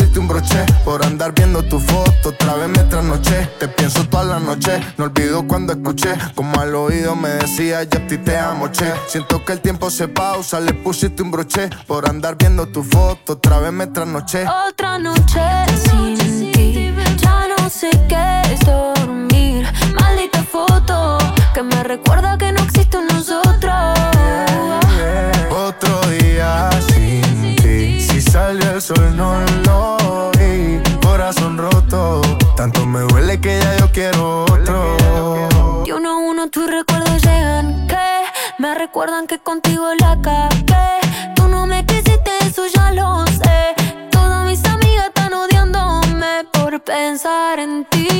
Speaker 33: pusiste un broche Por andar viendo tu foto, otra vez me trasnoché Te pienso toda la noche, no olvido cuando escuché Como al oído me decía yo a ti te amo, che Siento que el tiempo se pausa, le pusiste un broche Por andar viendo tu foto, otra vez me trasnoché
Speaker 26: Otra noche sin ti, ya no sé qué es dormir. Maldita foto que me recuerda que no existe un nosotros.
Speaker 33: Otro día sin ti Si salió el sol no lo Tanto me duele que ya yo quiero otro
Speaker 26: Y uno a uno tus recuerdos llegan que me recuerdan que contigo la cagué. Tú no me quisiste, eso ya lo sé. Todas mis amigas están odiándome por pensar en ti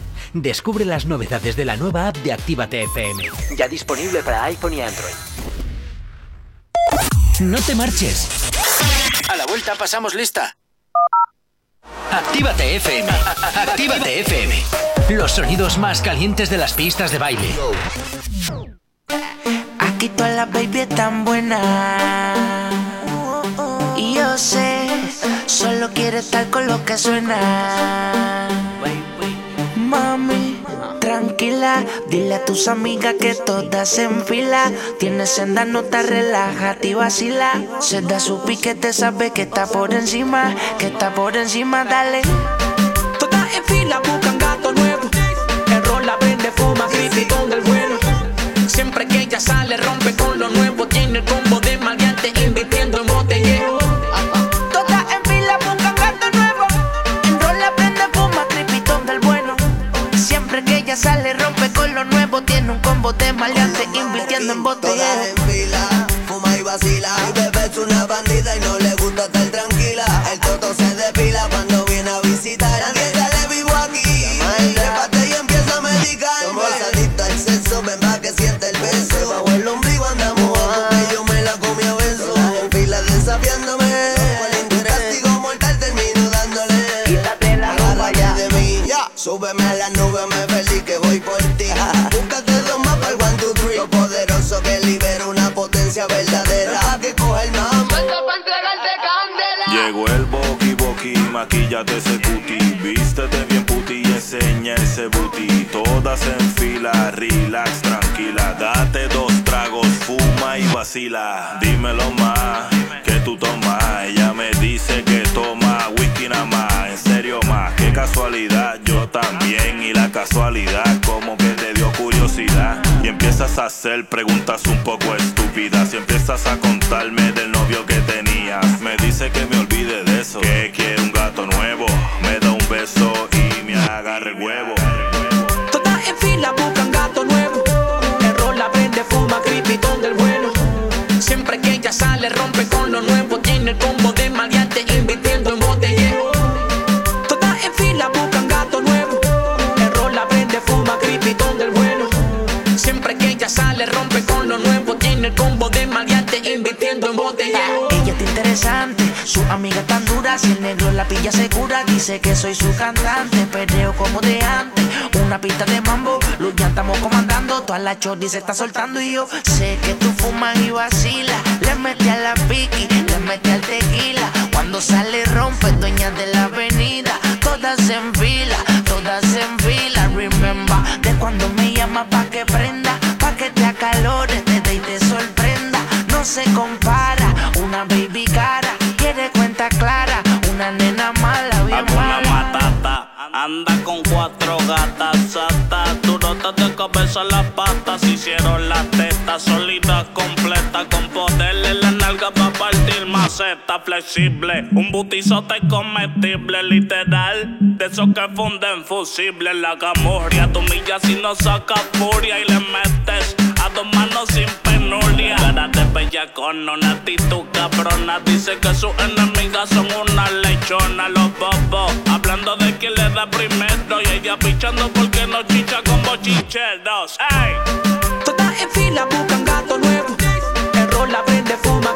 Speaker 1: Descubre las novedades de la nueva app de Actívate FM. Ya disponible para iPhone y Android. No te marches. A la vuelta pasamos lista. Actívate FM. Actívate FM. Los sonidos más calientes de las pistas de baile.
Speaker 34: Aquí todas las baby están buenas. Y yo sé, solo quiere estar con lo que suena. Mami, tranquila. Dile a tus amigas que todas en fila. Tienes senda, no te relájate y vacila. Se da su piquete, sabe que está por encima. Que está por encima, dale.
Speaker 35: Todas en fila buscan gato nuevo. El rol la vende, fuma, criticón del bueno. Siempre que ella sale, Tiene
Speaker 34: un combo de maleante, invirtiendo en
Speaker 32: fila, fuma y vacila. Mi bebé es una bandida potencia verdadera. Que coge el mambo.
Speaker 36: Llegó el boqui boqui, maquillate ese cuti. Vístete bien puti y enseña ese booty. Todas en fila, relax, tranquila. Date dos tragos, fuma y vacila. Dímelo más, que tú tomas. Ella me dice que toma whisky nada más. En serio más, qué casualidad Yo también. Y la casualidad empiezas a hacer preguntas un poco estúpidas Y empiezas a contarme del novio que tenías. Me dice que me olvide de eso Que quiere
Speaker 34: Si el negro la pilla segura, dice que soy su cantante. Perreo como de antes, una pista de mambo. Luz estamos comandando, toda la chordi se está soltando. Y yo sé que tú fumas y vacilas. Le metí a la piqui, le metí al tequila. Cuando sale, rompe, dueña de la avenida. Todas en fila, todas en fila. Remember, de cuando me llama pa' que prenda, pa' que te acalores, te dé y te sorprenda. No se compara,
Speaker 36: las patas Hicieron las tetas sólidas completas Con maceta flexible Un butizote comestible literal De esos que funden fusibles La camorria tu milla si no saca furia Y le metes a dos manos sin penuria Cara de bellacona, una actitud cabrona Dice que sus enemigas son una lechona Los bobos, hablando de quién le da primero Y ella pichando porque no chicha con bochincheros ¡Ey!
Speaker 35: Todas en fila buscan gato nuevo. El rol la vende, fuma,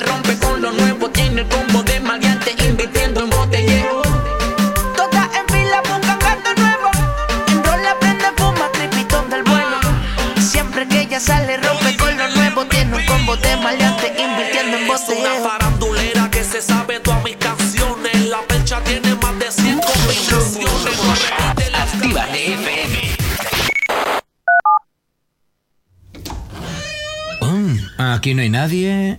Speaker 35: rompe con lo nuevo. Tiene el combo de maleante, invirtiendo en botellero.
Speaker 34: Todas en fila buscan gato nuevo. En rol la prende, fuma, tripitón del bueno. Siempre que ella sale, rompe con lo nuevo. Tiene un combo de maleante, invirtiendo en
Speaker 35: Es una
Speaker 34: botellero.
Speaker 35: farandulera que se sabe todas mis canciones. La percha tiene más de 100 combinaciones.
Speaker 1: Actívate FM. Aquí no hay nadie.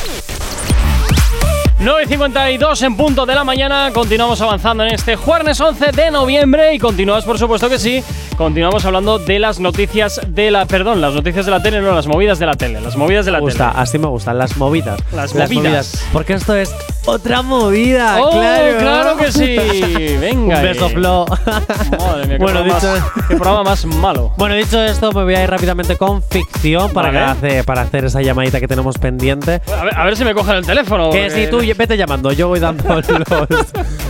Speaker 2: 9.52 en punto de la mañana, continuamos avanzando en este jueves 11 de noviembre y continuamos, por supuesto que sí, continuamos hablando de las noticias de la, perdón, las noticias de la tele, no, las movidas de la tele, las movidas de la
Speaker 3: Me gusta,
Speaker 2: tele.
Speaker 3: así me gustan, las movidas.
Speaker 2: Las movidas.
Speaker 3: Porque esto es otra movida,
Speaker 2: ¡Oh,
Speaker 3: claro.
Speaker 2: claro que sí! Venga.
Speaker 3: Un beso. Flo.
Speaker 2: Madre mía, qué,
Speaker 3: Bueno,
Speaker 2: programa,
Speaker 3: dicho-
Speaker 2: más, qué programa más malo.
Speaker 3: Bueno, dicho esto, me voy a ir rápidamente con ficción para,
Speaker 2: Vale.
Speaker 3: que hace, para hacer esa llamadita que tenemos pendiente.
Speaker 2: A ver, a ver si me cogen el teléfono.
Speaker 3: Que si tú vete llamando, yo voy dando los,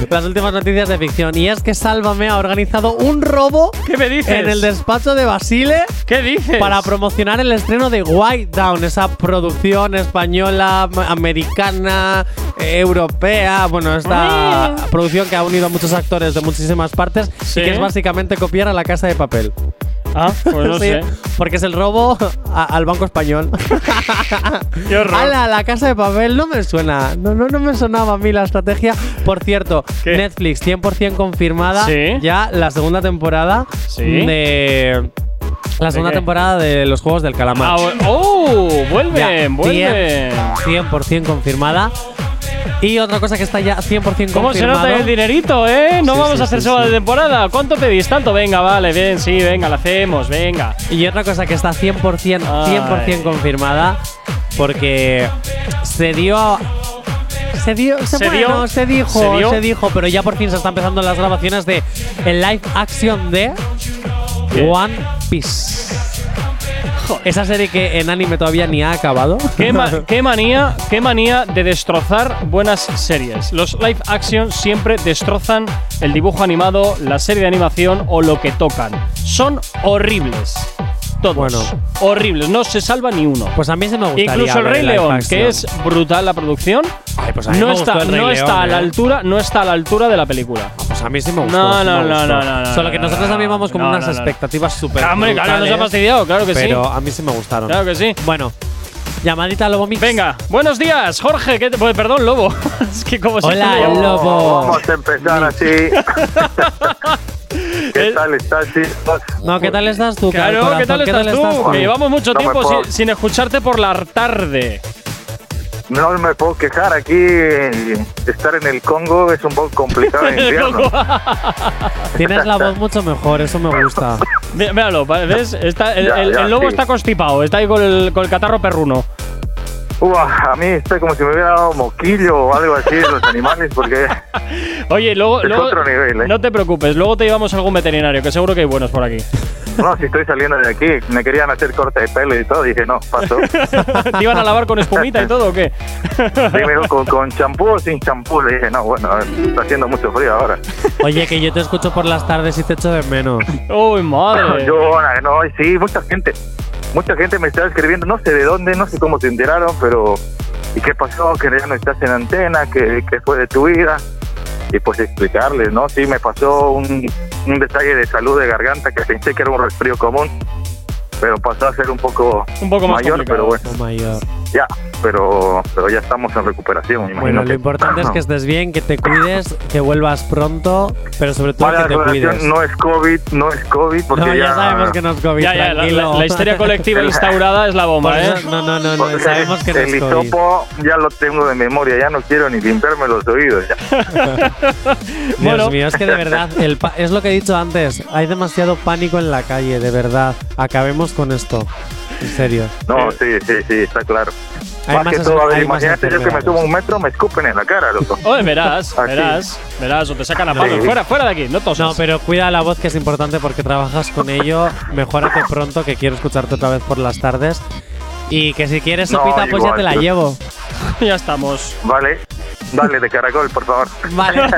Speaker 3: Las últimas noticias de ficción. Y es que Sálvame ha organizado un robo
Speaker 2: ¿Qué me dices?
Speaker 3: en el despacho de Basile
Speaker 2: ¿Qué dices?
Speaker 3: para promocionar el estreno de White Down, esa producción española, am- americana, europea. Bueno, esta
Speaker 2: Ah.
Speaker 3: producción que ha unido a muchos actores de muchísimas partes
Speaker 2: Sí.
Speaker 3: y que es básicamente copiar a la casa de papel.
Speaker 2: Ah, pues no
Speaker 3: Sí,
Speaker 2: sé.
Speaker 3: Porque es el robo a- al Banco Español.
Speaker 2: Qué horror.
Speaker 3: ¡Hala! La casa de papel no me suena. No, no, no me sonaba a mí la estrategia. Por cierto,
Speaker 2: ¿Qué?
Speaker 3: Netflix 100% confirmada.
Speaker 2: Sí.
Speaker 3: Ya la segunda temporada
Speaker 2: Sí.
Speaker 3: de. La segunda
Speaker 2: qué?
Speaker 3: temporada de los Juegos del Calamar.
Speaker 2: Ah, bu- ¡Oh!
Speaker 3: Ya,
Speaker 2: Vuelven, vuelven.
Speaker 3: 100%, 100% confirmada. Y otra cosa que está ya 100%
Speaker 2: ¿Cómo se nota el dinerito, eh? No
Speaker 3: Sí,
Speaker 2: vamos
Speaker 3: sí,
Speaker 2: a hacer
Speaker 3: sí,
Speaker 2: segunda
Speaker 3: sí.
Speaker 2: temporada. ¿Cuánto pedís? ¿Tanto? Venga, vale, bien, sí, venga, la hacemos, venga.
Speaker 3: Y otra cosa que está 100%, 100%
Speaker 2: Ay.
Speaker 3: confirmada, porque se dio. Se dio, se,
Speaker 2: ¿Se
Speaker 3: bueno,
Speaker 2: dio?
Speaker 3: se dijo,
Speaker 2: ¿Se dio?
Speaker 3: se dijo, pero ya por fin se están empezando las grabaciones de el live action de
Speaker 2: ¿Qué?
Speaker 3: One Piece. Esa serie que en anime todavía ni ha acabado.
Speaker 2: ¿Qué, ma- qué manía, qué manía de destrozar buenas series. Los live action siempre destrozan el dibujo animado, la serie de animación o lo que tocan. Son horribles. Todos.
Speaker 3: Bueno.
Speaker 2: Horribles. No se salva ni uno.
Speaker 3: Pues a mí se me gustaría
Speaker 2: Incluso el Rey León, que es brutal la producción,
Speaker 3: Ay, pues
Speaker 2: no está, no está a la
Speaker 3: ¿eh?
Speaker 2: altura, no está a la altura de la película.
Speaker 3: Pues a mí sí me gustó.
Speaker 2: No,
Speaker 3: sí
Speaker 2: no,
Speaker 3: me
Speaker 2: no,
Speaker 3: gustó.
Speaker 2: no, no, no,
Speaker 3: Solo que
Speaker 2: no,
Speaker 3: nosotros
Speaker 2: no,
Speaker 3: también vamos con unas expectativas súper.
Speaker 2: Hombre, claro, nos ha fastidiado, claro que sí.
Speaker 3: Pero a mí sí me gustaron.
Speaker 2: Claro que sí.
Speaker 3: Bueno, llamadita al Lobo Mix.
Speaker 2: Venga, buenos días, Jorge. ¿qué te- pues, perdón, Lobo. es que como
Speaker 3: Hola,
Speaker 2: me llamo-
Speaker 3: Lobo.
Speaker 37: Vamos a empezar así. ¿Qué tal estás, chicos?
Speaker 3: No, ¿qué tal estás tú?
Speaker 2: Claro? ¿qué tal estás tú? Que llevamos mucho
Speaker 37: No
Speaker 2: tiempo sin escucharte por la tarde.
Speaker 37: No me puedo quejar aquí. Estar en el Congo es un poco complicado en invierno.
Speaker 3: Tienes la voz mucho mejor, eso me gusta.
Speaker 2: Míralo, ¿ves? Está, el,
Speaker 37: Ya,
Speaker 2: el-
Speaker 37: ya,
Speaker 2: el lobo
Speaker 37: sí.
Speaker 2: está constipado, está ahí con el, con el catarro perruno.
Speaker 37: Uah, a mí está como si me hubiera dado moquillo o algo así de los animales, porque
Speaker 2: Oye, luego,
Speaker 37: Es
Speaker 2: luego-
Speaker 37: otro nivel, ¿eh?
Speaker 2: no te preocupes, luego te llevamos a algún veterinario, que seguro que hay buenos por aquí.
Speaker 37: No, si estoy saliendo de aquí, me querían hacer corte de pelo y todo, dije no, paso.
Speaker 2: ¿Te iban a lavar con espumita y todo o qué?
Speaker 37: Dime, ¿con, con champú o sin champú? Le dije, no, bueno, está haciendo mucho frío ahora.
Speaker 3: Oye, que yo te escucho por las tardes y te echo de menos.
Speaker 2: Uy, madre.
Speaker 37: Yo, no, sí, mucha gente, mucha gente me está escribiendo, no sé de dónde, no sé cómo se enteraron, pero ¿y qué pasó? Que ya no estás en antena, que, que fue de tu vida. Y pues explicarles, ¿no? Sí, me pasó un, un detalle de salud de garganta que pensé que era un resfrío común, pero pasó a ser un poco,
Speaker 2: Un poco más
Speaker 37: mayor, pero bueno,
Speaker 3: mayor.
Speaker 37: ya, pero, pero ya estamos en recuperación, imagino.
Speaker 3: Bueno, lo
Speaker 37: que-
Speaker 3: importante es que estés bien, que te cuides, que vuelvas pronto, pero sobre todo
Speaker 37: Vale,
Speaker 3: que te cuides.
Speaker 37: no es COVID, no es COVID, porque
Speaker 3: No, ya
Speaker 37: ya,
Speaker 3: sabemos que no es COVID,
Speaker 2: Ya, ya, la,
Speaker 3: tranquilo.
Speaker 2: la- la histeria colectiva instaurada es la bomba, ¿eh?
Speaker 3: no, no, no, no, sabemos que no
Speaker 37: el
Speaker 3: es COVID.
Speaker 37: hisopo ya lo tengo de memoria, ya no quiero ni limpiarme los oídos. Ya.
Speaker 3: Dios mío, es que de verdad, el pa- es lo que he dicho antes, hay demasiado pánico en la calle, de verdad. Acabemos con esto, en serio.
Speaker 37: No, sí, sí, sí, está claro.
Speaker 3: Hay
Speaker 37: más
Speaker 3: más
Speaker 37: que
Speaker 3: enfer-
Speaker 37: todo, a ver,
Speaker 3: hay más
Speaker 37: imagínate yo que me subo a un metro, me escupen en la cara, loco.
Speaker 2: Oye, verás, verás, verás, o te sacan a palos.
Speaker 37: Sí.
Speaker 2: Fuera, fuera de aquí, no tosas.
Speaker 3: No, pero cuida la voz que es importante porque trabajas con ello. Mejórate pronto, que quiero escucharte otra vez por las tardes. Y que si quieres
Speaker 37: No,
Speaker 3: sopita, pues ya te la llevo.
Speaker 2: ya estamos.
Speaker 37: Vale, dale de caracol, por favor.
Speaker 3: Vale.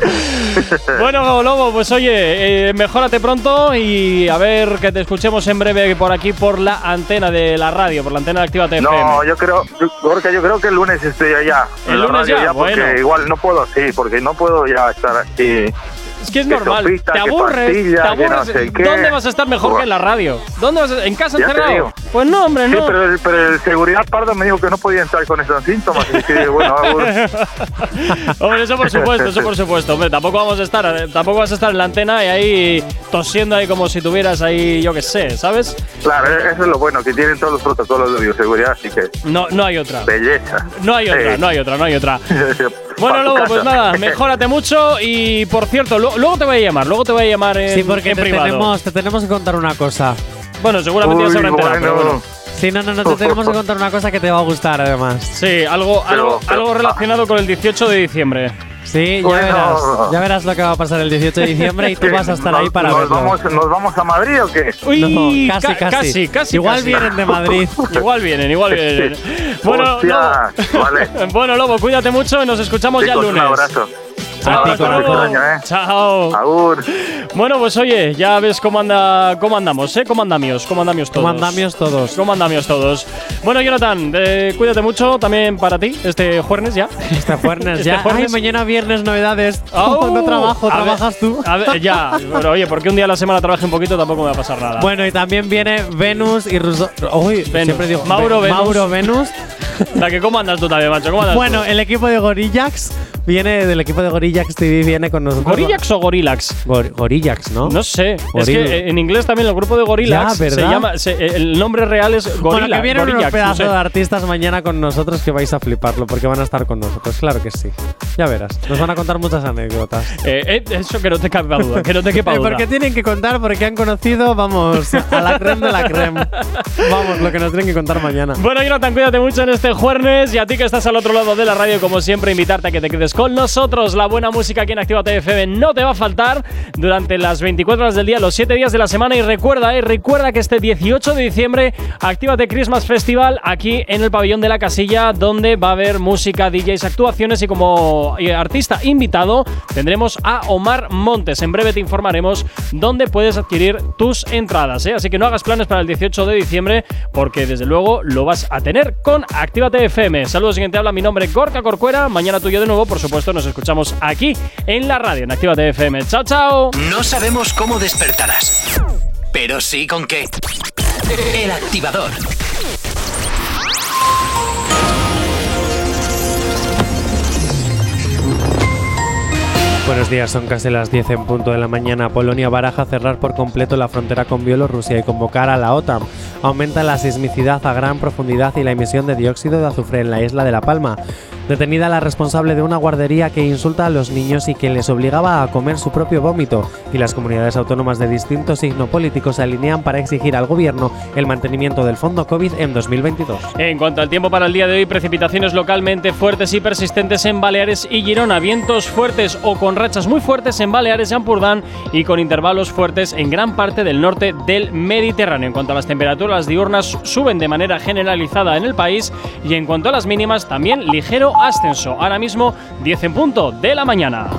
Speaker 2: bueno, Lobo, pues oye, eh, mejórate pronto y a ver que te escuchemos en breve por aquí por la antena de la radio, por la antena de Activa TFM.
Speaker 37: No, yo creo, Gorka, yo creo que el lunes estoy allá.
Speaker 2: ¿El lunes ya?
Speaker 37: porque
Speaker 2: Bueno.
Speaker 37: igual no puedo, sí, porque no puedo ya estar aquí.
Speaker 2: Es que es
Speaker 37: que
Speaker 2: normal.
Speaker 37: sopita,
Speaker 2: te aburres, te
Speaker 37: no qué.
Speaker 2: ¿Dónde vas a estar mejor que en la radio? ¿Dónde vas a- ¿En casa
Speaker 37: Ya
Speaker 2: encerrado? Pues no, hombre,
Speaker 37: Sí,
Speaker 2: no.
Speaker 37: pero, el- pero el seguridad pardo me dijo que no podía entrar con esos síntomas. Y que, bueno.
Speaker 2: Hombre, eso por supuesto, eso por supuesto. Hombre, tampoco vamos a estar, tampoco vas a estar en la antena y ahí tosiendo ahí como si tuvieras ahí, yo qué sé, ¿sabes?
Speaker 37: Claro, eso es lo bueno, que tienen todos los protocolos de bioseguridad, así que
Speaker 2: No, no hay otra.
Speaker 37: belleza.
Speaker 2: No hay otra,
Speaker 37: Sí.
Speaker 2: no hay otra, no hay otra. Bueno, Lobo, pues nada, mejórate mucho y por cierto, lo- luego te voy a llamar, luego te voy a llamar en,
Speaker 3: Sí, porque
Speaker 2: en
Speaker 3: te
Speaker 2: privado.
Speaker 3: tenemos, te tenemos que contar una cosa.
Speaker 2: Bueno, seguramente ya se habrá enterado, pero
Speaker 37: bueno.
Speaker 3: Sí, no, no, no, te tenemos que contar una cosa que te va a gustar además.
Speaker 2: Sí, algo,
Speaker 37: Pero-
Speaker 2: algo,
Speaker 37: pero-
Speaker 2: algo relacionado con el 18 de diciembre.
Speaker 3: Sí, ya
Speaker 37: Bueno.
Speaker 3: verás. Ya verás lo que va a pasar el 18 de diciembre y tú vas a estar
Speaker 37: ¿Nos-
Speaker 3: ahí para
Speaker 37: nos
Speaker 3: verlo.
Speaker 37: Vamos, ¿Nos vamos a Madrid o qué?
Speaker 2: Uy,
Speaker 3: No, casi,
Speaker 2: ca-
Speaker 3: casi.
Speaker 2: casi, casi,
Speaker 3: Igual
Speaker 2: casi.
Speaker 3: vienen de Madrid.
Speaker 2: Igual vienen, igual vienen. Bueno,
Speaker 37: Hostia, vale.
Speaker 2: Bueno, Lobo, cuídate mucho y nos escuchamos ya el
Speaker 37: Chicos, un
Speaker 2: lunes.
Speaker 37: abrazo.
Speaker 3: Ti, corazón.
Speaker 37: ¿eh?
Speaker 2: Chao.
Speaker 37: Agur.
Speaker 2: Bueno, pues oye, ya ves cómo anda, cómo andamos, ¿eh? Cómo andamios, cómo andamios todos.
Speaker 3: Como andamios todos.
Speaker 2: ¿Cómo andamios todos? Bueno, Jonathan, eh, cuídate mucho también para ti, este jueves ya.
Speaker 3: Este jueves
Speaker 2: Este
Speaker 3: ya.
Speaker 2: jueves.
Speaker 3: Ay, mañana viernes novedades.
Speaker 2: Au.
Speaker 3: no trabajo, trabajas tú.
Speaker 2: A ver, ya, pero oye, porque un día a la semana trabaje un poquito tampoco me va a pasar nada.
Speaker 3: Bueno, y también viene Venus y Russo. Uy,
Speaker 2: Venus.
Speaker 3: siempre digo
Speaker 2: Mauro
Speaker 3: Ve-
Speaker 2: Venus.
Speaker 3: Mauro Venus.
Speaker 2: La que cómo andas tú también, macho, ¿cómo andas
Speaker 3: Bueno,
Speaker 2: tú?
Speaker 3: el equipo de Gorillax viene del equipo de Gorillax TV viene con nosotros.
Speaker 2: ¿Gorillax o Gorillax?
Speaker 3: Gor- Gorillax, ¿no?
Speaker 2: No sé, es que en inglés también el grupo de Gorillax
Speaker 3: Ya,
Speaker 2: se llama, se- el nombre real es
Speaker 3: Bueno,
Speaker 2: Gorilla,
Speaker 3: que vienen unos
Speaker 2: Gorillax, no
Speaker 3: pedazos
Speaker 2: sé.
Speaker 3: de artistas mañana con nosotros que vais a fliparlo porque van a estar con nosotros. Claro que sí. Ya verás. Nos van a contar muchas anécdotas.
Speaker 2: Eh, eh, eso que no te quepa duda, que no te quepa duda.
Speaker 3: porque tienen que contar porque han conocido, vamos, a la creme de la creme. Vamos, lo que nos tienen que contar mañana.
Speaker 2: Bueno, Jonathan, cuídate mucho en este jueves y a ti que estás al otro lado de la radio, como siempre, invitarte a que te quedes con nosotros. La buena música aquí en Activa FM no te va a faltar durante las 24 horas del día, los 7 días de la semana. Y recuerda, eh, recuerda que este 18 de diciembre, Actívate Christmas Festival aquí en el pabellón de la casilla, donde va a haber música, DJs, actuaciones y como eh, artista invitado tendremos a Omar Montes. En breve te informaremos dónde puedes adquirir tus entradas. ¿eh? Así que no hagas planes para el 18 de diciembre, porque desde luego lo vas a tener con Actívate FM. Saludos, siguiente habla mi nombre Gorka Corcuera. Mañana tuyo de nuevo, por supuesto, nos escuchamos aquí en la radio, en Actívate FM. Chao, chao.
Speaker 1: No sabemos cómo despertarás, pero sí con qué. El activador.
Speaker 3: Buenos días, son casi las 10 en punto de la mañana. Polonia baraja cerrar por completo la frontera con Bielorrusia y convocar a la OTAN. Aumenta la sismicidad a gran profundidad y la emisión de dióxido de azufre en la isla de La Palma. Detenida la responsable de una guardería que insulta a los niños y que les obligaba a comer su propio vómito. Y las comunidades autónomas de distinto signo político se alinean para exigir al gobierno el mantenimiento del fondo COVID en 2022.
Speaker 2: En cuanto al tiempo para el día de hoy, precipitaciones localmente fuertes y persistentes en Baleares y Girona, vientos fuertes o con rachas muy fuertes en Baleares y Ampurdán y con intervalos fuertes en gran parte del norte del Mediterráneo. En cuanto a las temperaturas diurnas, suben de manera generalizada en el país y en cuanto a las mínimas, también ligero ascenso. Ahora mismo 10 en punto de la mañana.